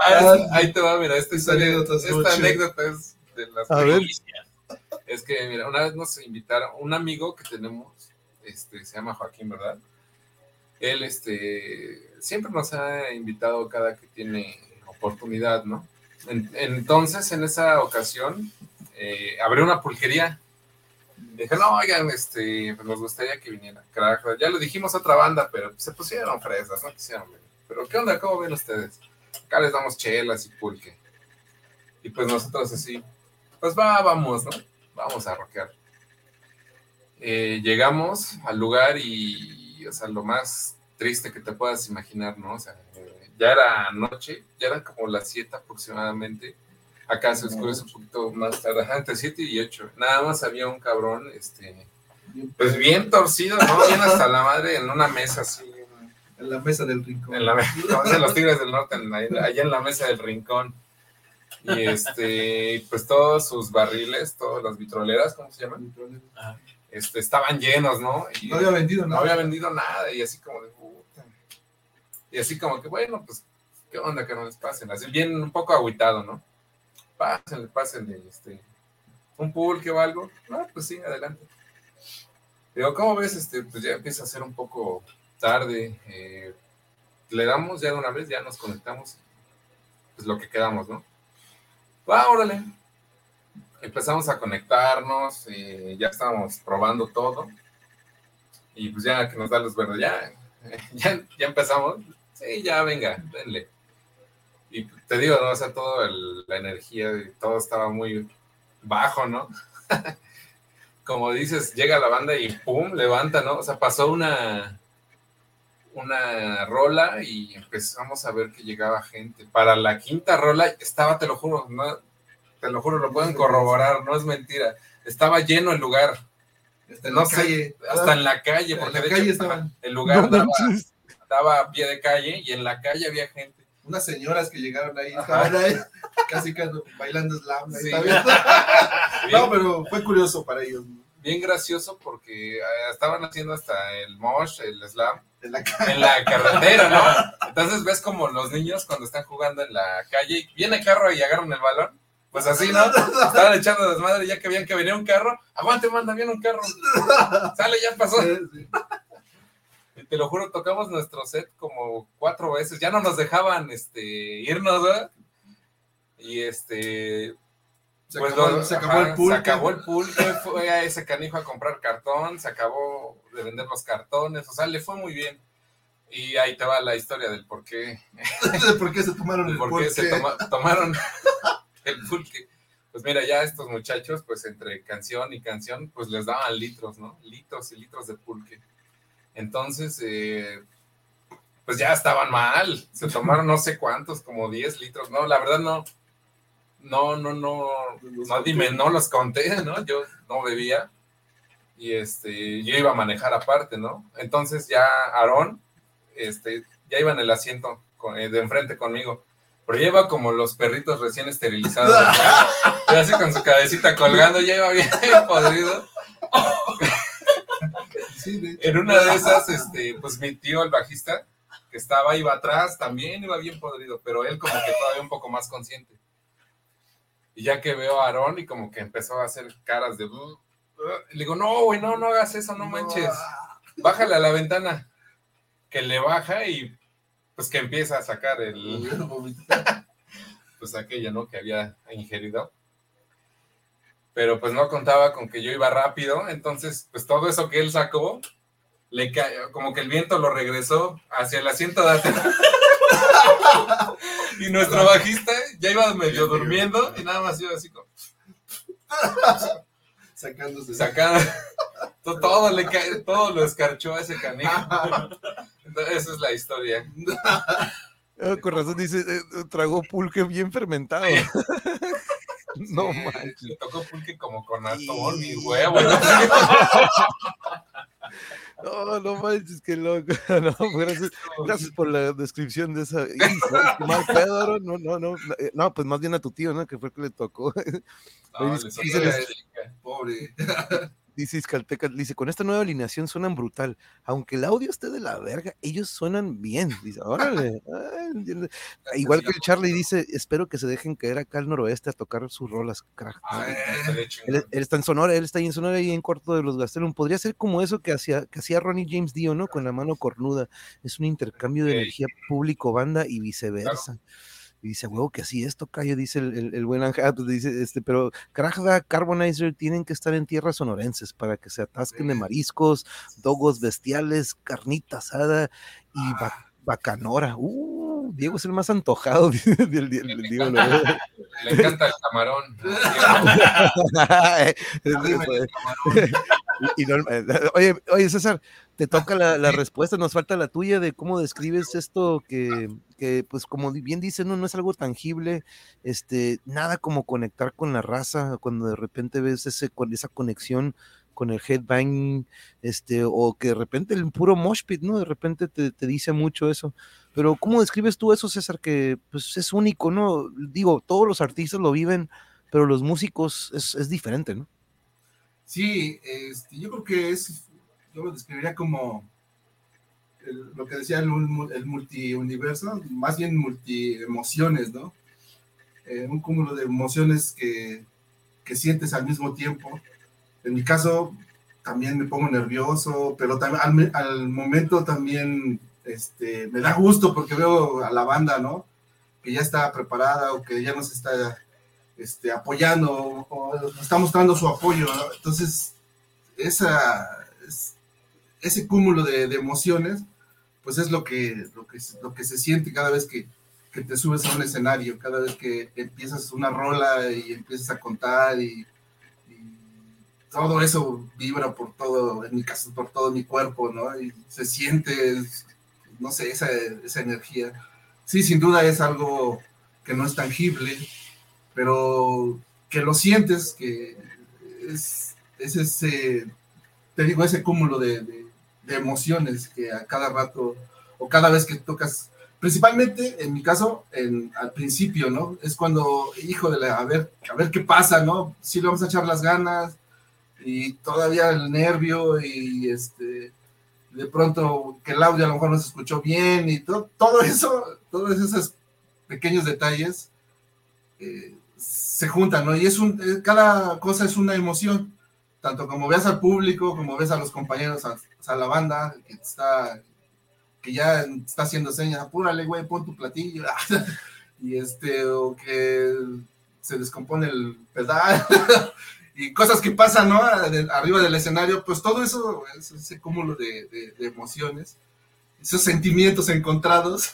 ah, Ahí te va, mira, esta, anécdota, esta anécdota es de las a Es que, mira, una vez nos invitaron, un amigo que tenemos, este, se llama Joaquín, ¿verdad? Él este, siempre nos ha invitado cada que tiene oportunidad, ¿no? entonces, en esa ocasión, eh, abrió una pulquería. Dije, no, oigan, este, pues nos gustaría que viniera. ya lo dijimos a otra banda, pero se pusieron fresas, no quisieron. Pero, ¿qué onda? ¿Cómo ven ustedes? Acá les damos chelas y pulque. Y pues nosotros así, pues va, vamos, ¿no? Vamos a rockear. Eh, llegamos al lugar y, o sea, lo más triste que te puedas imaginar, ¿no? O sea, eh, ya era noche, ya eran como las 7 aproximadamente. Acá se oscurece un poquito más tarde, entre 7 y 8. Nada más había un cabrón, este, pues bien torcido, ¿no? Bien hasta la madre en una mesa así. En la mesa del rincón. En la mesa, de los Tigres del Norte, allá en la mesa del rincón. Y este, pues todos sus barriles, todas las vitroleras, ¿cómo se llaman? Vitroleras. Este, estaban llenos, ¿no? no había vendido nada. No había vendido nada y así como de puta. Y así como que, bueno, pues, ¿qué onda que no les pasen? Así bien un poco agüitado, ¿no? Pásenle, pásenle, este, un pulque o algo. No, pues sí, adelante. Digo, ¿cómo ves? Este, pues ya empieza a ser un poco tarde. eh, le damos ya de una vez, ya nos conectamos. Pues lo que quedamos, ¿no? Va, órale. Empezamos a conectarnos, eh, ya estábamos probando todo. Y pues ya que nos da luz verde, ya, ya, empezamos. Sí, ya venga, denle. Y te digo, ¿no? O sea, toda la energía, todo estaba muy bajo, ¿no? Como dices, llega la banda y pum, levanta, ¿no? O sea, pasó una, una rola y empezamos a ver que llegaba gente. Para la quinta rola estaba, te lo juro, no, te lo juro, lo pueden corroborar, no es mentira. Estaba lleno el lugar. Hasta en No la sé, calle. hasta en la calle, En porque la de calle hecho, estaban. el lugar No daba, daba a pie de calle y en la calle había gente. Unas señoras que llegaron ahí, estaban ahí, casi bailando slam. Sí. No, pero fue curioso para ellos. Bien gracioso porque eh, estaban haciendo hasta el mosh, el slam, En la en la carretera, ¿no? Entonces ves como los niños cuando están jugando en la calle, y viene el carro y agarran el balón, pues así, ¿no? Estaban echando desmadre ya que veían que venía un carro, aguante, manda, viene un carro, sale, ya pasó. Sí, te lo juro, tocamos nuestro set como cuatro veces, ya no nos dejaban este, irnos, ¿verdad? Y este, Se pues acabó, lo- el- se acabó ajá, el pulque. Se acabó el pulque, fue a ese canijo a comprar cartón, se acabó de vender los cartones, o sea, le fue muy bien. Y ahí te va la historia del por qué, ¿Por qué se tomaron el por qué se toma- tomaron el pulque. Pues mira, ya estos muchachos, pues entre canción y canción, pues les daban litros, ¿no? Litros y litros de pulque. Entonces, eh, pues ya estaban mal. Se tomaron no sé cuántos, como 10 litros. No, la verdad no. No, no, no. No, dime, no los conté, ¿no? Yo no bebía. Y este, yo iba a manejar aparte, ¿no? Entonces ya Aarón, este, ya iba en el asiento con- eh, de enfrente conmigo. Pero iba como los perritos recién esterilizados. ¿no? Ya así con su cabecita colgando, ya iba bien podrido. Sí, de hecho. En una de esas, este, pues mi tío, el bajista, que estaba, iba atrás, también iba bien podrido, pero él como que todavía un poco más consciente. Y ya que veo a Aarón y como que empezó a hacer caras de... Le digo, no, güey, no, no hagas eso, no manches. Bájale a la ventana. Que le baja y pues que empieza a sacar el, pues aquella, ¿no? Que había ingerido. Pero pues no contaba con que yo iba rápido, entonces pues todo eso que él sacó, le como que el viento lo regresó hacia el asiento de atrás. y nuestro bajista ya iba medio durmiendo y nada más iba así como Sacándose. sacando to- todo le todo lo escarchó a ese canijo. Esa es la historia. Ah, con razón dice, eh, tragó pulque bien fermentado. no Sí, manches. Le tocó pulque como con y Y- huevo. ¿no? No, manches, qué loco. No, gracias, gracias por la descripción de esa. Mal pedo. No, no, no. eh, No, pues más bien a tu tío, ¿no? Que fue el que le tocó. No, le dice les-. Pobre. Dice Iscalteca, dice, con esta nueva alineación suenan brutal. Aunque el audio esté de la verga, ellos suenan bien. Dice, órale. Ay, entiende. Igual que el Charlie dice, espero que se dejen caer acá al noroeste a tocar sus rolas, crack. Ay. Él, él está en Sonora, él está ahí en Sonora y en corto de los Gastelum. Podría ser como eso que hacía, que hacía Ronnie James Dio, ¿no? Con la mano cornuda. Es un intercambio de energía público-banda y viceversa. Y dice, huevo, que así es, tocayo, dice el, el, el buen Ángel. Ah, pues dice, este, pero Krajda, Carbonizer tienen que estar en tierras sonorenses para que se atasquen de mariscos, dogos bestiales, carnita asada y Ah. ba- bacanora. Uh, Diego es el más antojado del, ¿no? Le encanta el camarón. Y- no- eh, oye, oye, César, te toca la, la respuesta, nos falta la tuya de cómo describes esto que, que, pues como bien dice, no, no es algo tangible, este, nada como conectar con la raza, cuando de repente ves ese, con esa conexión con el headbanging, este, o que de repente el puro mosh pit, ¿no? De repente te, te dice mucho eso. Pero ¿cómo describes tú eso, César? Que pues es único, ¿no? Digo, todos los artistas lo viven, pero los músicos es, es diferente, ¿no? Sí, este, yo creo que es, yo lo describiría como lo que decía el, el multiuniverso, más bien multi-emociones, ¿no? Eh, un cúmulo de emociones que, que, sientes al mismo tiempo. En mi caso, también me pongo nervioso, pero también al, al, momento también este, me da gusto porque veo a la banda, ¿no? Que ya está preparada o que ya nos está este, apoyando o, está mostrando su apoyo, ¿no? Entonces, esa, ese cúmulo de, emociones pues es lo que, lo que, lo que se siente cada vez que, que, te subes a un escenario, cada vez que empiezas una rola y empiezas a contar y, todo eso vibra por todo, en mi caso, por todo mi cuerpo, ¿no? Y se siente, no sé, esa, esa energía. Sí, sin duda es algo que no es tangible, pero que lo sientes, que es, es ese, te digo, ese cúmulo de emociones que a cada rato o cada vez que tocas, principalmente en mi caso, en, al principio, ¿no? Es cuando, hijo de a ver, a ver qué pasa, ¿no? Si le vamos a echar las ganas y todavía el nervio y este, de pronto que el audio a lo mejor no se escuchó bien y todo, todo eso, todos esos pequeños detalles eh, se juntan, ¿no? Y es un, cada cosa es una emoción tanto como ves al público, como ves a los compañeros, a, la banda que está, que ya está haciendo señas, apúrale, güey, pon tu platillo, y este, o que se descompone el pedal, y cosas que pasan, ¿no? Arriba del escenario, pues todo eso, ese cúmulo de, emociones, esos sentimientos encontrados,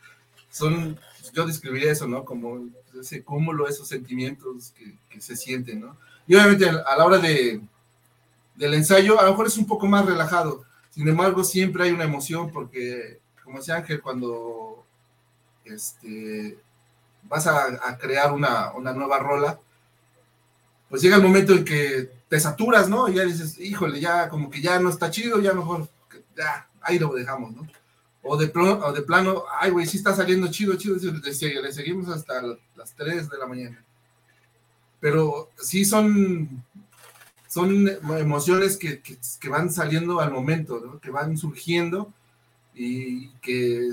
son, yo describiría eso, ¿no? Como ese cúmulo, esos sentimientos que, se sienten, ¿no? Y obviamente a la hora de, del ensayo, a lo mejor es un poco más relajado. Sin embargo, siempre hay una emoción porque, como decía Ángel, cuando este, vas a, crear una, nueva rola, pues llega el momento en que te saturas, ¿no? Y ya dices, híjole, ya como que ya no está chido, ya mejor, ya, ahí lo dejamos, ¿no? O de, o de plano, ay, güey, sí está saliendo chido, chido, le seguimos hasta las 3 de la mañana. Pero sí son son emociones que, van saliendo al momento, que van surgiendo y que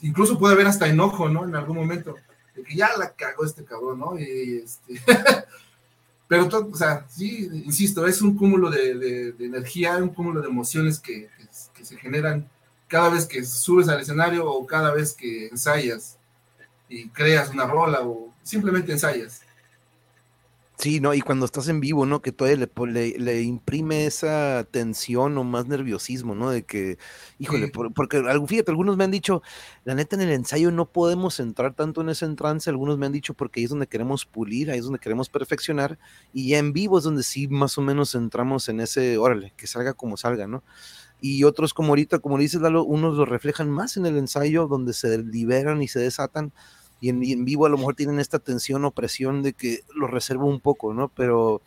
incluso puede haber hasta enojo, ¿no? En algún momento, de que ya la cagó este cabrón, ¿no? Y, este, pero, o sea, sí, insisto, es un cúmulo de, energía, un cúmulo de emociones que, que se generan cada vez que subes al escenario o cada vez que ensayas y creas una rola o simplemente ensayas. Sí, ¿no? Y cuando estás en vivo, ¿no? Que todavía le, le, imprime esa tensión o más nerviosismo, ¿no? De que, híjole, porque fíjate, algunos me han dicho, la neta en el ensayo no podemos entrar tanto en ese trance, algunos me han dicho porque ahí es donde queremos pulir, ahí es donde queremos perfeccionar, y ya en vivo es donde sí más o menos entramos en ese, órale, que salga como salga, ¿no? Y otros como ahorita, como dices, Lalo, unos lo reflejan más en el ensayo, donde se liberan y se desatan, y en, vivo a lo mejor tienen esta tensión o presión de que lo reservo un poco, ¿no? Pero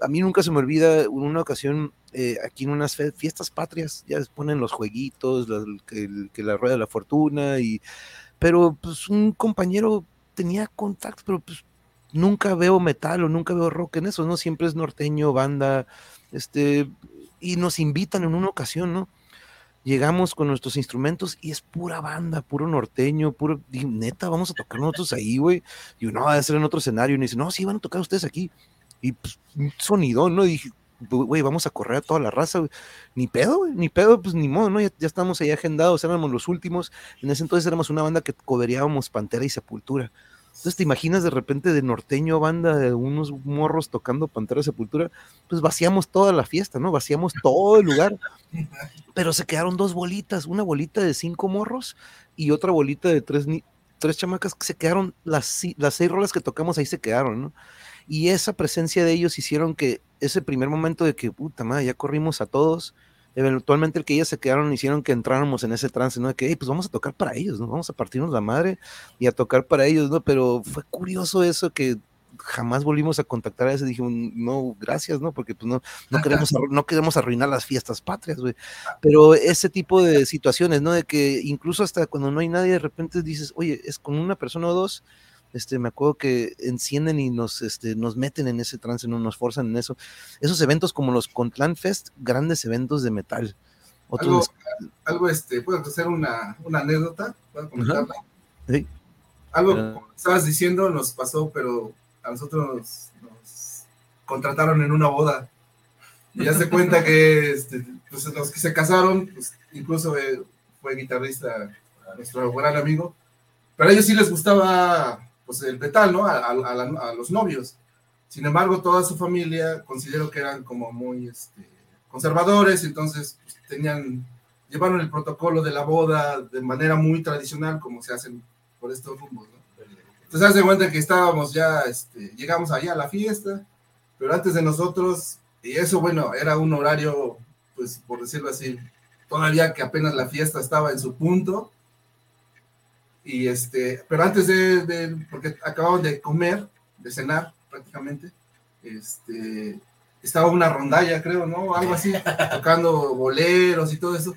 a mí nunca se me olvida una ocasión eh, aquí en unas fiestas patrias, ya les ponen los jueguitos, que, la rueda de la fortuna, y, pero pues un compañero tenía contacto, pero pues nunca veo metal o nunca veo rock en eso, ¿no? Siempre es norteño, banda, este, y nos invitan en una ocasión, ¿no? llegamos con nuestros instrumentos y es pura banda, puro norteño, puro, neta, vamos a tocar nosotros ahí, güey. Y no, va a ser en otro escenario. Y dice, no, sí, van a tocar ustedes aquí. Y pues, sonido, ¿no? Dije, güey, vamos a correr a toda la raza, güey. Ni pedo, güey, ni pedo, pues ni modo, ¿no? Ya, ya estamos ahí agendados, éramos los últimos. En ese entonces éramos una banda que coberíamos Pantera y Sepultura. Entonces te imaginas de repente de norteño banda de unos morros tocando Pantera Sepultura, pues vaciamos toda la fiesta, ¿no? Vaciamos todo el lugar. Pero se quedaron dos bolitas, una bolita de cinco morros y otra bolita de tres, tres chamacas que se quedaron, las, las seis rolas que tocamos ahí se quedaron, ¿no? Y esa presencia de ellos hicieron que ese primer momento de que, puta madre, ya corrimos a todos, eventualmente el que ellas se quedaron hicieron que entráramos en ese trance, ¿no? De que, pues vamos a tocar para ellos, ¿no? Vamos a partirnos la madre y a tocar para ellos, ¿no? Pero fue curioso eso que jamás volvimos a contactar a ese, dije, no, gracias, ¿no? Porque pues no, no queremos, no queremos arruinar las fiestas patrias, güey. Pero ese tipo de situaciones, ¿no? De que incluso hasta cuando no hay nadie, de repente dices, oye, es con una persona o dos, este, me acuerdo que encienden y nos, este, nos meten en ese trance, ¿no? nos forzan en eso. Esos eventos como los Conclan Fest, grandes eventos de metal. Otros Algo, les- algo, este, puedo hacer una, una anécdota, puedo comentarla. Sí. Algo, como estabas diciendo, nos pasó, pero a nosotros nos, nos contrataron en una boda. Y ya se cuenta que este, pues, los que se casaron, pues, incluso eh, fue guitarrista nuestro gran amigo, pero a ellos sí les gustaba pues, el metal, ¿no? A, a- a la- a los novios. Sin embargo, toda su familia considero que eran como muy este, conservadores, entonces pues, tenían, llevaron el protocolo de la boda de manera muy tradicional, como se hacen por estos rumbos, ¿no? Entonces, haz de cuenta que estábamos ya, este, llegamos allá a la fiesta, pero antes de nosotros, y eso, bueno, era un horario, pues, por decirlo así, todavía que apenas la fiesta estaba en su punto, y este, pero antes de, de- porque acababan de comer, de cenar prácticamente, este, estaba una rondalla, creo, ¿no? Algo así, tocando boleros y todo eso,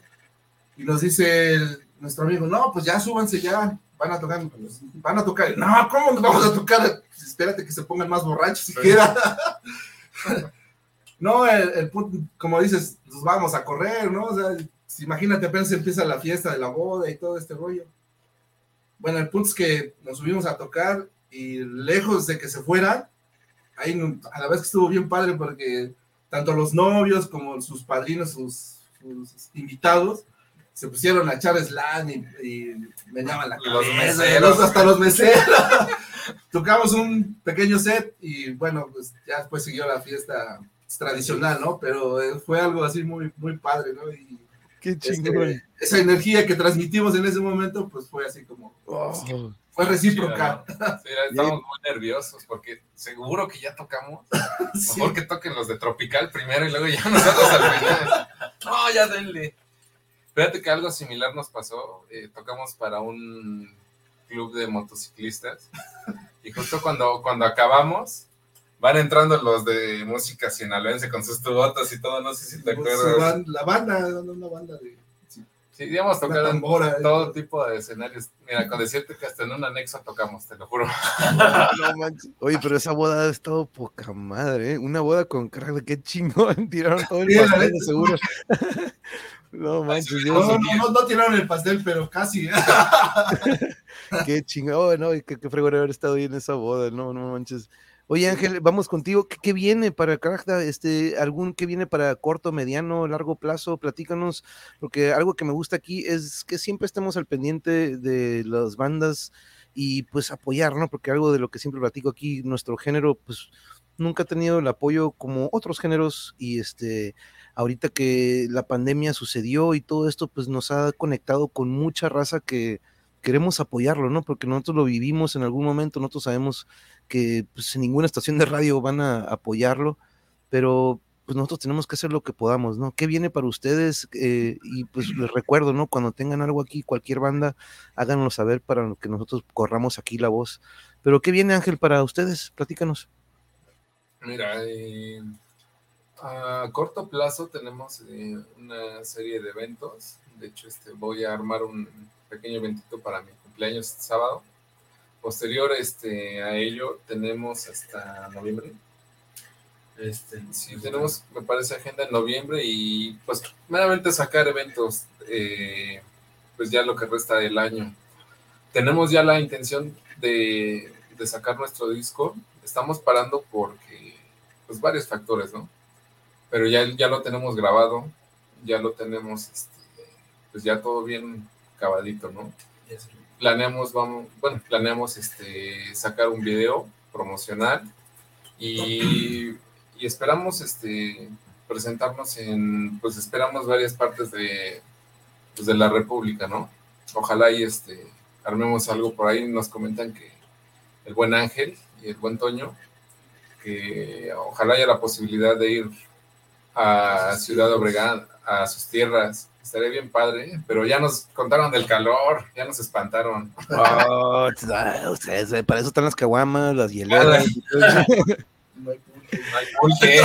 y nos dice el- nuestro amigo, no, pues ya súbanse, ya, van a tocar, pues, van a tocar, no, ¿cómo nos vamos a tocar? Pues espérate que se pongan más borrachos siquiera. no, el, el como dices, nos vamos a correr, ¿no? O sea, imagínate, apenas empieza la fiesta de la boda y todo este rollo. Bueno, el punto es que nos subimos a tocar y lejos de que se fueran, ahí a la vez que estuvo bien padre porque tanto los novios como sus padrinos, sus, sus invitados, se pusieron a echar slam y, y meneaban la Los cabeza, meseros. hasta los meseros. Tocamos un pequeño set y bueno, pues ya después siguió la fiesta tradicional, ¿no? Pero eh, fue algo así muy, muy padre, ¿no? Y Qué este, chingón. esa energía que transmitimos en ese momento, pues fue así como, Oh, fue recíproca. Sí, era- estábamos muy nerviosos porque seguro que ya tocamos. Sí. Mejor que toquen los de Tropical primero y luego ya nosotros al final. No, ya denle. Fíjate que algo similar nos pasó. eh, tocamos para un club de motociclistas y justo cuando, cuando acabamos van entrando los de música sinaloense con sus tubotas y todo. No sé si te Pues, acuerdas. van- la banda, una banda de Sí, una tocado en tambora. todo tipo de escenarios. Mira, con decirte que hasta en un anexo tocamos, te lo juro. no manches. Oye, pero esa boda ha estado poca madre, ¿eh? Una boda con crack, qué chingón. Tiraron todo el Sí, pastel, de seguro. no manches, No, Dios, no, no, no tiraron el pastel, pero casi. qué chingón, no, y qué, qué fregón haber estado ahí en esa boda, no, no manches. Oye, Ángel, vamos contigo. ¿Qué, qué viene para Caracta? Este, algún que viene para corto, mediano, largo plazo? Platícanos, porque algo que me gusta aquí es que siempre estemos al pendiente de las bandas y pues apoyar, ¿no? Porque algo de lo que siempre platico aquí, nuestro género, pues nunca ha tenido el apoyo como otros géneros y este, ahorita que la pandemia sucedió y todo esto, pues nos ha conectado con mucha raza que queremos apoyarlo, ¿no? Porque nosotros lo vivimos en algún momento, nosotros sabemos que pues, ninguna estación de radio van a apoyarlo, pero pues nosotros tenemos que hacer lo que podamos, ¿no? ¿Qué viene para ustedes? Eh, y pues les recuerdo, ¿no? Cuando tengan algo aquí, cualquier banda, háganlo saber para que nosotros corramos aquí la voz. Pero ¿qué viene, Ángel, para ustedes? Platícanos. Mira, eh, a corto plazo tenemos eh, una serie de eventos. De hecho, este, voy a armar un pequeño eventito para mi cumpleaños este sábado. Posterior este, a ello, tenemos hasta noviembre. Este, sí, tenemos, me parece, agenda en noviembre y pues meramente sacar eventos, eh, pues ya lo que resta del año. Tenemos ya la intención de, de sacar nuestro disco. Estamos parando porque, pues varios factores, ¿no? Pero ya, ya lo tenemos grabado, ya lo tenemos, este, pues ya todo bien acabadito, ¿no? Planeamos, vamos, bueno, planeamos este, sacar un video promocional y, esperamos este, presentarnos en, pues esperamos varias partes de, pues, de la República, ¿no? Ojalá y este, armemos algo por ahí, nos comentan que el buen Ángel y el buen Toño, que ojalá haya la posibilidad de ir a Ciudad Obregón, a sus tierras. Estaría bien padre, pero ya nos contaron del calor, ya nos espantaron. Oh, ah, ustedes, eh, para eso están las caguamas, las hieleras. No hay pulque. No hay pulque.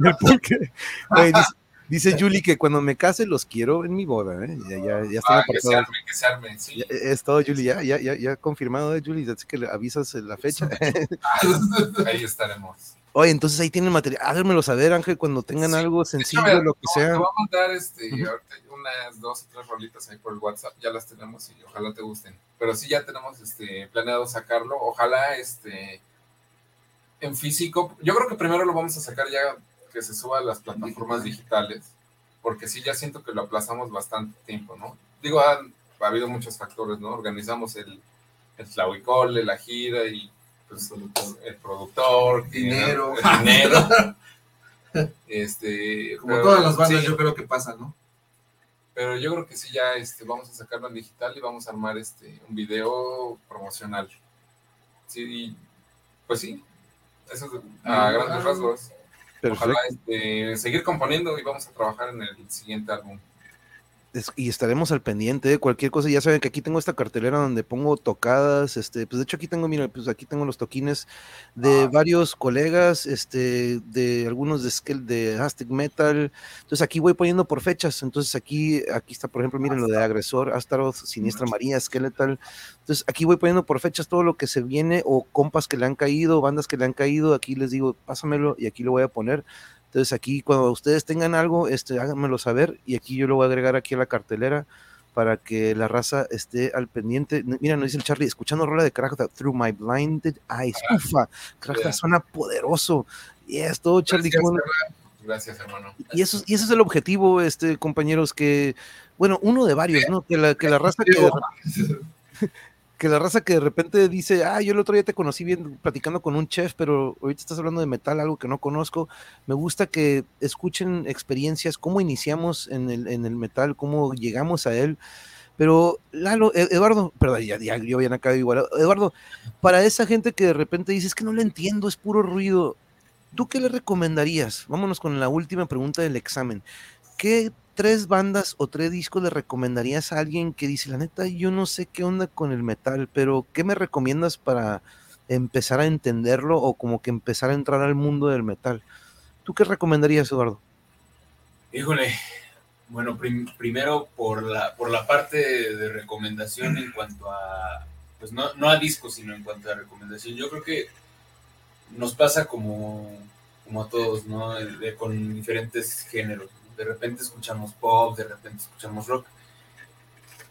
El pulque. Oye, dice, dice Julie que cuando me case los quiero en mi boda, ¿eh? Ya, ya, ya están Ah, que se arme, que se arme, sí. Ya, Es todo, Julie, ya, ya, ya, ya confirmado, ¿eh, Julie? Así que le avisas la fecha. Ahí estaremos. Oye, entonces ahí tienen material. Háganmelo saber, Ángel, cuando tengan Sí, algo sencillo, mira, lo que sea. Te voy a mandar este, ahorita unas dos o tres rolitas ahí por el WhatsApp, ya las tenemos y ojalá te gusten. Pero sí ya tenemos este, planeado sacarlo. Ojalá este en físico. Yo creo que primero lo vamos a sacar ya que se suba a las plataformas digitales, porque sí ya siento que lo aplazamos bastante tiempo, ¿no? Digo, han- ha habido muchos factores, ¿no? Organizamos el, el Tlahuicole, la gira y pues, el productor, Dinero. el dinero. Este, Como pero- todas las bandas, sí, yo creo que pasa, ¿no? pero yo creo que sí ya este, vamos a sacarlo en digital y vamos a armar este un video promocional. Sí, y, pues sí, eso es a Ah. grandes rasgos. Perfecto. Ojalá este, seguir componiendo y vamos a trabajar en el siguiente álbum. Es- y estaremos al pendiente de cualquier cosa. Ya saben que aquí tengo esta cartelera donde pongo tocadas. Este, pues de hecho aquí tengo, mira, pues aquí tengo los toquines de Ah. varios colegas, este, de algunos de de Aztec Metal. Entonces aquí voy poniendo por fechas. Entonces aquí, aquí está, por ejemplo, miren lo de Agresor, Astaroth, Siniestra María, Skeletal. Entonces aquí voy poniendo por fechas todo lo que se viene o compas que le han caído, bandas que le han caído. Aquí les digo, pásamelo y aquí lo voy a poner. Entonces aquí cuando ustedes tengan algo, este, háganmelo saber y aquí yo lo voy a agregar aquí a la cartelera para que la raza esté al pendiente. Mira, nos dice el Charlie, escuchando rola de Kragda, Through My Blinded Eyes. Ufa, Yeah. suena poderoso. Y es todo, Charlie. Bueno. Gracias, hermano. Y eso, y ese es el objetivo, este, compañeros, que, bueno, uno de varios, ¿no? Que la, que la raza que, que la raza que de repente dice, ah, yo el otro día te conocí bien platicando con un chef, pero ahorita estás hablando de metal, algo que no conozco. Me gusta que escuchen experiencias, cómo iniciamos en el, en el metal, cómo llegamos a él. Pero, Lalo, E- Eduardo, perdón, ya, ya yo bien acá igual. Eduardo, para esa gente que de repente dice, es que no le entiendo, es puro ruido, ¿tú qué le recomendarías? Vámonos con la última pregunta del examen. ¿Qué tres bandas o tres discos le recomendarías a alguien que dice, la neta, yo no sé qué onda con el metal, pero ¿qué me recomiendas para empezar a entenderlo o como que empezar a entrar al mundo del metal? ¿Tú qué recomendarías, Eduardo? Híjole, bueno, prim- primero por la, por la parte de, recomendación en cuanto a, pues no, no a discos, sino en cuanto a recomendación. Yo creo que nos pasa como, como a todos, ¿no? El- de- con diferentes géneros. De repente escuchamos pop, de repente escuchamos rock.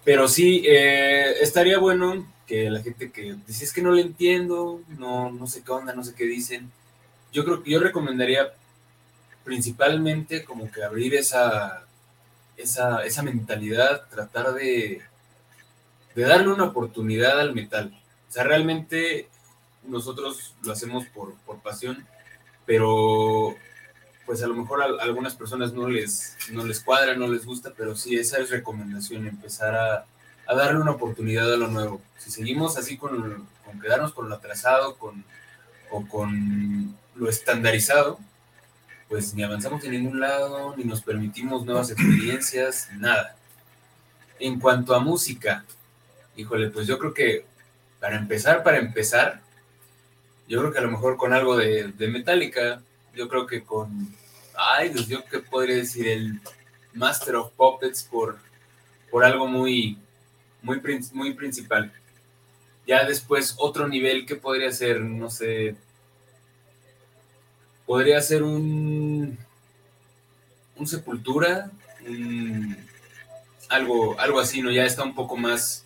Pero sí, eh, estaría bueno que la gente que dice es que no le entiendo, no, no sé qué onda, no sé qué dicen. Yo creo que yo recomendaría principalmente como que abrir esa, esa, esa mentalidad, tratar de, de darle una oportunidad al metal. O sea, realmente nosotros lo hacemos por, por pasión, pero pues a lo mejor a, algunas personas no les, no les cuadra, no les gusta, pero sí, esa es recomendación, empezar a, a darle una oportunidad a lo nuevo. Si seguimos así con, con quedarnos con lo atrasado con, o con lo estandarizado, pues ni avanzamos en ningún lado, ni nos permitimos nuevas experiencias, nada. En cuanto a música, híjole, pues yo creo que para empezar, para empezar, yo creo que a lo mejor con algo de, de Metallica, yo creo que con, ay, Dios, yo qué podría decir, el Master of Puppets por, por algo muy, muy, muy principal. Ya después otro nivel que podría ser, no sé, podría ser un, un sepultura, un- algo, algo así, ¿no? Ya está un poco más,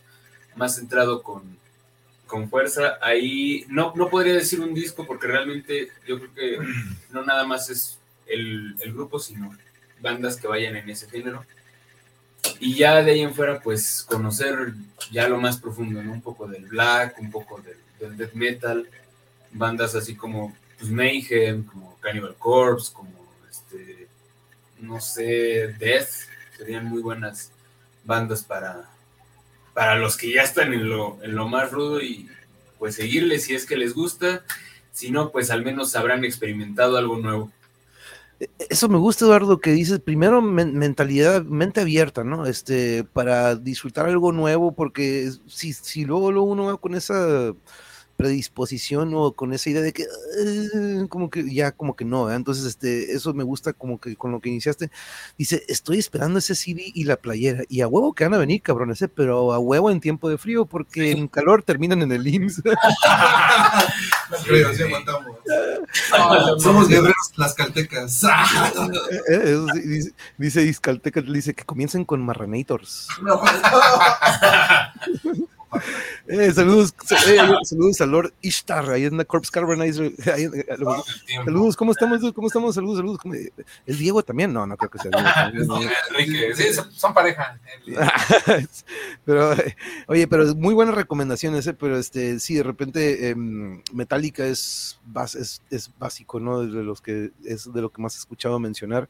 más centrado con, con fuerza. Ahí no, no podría decir un disco porque realmente yo creo que no nada más es el, el grupo, sino bandas que vayan en ese género. Y ya de ahí en fuera, pues conocer ya lo más profundo. Un poco del black, un poco del, del death metal, bandas así como pues, Mayhem, como Cannibal Corpse, como este, no sé, Death, serían muy buenas bandas para, para los que ya están en lo, en lo más rudo y pues seguirles si es que les gusta, si no, pues al menos habrán experimentado algo nuevo. Eso me gusta, Eduardo, que dices primero men- mentalidad, mente abierta, ¿no? Este, para disfrutar algo nuevo, porque si, si luego, luego uno va con esa predisposición o con esa idea de que eh, como que ya como que no, ¿eh? entonces este eso me gusta como que con lo que iniciaste. Dice, estoy esperando ese CD y la playera y a huevo que van a venir cabrones, ¿eh? pero a huevo en tiempo de frío porque en calor terminan en el IMSS. Sí. Somos guerreros tlaxcaltecas. Eh, eh, eso sí, dice, dice Iscalteca, dice que comiencen con Marranators. No, Eh, saludos, eh, saludos a Lord Ishtar, ahí en la Corpse Carbonizer. eh, lo- saludos, ¿cómo estamos? ¿Cómo estamos? Saludos, saludos. ¿Cómo- ¿El Diego también? No, no creo que sea el Diego también. Enrique, sí, son- pareja. pero, eh, oye, pero muy buenas recomendaciones, eh, pero este, sí, de repente em, Metallica es, es, es básico, ¿no? De los que, es de lo que más he escuchado mencionar,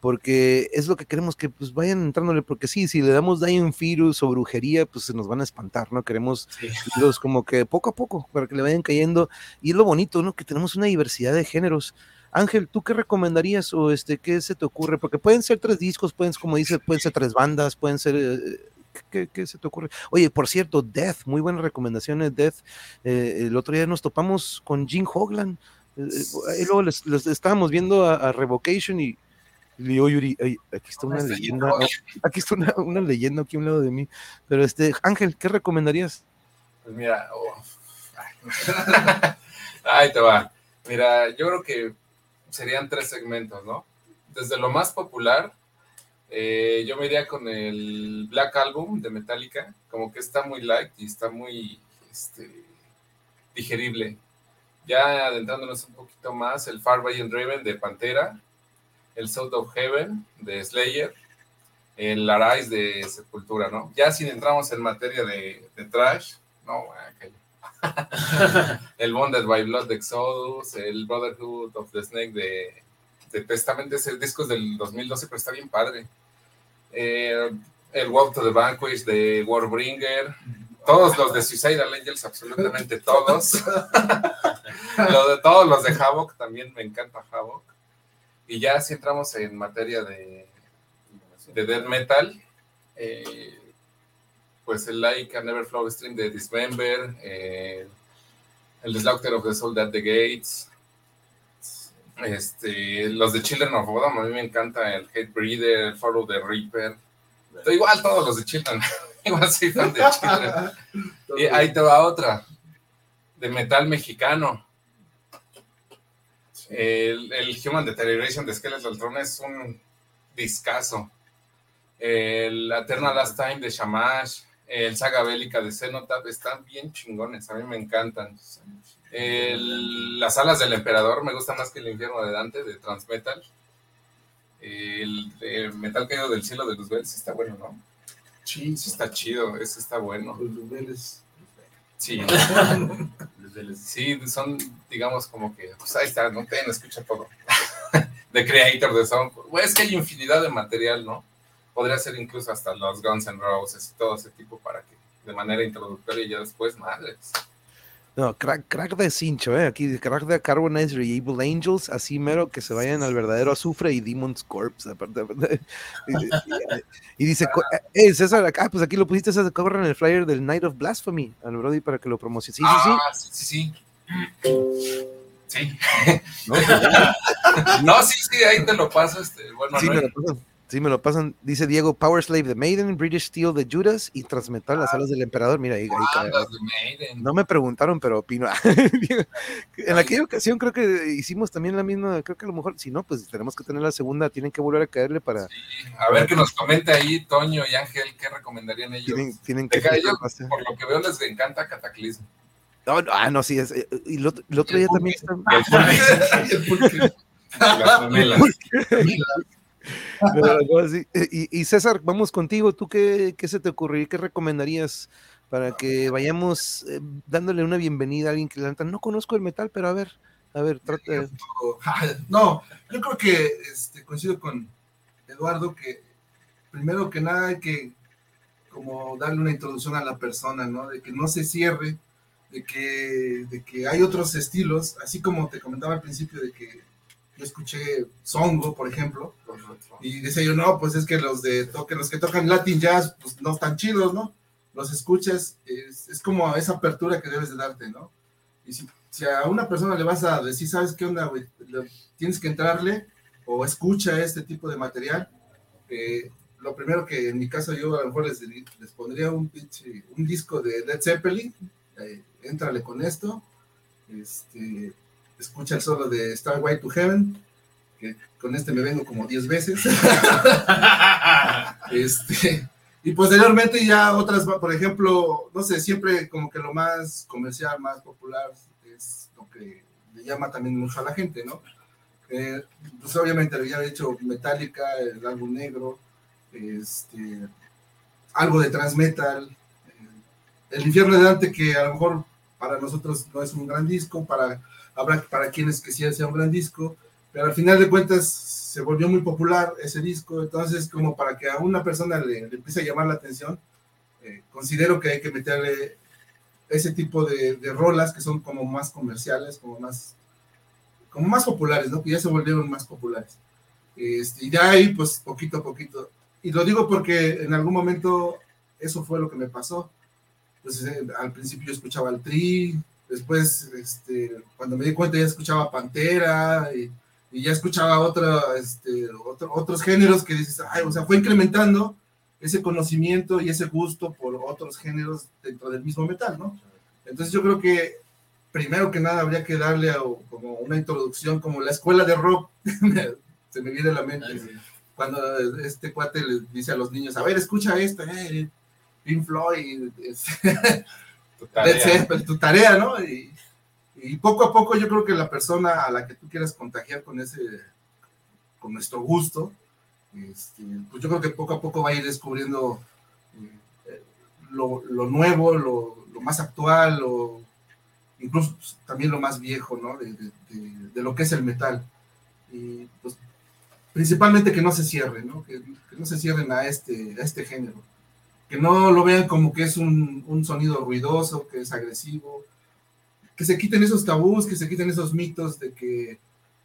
porque es lo que queremos que pues vayan entrándole, porque sí, si le damos Dying Virus o brujería, pues se nos van a espantar, ¿no? Queremos Sí. los como que poco a poco, para que le vayan cayendo, y es lo bonito, ¿no? Que tenemos una diversidad de géneros. Ángel, ¿tú qué recomendarías o este qué se te ocurre? Porque pueden ser tres discos, pueden, como dices, pueden ser tres bandas, pueden ser eh, ¿Qué, qué se te ocurre? Oye, por cierto, Death, muy buenas recomendaciones, Death. Eh, el otro día nos topamos con Jim Hoglan. Eh, eh, luego les, les estábamos viendo a, a Revocation y y le digo, Yuri, "Ey, aquí está una leyenda, aquí está una, una leyenda aquí a un lado de mí. Pero este, Ángel, ¿qué recomendarías? Pues mira, oh, ay. ahí te va. Mira, yo creo que serían tres segmentos, ¿no? Desde lo más popular, eh, yo me iría con el Black Album de Metallica, como que está muy light y está muy este, digerible. Ya adentrándonos un poquito más, el Far By and Driven de Pantera, el South of Heaven de Slayer, el Arise de Sepultura, ¿no? Ya si entramos en materia de, de trash, no, el Bonded by Blood de Exodus, el Brotherhood of the Snake de, de Testament, ese disco es del 2012, pero está bien padre. Eh, el Walk to the Vanquish de Warbringer, todos los de Suicidal Angels, absolutamente todos. Lo de, todos los de Havoc, también me encanta Havoc. Y ya si entramos en materia de, de death metal, eh, pues el Like and Never Flow Stream de Dismember, eh, el Slaughter of the Soul at the Gates, este, los de Children of Bodom, a mí me encanta el Hate Breeder, el Follow the Reaper, igual todos los de Children, igual soy fan de Children. Y ahí te va otra, de metal mexicano. El, el Human Deterioration de Skeletal Throne es un discazo. El Eternal Last Time de Shamash, el Saga Bélica de Cenotap, están bien chingones, a mí me encantan. El- las alas del emperador me gusta más que el infierno de Dante de Transmetal. El, el Metal Caído del Cielo de Luzbel, sí está bueno, ¿no? Sí, sí está chido, ese está bueno. Los niveles. Sí. Sí, son, digamos, como que, pues ahí está, no ten, escucha todo. The Creator de Sound. Es que hay infinidad de material, ¿no? Podría ser incluso hasta los Guns N' Roses y todo ese tipo para que de manera introductoria y ya después, madres. No, crack, crack de cincho, ¿eh? Aquí, crack de Carbonizer y Evil Angels, así mero que se vayan al verdadero azufre y Demon's Corpse. aparte, aparte. y, y- y dice, co- eh, César, acá, pues aquí lo pusiste, César, corran el flyer del Night of Blasphemy al Brody para que lo promocione. Sí, sí, sí. Ah, sí, sí, sí. Sí. No, pues. No, sí, sí, ahí te lo paso. Este, bueno, Sí, no me lo pasan. Sí, me lo pasan. Dice Diego, Power Slave de Maiden, British Steel de Judas y Transmetal, las alas del emperador. Mira, ahí, ahí Ah, cae. las de Maiden. No me preguntaron, pero opino. En aquella ocasión creo que hicimos también la misma, creo que a lo mejor, si no, pues tenemos que tener la segunda, tienen que volver a caerle para... A ver que nos comente ahí Toño y Ángel qué recomendarían ellos. Tienen, que... ellos, por lo que veo, les encanta Cataclismo. No, no, ah, no, sí, es, eh, y el otro, el otro día también está... Sí, eh, Y, y César, vamos contigo. ¿Tú qué, qué se te ocurriría? ¿Qué recomendarías para que vayamos eh, dándole una bienvenida a alguien que la neta no conozco el metal, pero a ver, a ver, trata de... No, yo creo que este, coincido con Eduardo que primero que nada hay que como darle una introducción a la persona, ¿no? De que no se cierre, de que, de que hay otros estilos, así como te comentaba al principio de que yo escuché Songo, por ejemplo, y decía yo, no, pues es que los de toque, los que tocan Latin Jazz, pues no están chidos, ¿no? Los escuchas, es, como esa apertura que debes de darte, ¿no? Y si, a una persona le vas a decir, ¿sabes qué onda, güey? Tienes que entrarle o escucha este tipo de material. eh, lo primero que en mi caso yo a lo mejor les, les pondría un, pinche- un disco de Led Zeppelin, eh, éntrale con esto, este, escucha el solo de Starway to Heaven, que con este me vengo como 10 veces. Este, y posteriormente ya otras, por ejemplo, no sé, siempre como que lo más comercial, más popular es lo que le llama también mucho a la gente, ¿no? Eh, pues obviamente ya he hecho Metallica, el álbum negro, este, algo de Transmetal, eh, El infierno de Dante, que a lo mejor para nosotros no es un gran disco, para, habrá para quienes que sí sea un gran disco, pero al final de cuentas se volvió muy popular ese disco, entonces como para que a una persona le, le empiece a llamar la atención, eh, considero que hay que meterle ese tipo de, de rolas que son como más comerciales, como más, como más populares, ¿no? Que ya se volvieron más populares. Este, y de ahí, pues, poquito a poquito. Y lo digo porque en algún momento eso fue lo que me pasó. Entonces, eh, al principio yo escuchaba el Tri, después, este, cuando me di cuenta ya escuchaba Pantera y, y ya escuchaba otra, este, otro- otros géneros que dices, ay, o sea, fue incrementando ese conocimiento y ese gusto por otros géneros dentro del mismo metal, ¿no? Entonces yo creo que primero que nada habría que darle a- como una introducción, como la escuela de rock, se me viene a la mente, cuando este cuate le dice a los niños, a ver, escucha esto, eh, Pink Floyd, este, Tu Led tarea. Zeppelin, tu tarea, ¿no? Y, y poco a poco yo creo que la persona a la que tú quieras contagiar con ese, con nuestro gusto, este, pues yo creo que poco a poco va a ir descubriendo eh, lo, lo nuevo, lo, lo más actual, lo, incluso pues, también lo más viejo, ¿no? De, de- lo que es el metal. Y pues principalmente que no se cierren, ¿no? Que, que no se cierren a este, a este género. Que no lo vean como que es un, un sonido ruidoso, que es agresivo. Que se quiten esos tabús, que se quiten esos mitos de que,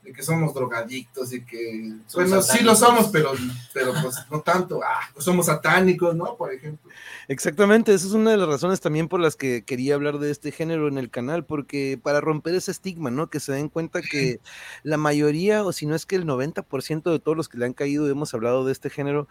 de que somos drogadictos y que, Somos bueno, sí lo somos, pero, pero pues no tanto. Ah, pues somos satánicos, ¿no? Por ejemplo. Exactamente, esa es una de las razones también por las que quería hablar de este género en el canal, porque para romper ese estigma, ¿no? Que se den cuenta que la mayoría, o si no es que el 90% de todos los que le han caído, hemos hablado de este género,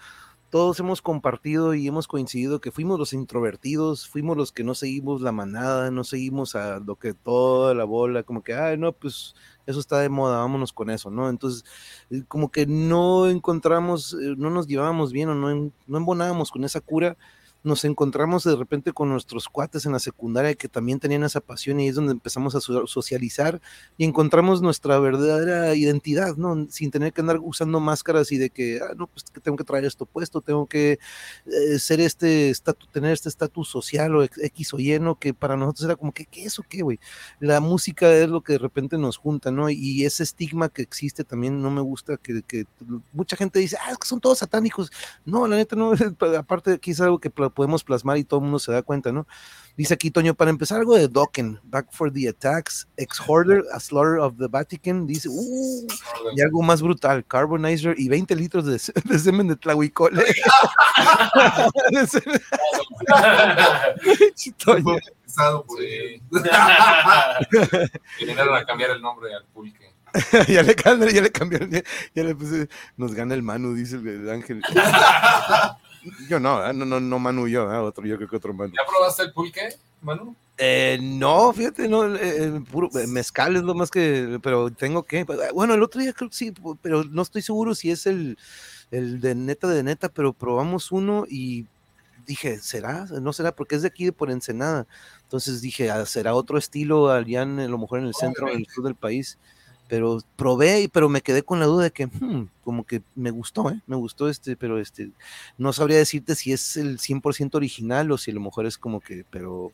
todos hemos compartido y hemos coincidido que fuimos los introvertidos, fuimos los que no seguimos la manada, no seguimos a lo que toda la bola, como que, ay, no, pues eso está de moda, vámonos con eso, ¿no? Entonces, eh, como que no encontramos, eh, no nos llevábamos bien o no, no embonábamos con esa cura nos encontramos de repente con nuestros cuates en la secundaria que también tenían esa pasión y es donde empezamos a so- socializar y encontramos nuestra verdadera identidad, ¿no? Sin tener que andar usando máscaras y de que, ah, no, pues que tengo que traer esto puesto, tengo que eh, ser este estatus, tener este estatus social o X o Y, ¿no? Que para nosotros era como que, ¿qué eso qué, güey? La música es lo que de repente nos junta, ¿no? Y ese estigma que existe también no me gusta que, que mucha gente dice, ah, es que son todos satánicos. No, la neta no, aparte aquí es algo que podemos plasmar y todo el mundo se da cuenta, ¿no? Dice aquí, Toño, para empezar algo de Dokken, Back for the Attacks, Ex-Hoarder, A Slaughter of the Vatican, dice, uh, y algo más brutal, Carbonizer y 20 litros de, de semen de Tlahuicole. Vinieron a cambiar el nombre al pulque. ya le cambiaron, ya le cambiaron, ya, ya le puse, nos gana el Manu, dice el, el ángel. Yo no, ¿eh? no, no, no Manu yo, ¿eh? otro, yo creo que otro Manu. ¿Ya probaste el pulque, Manu? Eh, no, fíjate, no, eh, eh, puro mezcal es lo más que, pero tengo que, bueno, el otro día creo que sí, pero no estoy seguro si es el, el de neta de neta, pero probamos uno y dije, ¿será? No será, porque es de aquí de por Ensenada. Entonces dije, "Ah, será otro estilo allá en, a lo mejor en el centro, en el sur del país. Pero probé, y- pero me quedé con la duda de que, hmm, como que me gustó, ¿eh? Me gustó este, pero este, no sabría decirte si es el 100% original o si a lo mejor es como que, pero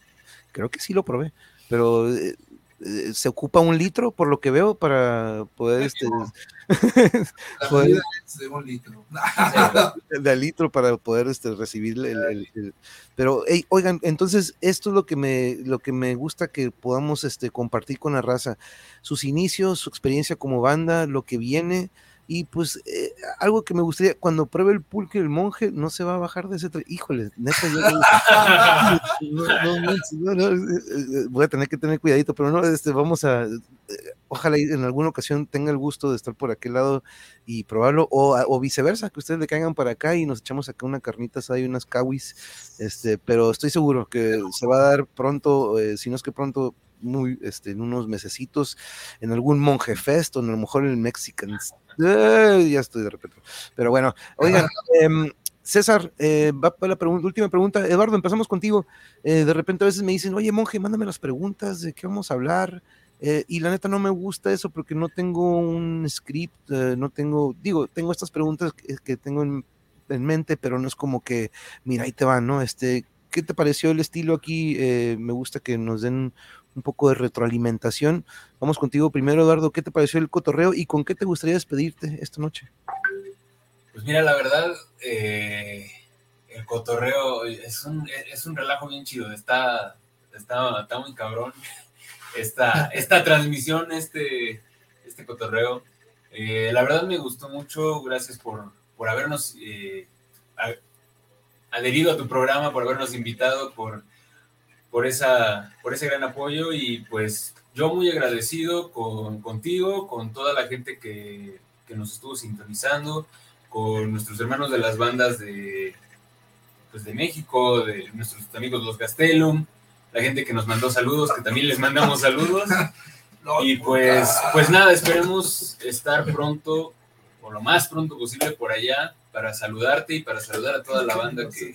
creo que sí lo probé. Pero eh, eh, se ocupa un litro, por lo que veo, para poder, este, La medida es de un litro. de litro para poder este, recibir el, el- el- pero hey, oigan entonces esto es lo que me lo que me gusta que podamos este compartir con la raza sus inicios su experiencia como banda lo que viene Y pues eh, algo que me gustaría, cuando pruebe el pulque el monje, no se va a bajar de ese tren. Híjole, neta, yo no, no, no, eh, voy a tener que tener cuidadito, pero no, este, vamos a, eh, ojalá en alguna ocasión tenga el gusto de estar por aquel lado y probarlo, o, viceversa, que ustedes le caigan para acá y nos echamos acá una carnita hay unas kawis, este, pero estoy seguro que se va a dar pronto, si no es que pronto, muy, este, en unos mesecitos, en algún monje fest o a lo mejor en el Mexican ya estoy de repente. Pero bueno, oigan, em, César, eh, va para la última pregunta. Eduardo, empezamos contigo. Eh, de repente a veces me dicen, oye, monje, mándame las preguntas de qué vamos a hablar. Eh, y la neta no me gusta eso porque no tengo un script, no tengo, digo, tengo estas preguntas que, tengo en, en, mente, pero no es como que, mira, ahí te van, ¿no? Este, ¿qué te pareció el estilo aquí? me gusta que nos den un poco de retroalimentación. Vamos contigo primero, Eduardo. ¿Qué te pareció el cotorreo y con qué te gustaría despedirte esta noche? Pues mira, la verdad, eh, el cotorreo es un, es un relajo bien chido. Está, está, está muy cabrón esta, esta transmisión, este, este cotorreo. Eh, la verdad me gustó mucho. Gracias por, por habernos eh, adherido a tu programa, por habernos invitado, por por, esa, por ese gran apoyo y pues yo muy agradecido con, contigo, con toda la gente que, que, nos estuvo sintonizando, con nuestros hermanos de las bandas de, pues de México, de nuestros amigos los Gastelum, la gente que nos mandó saludos, que también les mandamos saludos. Y pues, pues nada, esperemos estar pronto, o lo más pronto posible por allá, para saludarte y para saludar a toda la banda que,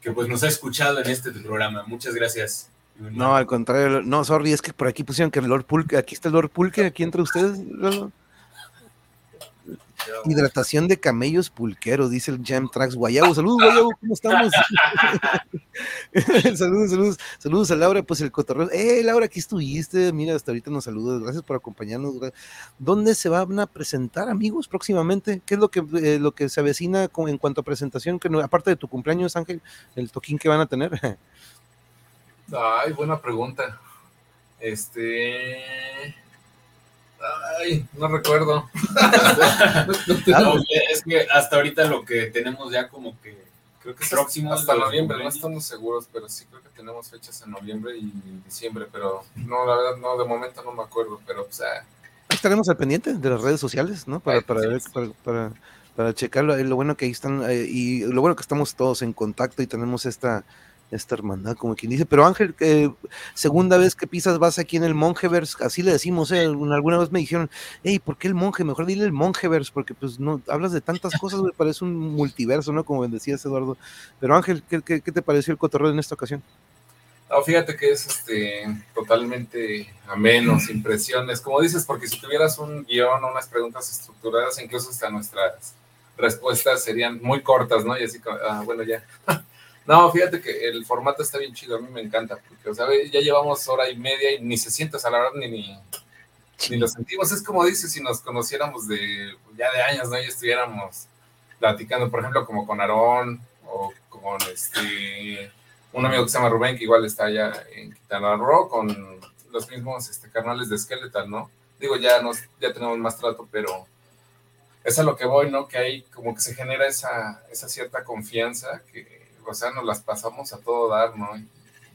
que pues nos ha escuchado en este programa. Muchas gracias. No, al contrario, no, sorry, es que por aquí pusieron que el Lord Pulque, aquí está el Lord Pulque, aquí entre ustedes. Hidratación de camellos pulqueros, dice el Jam Tracks Guayabo. Saludos, Guayabo, ¿cómo estamos? saludos, saludos, saludos a Laura, pues el cotorreo. Eh, Laura, aquí estuviste. Mira, hasta ahorita nos saludas. Gracias por acompañarnos. ¿Dónde se van a presentar, amigos, próximamente? ¿Qué es lo que, eh, lo que se avecina en cuanto a presentación? Que aparte de tu cumpleaños, Ángel, el toquín que van a tener. Ay, buena pregunta. Este. Ay, no recuerdo. es que hasta ahorita lo que tenemos ya como que creo que próximo hasta noviembre, no estamos seguros, pero sí creo que tenemos fechas en noviembre y diciembre, pero no, la verdad no, de momento no me acuerdo, pero o sea, estaremos al pendiente de las redes sociales, ¿no? Para, para, para, para, checarlo. Lo bueno que ahí están, eh, y lo bueno que estamos todos en contacto y tenemos esta esta hermandad, como quien dice. Pero Ángel, eh, segunda vez que pisas vas aquí en el Monjeverse, así le decimos, eh, alguna vez me dijeron, hey, ¿por qué el monje? Mejor dile el Monjeverse, porque pues no, hablas de tantas cosas, me parece un multiverso, ¿no? Como decías, Eduardo. Pero Ángel, ¿qué, qué, te pareció el cotorreo en esta ocasión? No, fíjate que es este totalmente ameno, sin presiones, como dices, porque si tuvieras un guion o unas preguntas estructuradas, incluso hasta nuestras respuestas serían muy cortas, ¿no? Y así, ah, bueno, ya. No, fíjate que el formato está bien chido, a mí me encanta, porque, o sea, ya llevamos hora y media y ni se siente, a la verdad, ni, ni, lo sentimos. Es como dices, si nos conociéramos de ya de años, ¿no? Y estuviéramos platicando, por ejemplo, como con Aarón o con este, un amigo que se llama Rubén, que igual está allá en Quintana Roo, con los mismos este, carnales de Skeletal, ¿no? Digo, ya, nos, ya tenemos más trato, pero es a lo que voy, ¿no? Que ahí como que se genera esa, esa cierta confianza que o sea, nos las pasamos a todo dar, ¿no?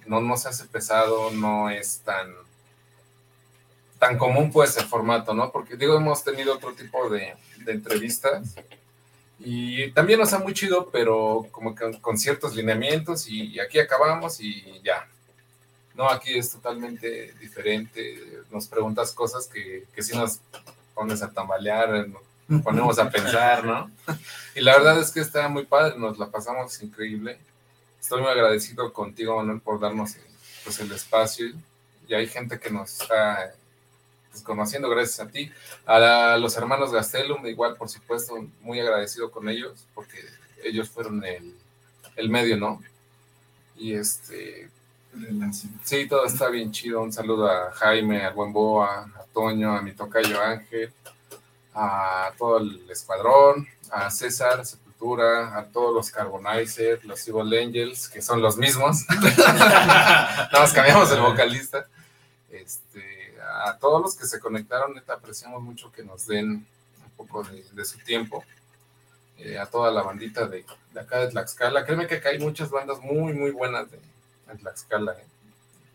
No nos hace pesado, no es tan, tan común pues el formato, ¿no? Porque digo, hemos tenido otro tipo de, entrevistas y también nos ha muy chido, pero como que con ciertos lineamientos y, aquí acabamos y ya. No, aquí es totalmente diferente. Nos preguntas cosas que, que sí nos pones a tambalear, ponemos a pensar, ¿no? Y la verdad es que está muy padre, nos la pasamos increíble. Estoy muy agradecido contigo, Manuel, por darnos pues, el espacio. Y hay gente que nos está pues, conociendo gracias a ti. A los hermanos Gastelum, igual, por supuesto, muy agradecido con ellos, porque ellos fueron el, el medio, ¿no? Y este, Sí, todo está bien chido. Un saludo a Jaime, a Buen Boa, a Toño, a mi tocayo Ángel, a todo el escuadrón, a César Sepultura, a todos los Carbonizer, los Evil Angels, que son los mismos. Nada más cambiamos el vocalista. Este, a todos los que se conectaron, neta, apreciamos mucho que nos den un poco de, su tiempo. Eh, a toda la bandita de, de, acá de Tlaxcala. Créeme que acá hay muchas bandas muy, muy buenas de, de Tlaxcala. ¿eh?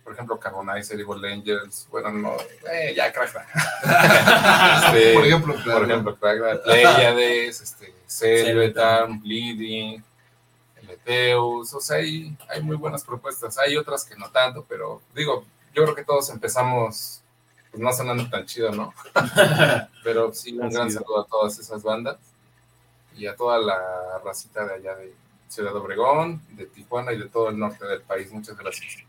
Por ejemplo, Carbonizer, Evil Angels, bueno, no, eh, ya Crackda. este, Por ejemplo, por claro. ejemplo, Crackda, Pleiades, este, Selvetan, Bleeding, Eleteus, o sea, hay, hay muy buenas propuestas. Hay otras que no tanto, pero digo, yo creo que todos empezamos pues no sonando tan chido, ¿no? Pero sí, un gran saludo a todas esas bandas y a toda la racita de allá de Ciudad Obregón, de Tijuana y de todo el norte del país. Muchas gracias.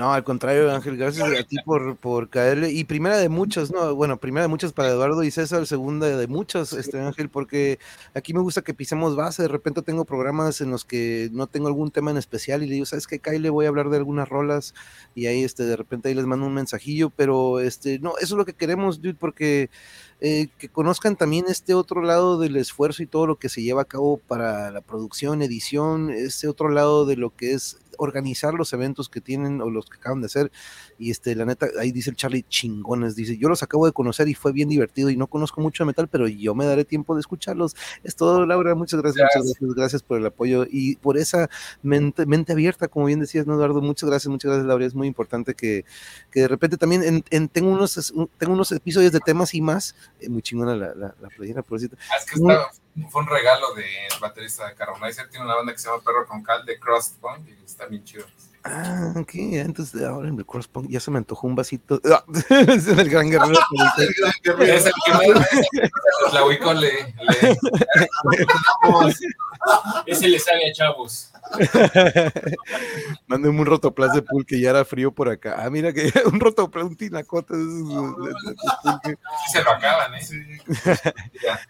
No, al contrario, Ángel, gracias a ti por, por caerle. Y primera de muchas, ¿no? Bueno, primera de muchas para Eduardo y César, segunda de muchas, este Ángel, porque aquí me gusta que pisemos base. De repente tengo programas en los que no tengo algún tema en especial y le digo, ¿sabes qué, Kyle? Voy a hablar de algunas rolas y ahí, este, de repente ahí les mando un mensajillo, pero, este, no, eso es lo que queremos, dude, porque eh, que conozcan también este otro lado del esfuerzo y todo lo que se lleva a cabo para la producción, edición, este otro lado de lo que es organizar los eventos que tienen o los que acaban de hacer. Y este, la neta, ahí dice el Charlie chingones, dice, yo los acabo de conocer y fue bien divertido y no conozco mucho de metal, pero yo me daré tiempo de escucharlos. Es todo, Laura, muchas gracias, Gracias. muchas gracias, gracias por el apoyo y por esa mente, mente abierta, como bien decías, ¿no, Eduardo? Muchas gracias, muchas gracias, Laura. Es muy importante que, que de repente también en, en- tengo, unos, tengo unos episodios de temas y más, eh, muy chingona la, la, la playera, por. Ah, es que está- fue un regalo del baterista de Carbonizer. Tiene una banda que se llama Perro con Cal de Crustpunk y está bien chido. Ah, ok, antes de ahora en el Crosspunk ya se me antojó un vasito. Ah, es el gran guerrero. El gran guerrero. Es el que me la Wicon le, le- Ese le sabe a chavos. Mándeme un rotoplas de pulque, ya era frío por acá. Ah, mira que un rotoplas, un tinacote. se lo acaban, ¿eh? Sí. Ya.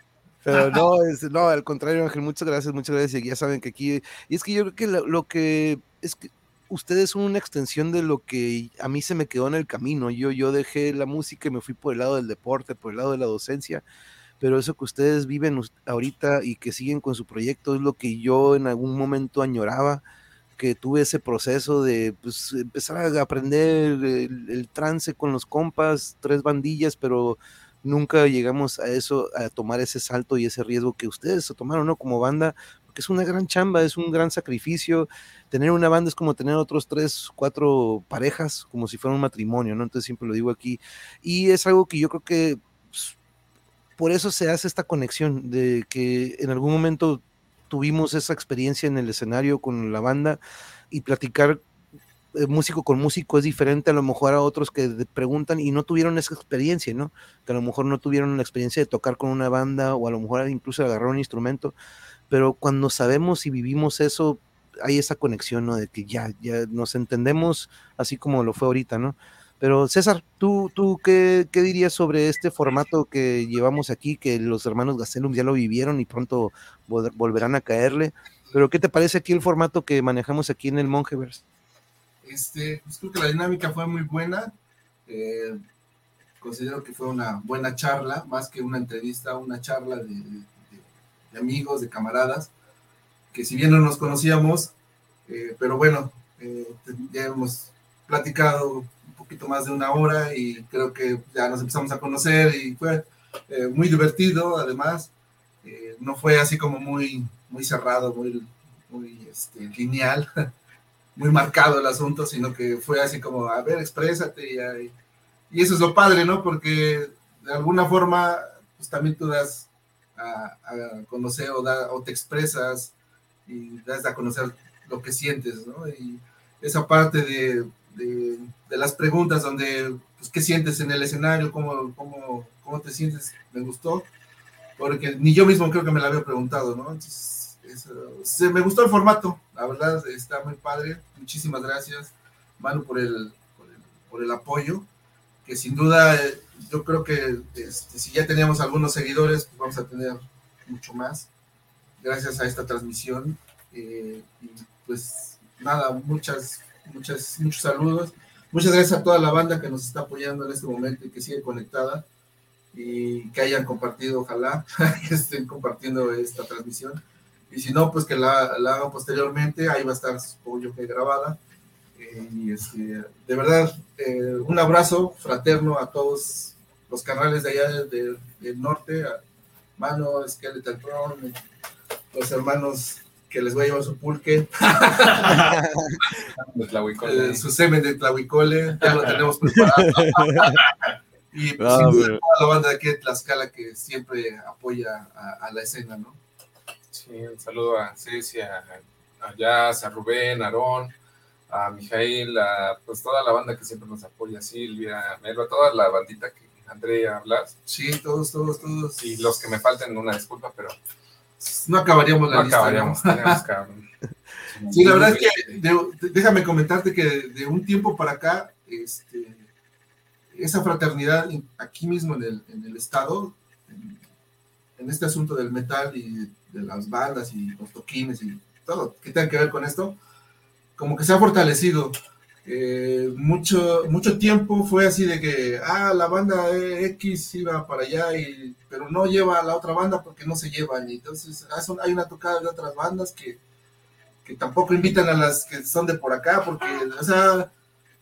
Pero no, es, no, al contrario, Ángel, muchas gracias, muchas gracias. Ya saben que aquí, y es que yo creo que lo, que es que ustedes son una extensión de lo que a mí se me quedó en el camino. Yo, yo dejé la música y me fui por el lado del deporte, por el lado de la docencia. Pero eso que ustedes viven ahorita y que siguen con su proyecto es lo que yo en algún momento añoraba, que tuve ese proceso de pues, empezar a aprender el, el trance con los compas, tres bandillas, pero nunca llegamos a eso, a tomar ese salto y ese riesgo que ustedes se tomaron, ¿no? Como banda, porque es una gran chamba, es un gran sacrificio. Tener una banda es como tener otros tres, cuatro parejas, como si fuera un matrimonio, ¿no? Entonces siempre lo digo aquí. Y es algo que yo creo que pues, por eso se hace esta conexión de que en algún momento tuvimos esa experiencia en el escenario con la banda y platicar músico con músico es diferente a lo mejor a otros que preguntan y no tuvieron esa experiencia, ¿no? Que a lo mejor no tuvieron la experiencia de tocar con una banda o a lo mejor incluso agarrar un instrumento, pero cuando sabemos y vivimos eso, hay esa conexión, ¿no? De que ya, ya nos entendemos así como lo fue ahorita, ¿no? Pero César, ¿tú, tú qué, qué dirías sobre este formato que llevamos aquí, que los hermanos Gastelum ya lo vivieron y pronto vol- volverán a caerle? Pero ¿qué te parece aquí el formato que manejamos aquí en el Mongeverse? Este, pues creo que la dinámica fue muy buena. Eh, considero que fue una buena charla, más que una entrevista, una charla de, de- de amigos, de camaradas, que si bien no nos conocíamos, eh, pero bueno, eh, ya hemos platicado un poquito más de una hora y creo que ya nos empezamos a conocer y fue eh, muy divertido, además. Eh, no fue así como muy, muy cerrado, muy, muy este, lineal muy marcado el asunto, sino que fue así como, a ver, exprésate. Y, y eso es lo padre, ¿no? Porque de alguna forma, pues también tú das a, a conocer o, da- o te expresas y das a conocer lo que sientes, ¿no? Y esa parte de, de, de las preguntas donde, pues, ¿qué sientes en el escenario? ¿Cómo, cómo, ¿Cómo te sientes? Me gustó, porque ni yo mismo creo que me la había preguntado, ¿no? Entonces, eso, se, me gustó el formato, la verdad está muy padre. Muchísimas gracias, Manu, por el, por el, por el apoyo. Que sin duda, eh, yo creo que este, si ya teníamos algunos seguidores, pues vamos a tener mucho más. Gracias a esta transmisión. eh, y pues nada, muchas, muchas, muchos saludos. Muchas gracias a toda la banda que nos está apoyando en este momento y que sigue conectada y que hayan compartido, ojalá que estén compartiendo esta transmisión. Y si no, pues que la, la hagan posteriormente, ahí va a estar, supongo yo que grabada. Eh, y este, de verdad, eh, un abrazo fraterno a todos los canales de allá de- del norte, a- Mano, Skeleton Tron, los hermanos que les voy a llevar su pulque, eh, su semen de Tlahuicole, ya lo tenemos preparado. y pues, sin duda, pero- toda la banda de aquí de Tlaxcala que siempre apoya a, a la escena, ¿no? Sí, un saludo a Ceci, a, a Jazz, a Rubén, a Aarón, a Mijail, a pues toda la banda que siempre nos apoya, Silvia, Melba, toda la bandita que Andrea, Blas, Sí, todos, todos, todos. y los que me falten, una disculpa, pero No acabaríamos la no lista, ¿no? acabaríamos, tenemos que- Sí, la verdad es que de- déjame comentarte que de, de un tiempo para acá, este, esa fraternidad aquí mismo en el, en el estado, en, en este asunto del metal y de las bandas y los toquines y todo que tenga que ver con esto, como que se ha fortalecido. Eh, mucho, mucho tiempo fue así de que, ah, la banda X iba para allá, y, pero no lleva a la otra banda porque no se llevan. Y entonces ah, hay una tocada de otras bandas que, que tampoco invitan a las que son de por acá, porque, o sea,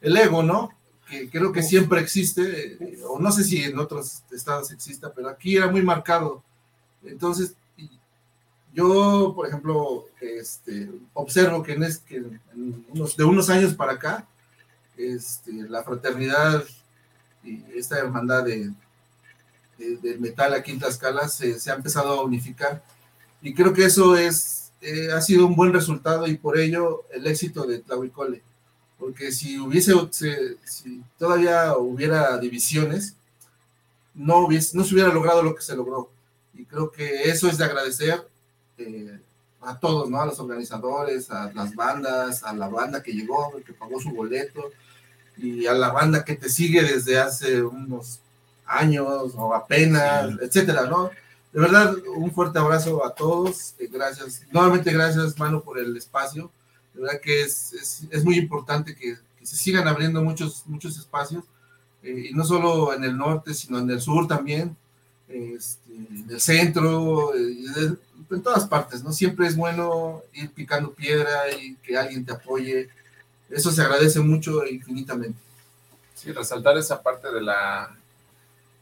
el ego, ¿no? Que creo que siempre existe, eh, o no sé si en otros estados exista, pero aquí era muy marcado. Entonces, yo, por ejemplo, este, observo que en, es, que en unos, de unos años para acá, este, la fraternidad y esta hermandad de, de- del metal aquí en Tlaxcala se, se ha empezado a unificar. Y creo que eso es, eh, ha sido un buen resultado y por ello el éxito de Tlahuicole. Porque si hubiese, se- si todavía hubiera divisiones, no, hubiese, no se hubiera logrado lo que se logró. Y creo que eso es de agradecer eh, a todos, ¿no? A los organizadores, a las bandas, a la banda que llegó, que pagó su boleto, y a la banda que te sigue desde hace unos años o apenas, etcétera, ¿no? De verdad, un fuerte abrazo a todos. eh, Gracias. Nuevamente, gracias, Mano, por el espacio. De verdad que es, es, es muy importante que, que se sigan abriendo muchos, muchos espacios, eh, y no solo en el norte, sino en el sur también, este, en el centro, eh, en todas partes, ¿no? Siempre es bueno ir picando piedra y que alguien te apoye. Eso se agradece mucho e infinitamente. Sí, resaltar esa parte de la,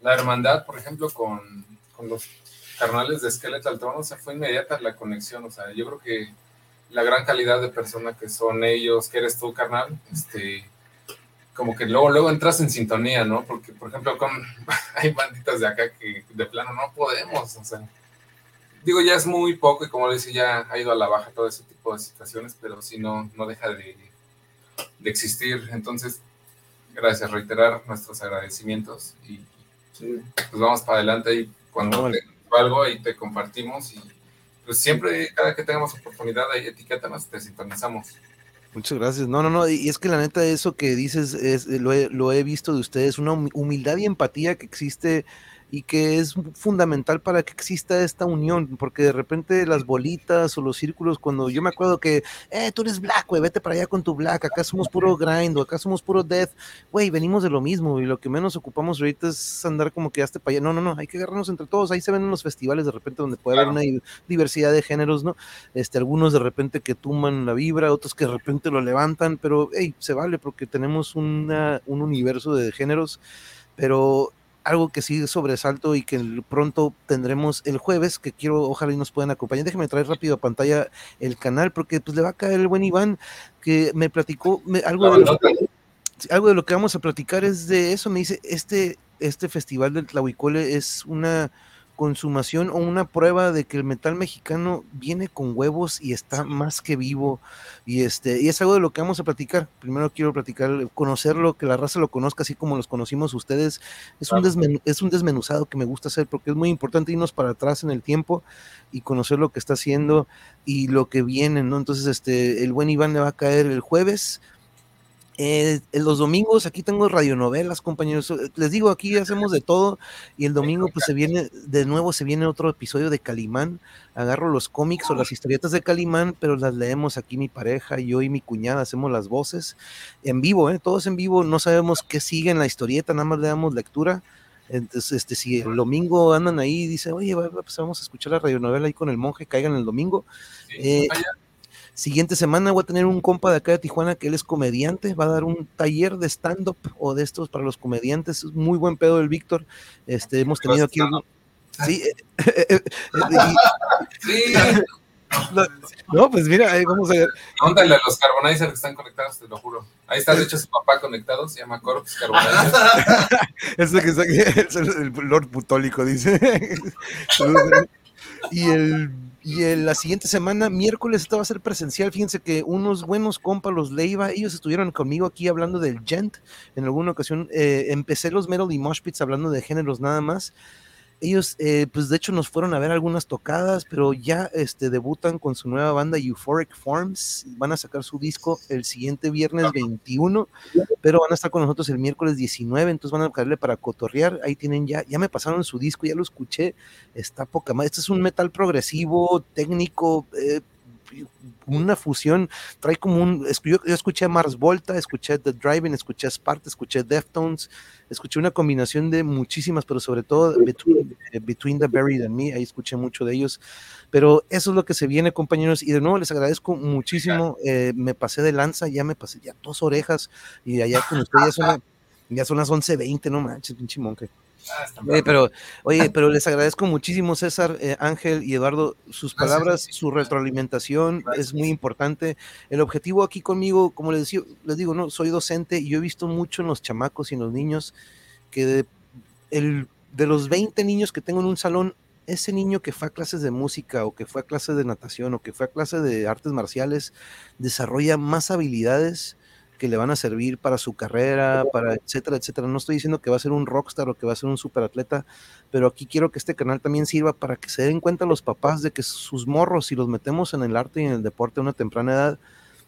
la hermandad, por ejemplo, con, con los carnales de Skeletal Throne, o sea, fue inmediata la conexión, o sea, yo creo que la gran calidad de persona que son ellos, que eres tú, carnal, este, como que luego, luego entras en sintonía, ¿no? Porque, por ejemplo, con, hay banditas de acá que de plano no podemos, o sea, digo, ya es muy poco y como le dice, ya ha ido a la baja todo ese tipo de situaciones, pero si no, no deja de, de existir, entonces gracias, reiterar nuestros agradecimientos y Sí. pues vamos para adelante y cuando te algo ahí te compartimos y pues siempre, cada que tengamos oportunidad, ahí etiquétanos, te sintonizamos. Muchas gracias. No, no, no. Y es que la neta, eso que dices, es, lo, he, lo he visto de ustedes, una humi- humildad y empatía que existe y que es fundamental para que exista esta unión, porque de repente las bolitas o los círculos, cuando yo me acuerdo que, eh, tú eres black, güey, vete para allá con tu black, acá somos puro grind, o acá somos puro death, güey, venimos de lo mismo, y lo que menos ocupamos ahorita es andar como que hasta para allá, no, no, no, hay que agarrarnos entre todos, ahí se ven en los festivales de repente donde puede haber Claro. una di- diversidad de géneros, ¿no? Este, algunos de repente que tumban la vibra, otros que de repente lo levantan, pero hey, se vale porque tenemos una, un universo de géneros, pero algo que sí sobresalto y que pronto tendremos el jueves, que quiero, ojalá y nos puedan acompañar. Déjeme traer rápido a pantalla el canal, porque pues le va a caer el buen Iván, que me platicó me- algo, de lo, bandota, Sí, algo de lo que vamos a platicar es de eso. Me dice, este, este festival del Tlahuicole es una consumación o una prueba de que el metal mexicano viene con huevos y está más que vivo. Y este, y es algo de lo que vamos a platicar. Primero quiero platicar, conocerlo, que la raza lo conozca así como los conocimos ustedes. Es un, desmen- es un desmenuzado que me gusta hacer porque es muy importante irnos para atrás en el tiempo y conocer lo que está haciendo y lo que viene, ¿no? Entonces, este, el buen Iván le va a caer el jueves. Eh, en los domingos aquí tengo radionovelas, compañeros. Eh, Les digo, aquí hacemos de todo y el domingo pues se viene, de nuevo se viene otro episodio de Calimán. Agarro los cómics o las historietas de Calimán, pero las leemos aquí mi pareja, yo y mi cuñada, hacemos las voces en vivo, ¿eh? todos en vivo. No sabemos qué sigue en la historieta, nada más le damos lectura. Entonces, este, si el domingo andan ahí y dicen, oye, pues vamos a escuchar la radionovela ahí con el monje, caigan el domingo. sí, Eh, vaya, Siguiente semana voy a tener un compa de acá de Tijuana que él es comediante, va a dar un taller de stand-up o de estos para los comediantes, es muy buen pedo el Víctor. Este, hemos tenido aquí, algún- Sí. eh, eh, eh, Sí, no, pues mira, ahí vamos a ver. Póntale a los Carbonizer que están conectados, te lo juro. Ahí está, de hecho, su papá conectado, se llama Corpus Carbonizer. Ese que está aquí, es el, el Lord Butólico, dice. y el, y el- la siguiente semana, miércoles, esta va a ser presencial. Fíjense que unos buenos compas, los Leiva, ellos estuvieron conmigo aquí hablando del Gent. En alguna ocasión eh, empecé los Metal y Mosh hablando de géneros nada más. Ellos, eh, pues de hecho, nos fueron a ver algunas tocadas, pero ya este, debutan con su nueva banda Euphoric Forms. Van a sacar su disco el siguiente viernes 21 pero van a estar con nosotros el miércoles 19, entonces van a caerle para cotorrear. Ahí tienen ya, ya me pasaron su disco, ya lo escuché, está poca más. Este es un metal progresivo, técnico, eh, una fusión, trae como un. Yo, yo escuché Mars Volta, escuché The Driving, escuché Sparta, escuché Deftones, escuché una combinación de muchísimas, pero sobre todo Between, eh, Between the Buried and Me, ahí escuché mucho de ellos. Pero eso es lo que se viene, compañeros, y de nuevo les agradezco muchísimo. eh, me pasé de lanza, ya me pasé ya dos orejas, y allá con usted ya son, ya son las 11.20, no manches, pinche monje. Ah, Oye, pero, oye, pero les agradezco muchísimo, César, eh, Ángel y Eduardo, sus palabras, su retroalimentación es muy importante. El objetivo aquí conmigo, como les, decía, les digo, no, soy docente y yo he visto mucho en los chamacos y en los niños que de, el, de los 20 niños que tengo en un salón, ese niño que fue a clases de música o que fue a clases de natación o que fue a clases de artes marciales desarrolla más habilidades que le van a servir para su carrera, para etcétera, etcétera. No estoy diciendo que va a ser un rockstar o que va a ser un superatleta, pero aquí quiero que este canal también sirva para que se den cuenta los papás de que sus morros, si los metemos en el arte y en el deporte a una temprana edad,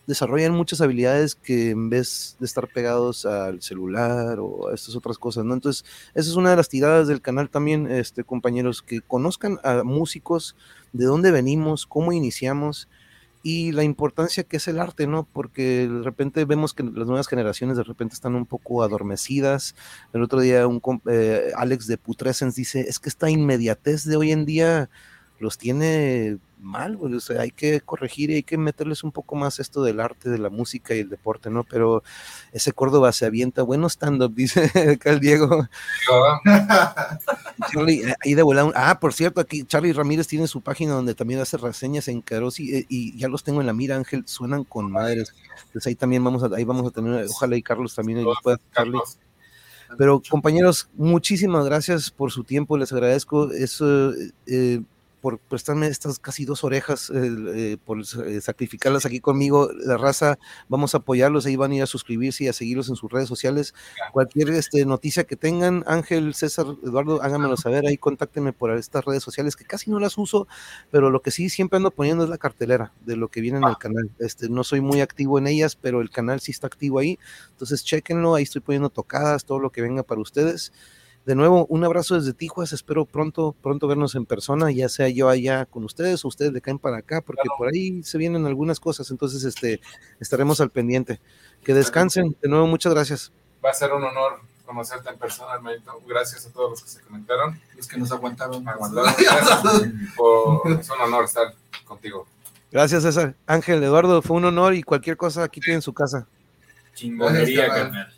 desarrollan muchas habilidades que en vez de estar pegados al celular o a estas otras cosas, ¿no? Entonces, esa es una de las tiradas del canal también, este, compañeros, que conozcan a músicos, de dónde venimos, cómo iniciamos y la importancia que es el arte, ¿no? Porque de repente vemos que las nuevas generaciones de repente están un poco adormecidas. El otro día un eh, Alex de Putrescens dice, es que esta inmediatez de hoy en día los tiene mal, güey, o sea, hay que corregir y hay que meterles un poco más esto del arte, de la música y el deporte, ¿no? Pero ese Córdoba se avienta, bueno stand-up, dice acá el Diego. Charlie, eh, ahí de volada. un- Ah, por cierto, aquí Charlie Ramírez tiene su página donde también hace reseñas en Carosi eh, y ya los tengo en la mira, Ángel, suenan con madres. Pues ahí también vamos a, ahí vamos a tener, ojalá y Carlos también ahí nos pueda, Charlie. Pero compañeros, muchísimas gracias por su tiempo, les agradezco eso, eh, por prestarme estas casi dos orejas, eh, eh, por eh, sacrificarlas aquí conmigo, la raza, vamos a apoyarlos, ahí van a ir a suscribirse y a seguirlos en sus redes sociales. Cualquier este, noticia que tengan, Ángel, César, Eduardo, háganmelo saber, ahí contáctenme por estas redes sociales que casi no las uso, pero lo que sí siempre ando poniendo es la cartelera de lo que viene en el canal. Este, no soy muy activo en ellas, pero el canal sí está activo ahí. Entonces, chequenlo, ahí estoy poniendo tocadas, todo lo que venga para ustedes. De nuevo, un abrazo desde Tijuas, espero pronto, pronto vernos en persona, ya sea yo allá con ustedes o ustedes le caen para acá, porque por ahí se vienen algunas cosas, entonces este, estaremos al pendiente. Que descansen, de nuevo, muchas gracias. Va a ser un honor conocerte en persona, hermanito. Gracias a todos los que se conectaron. Los que nos aguantaron. Aguantaron. Por- es un honor estar contigo. Gracias, César. Ángel, Eduardo, fue un honor y cualquier cosa aquí tienen su casa. Chingonería, carnal.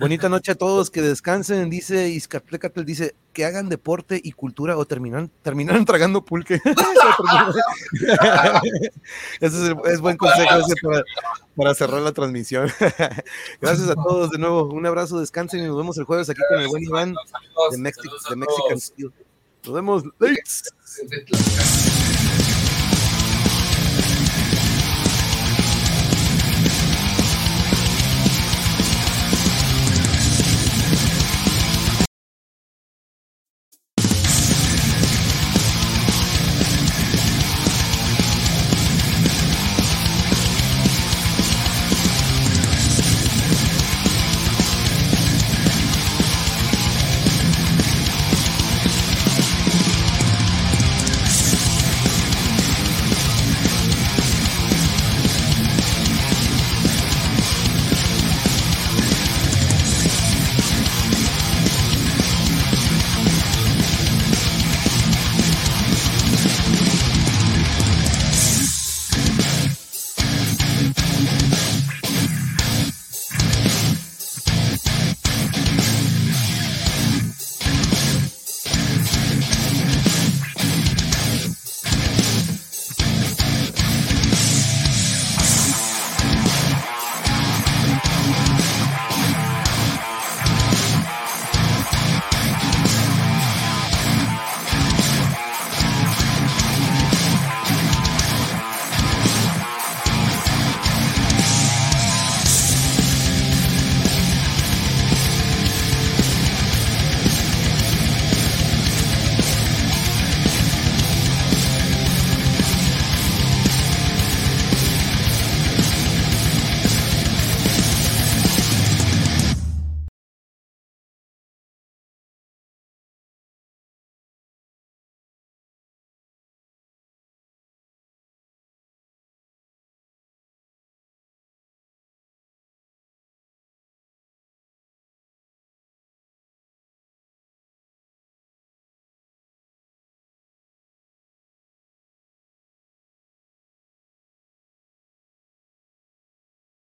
Bonita noche a todos, que descansen, dice Izcatlecatl, dice que hagan deporte y cultura o terminan, terminan tragando pulque. ese es, el- es buen consejo ese para, para cerrar la transmisión. Gracias a todos de nuevo, un abrazo, descansen y nos vemos el jueves aquí con el buen Iván de, Mexi- de Mexican. Steel. Nos vemos.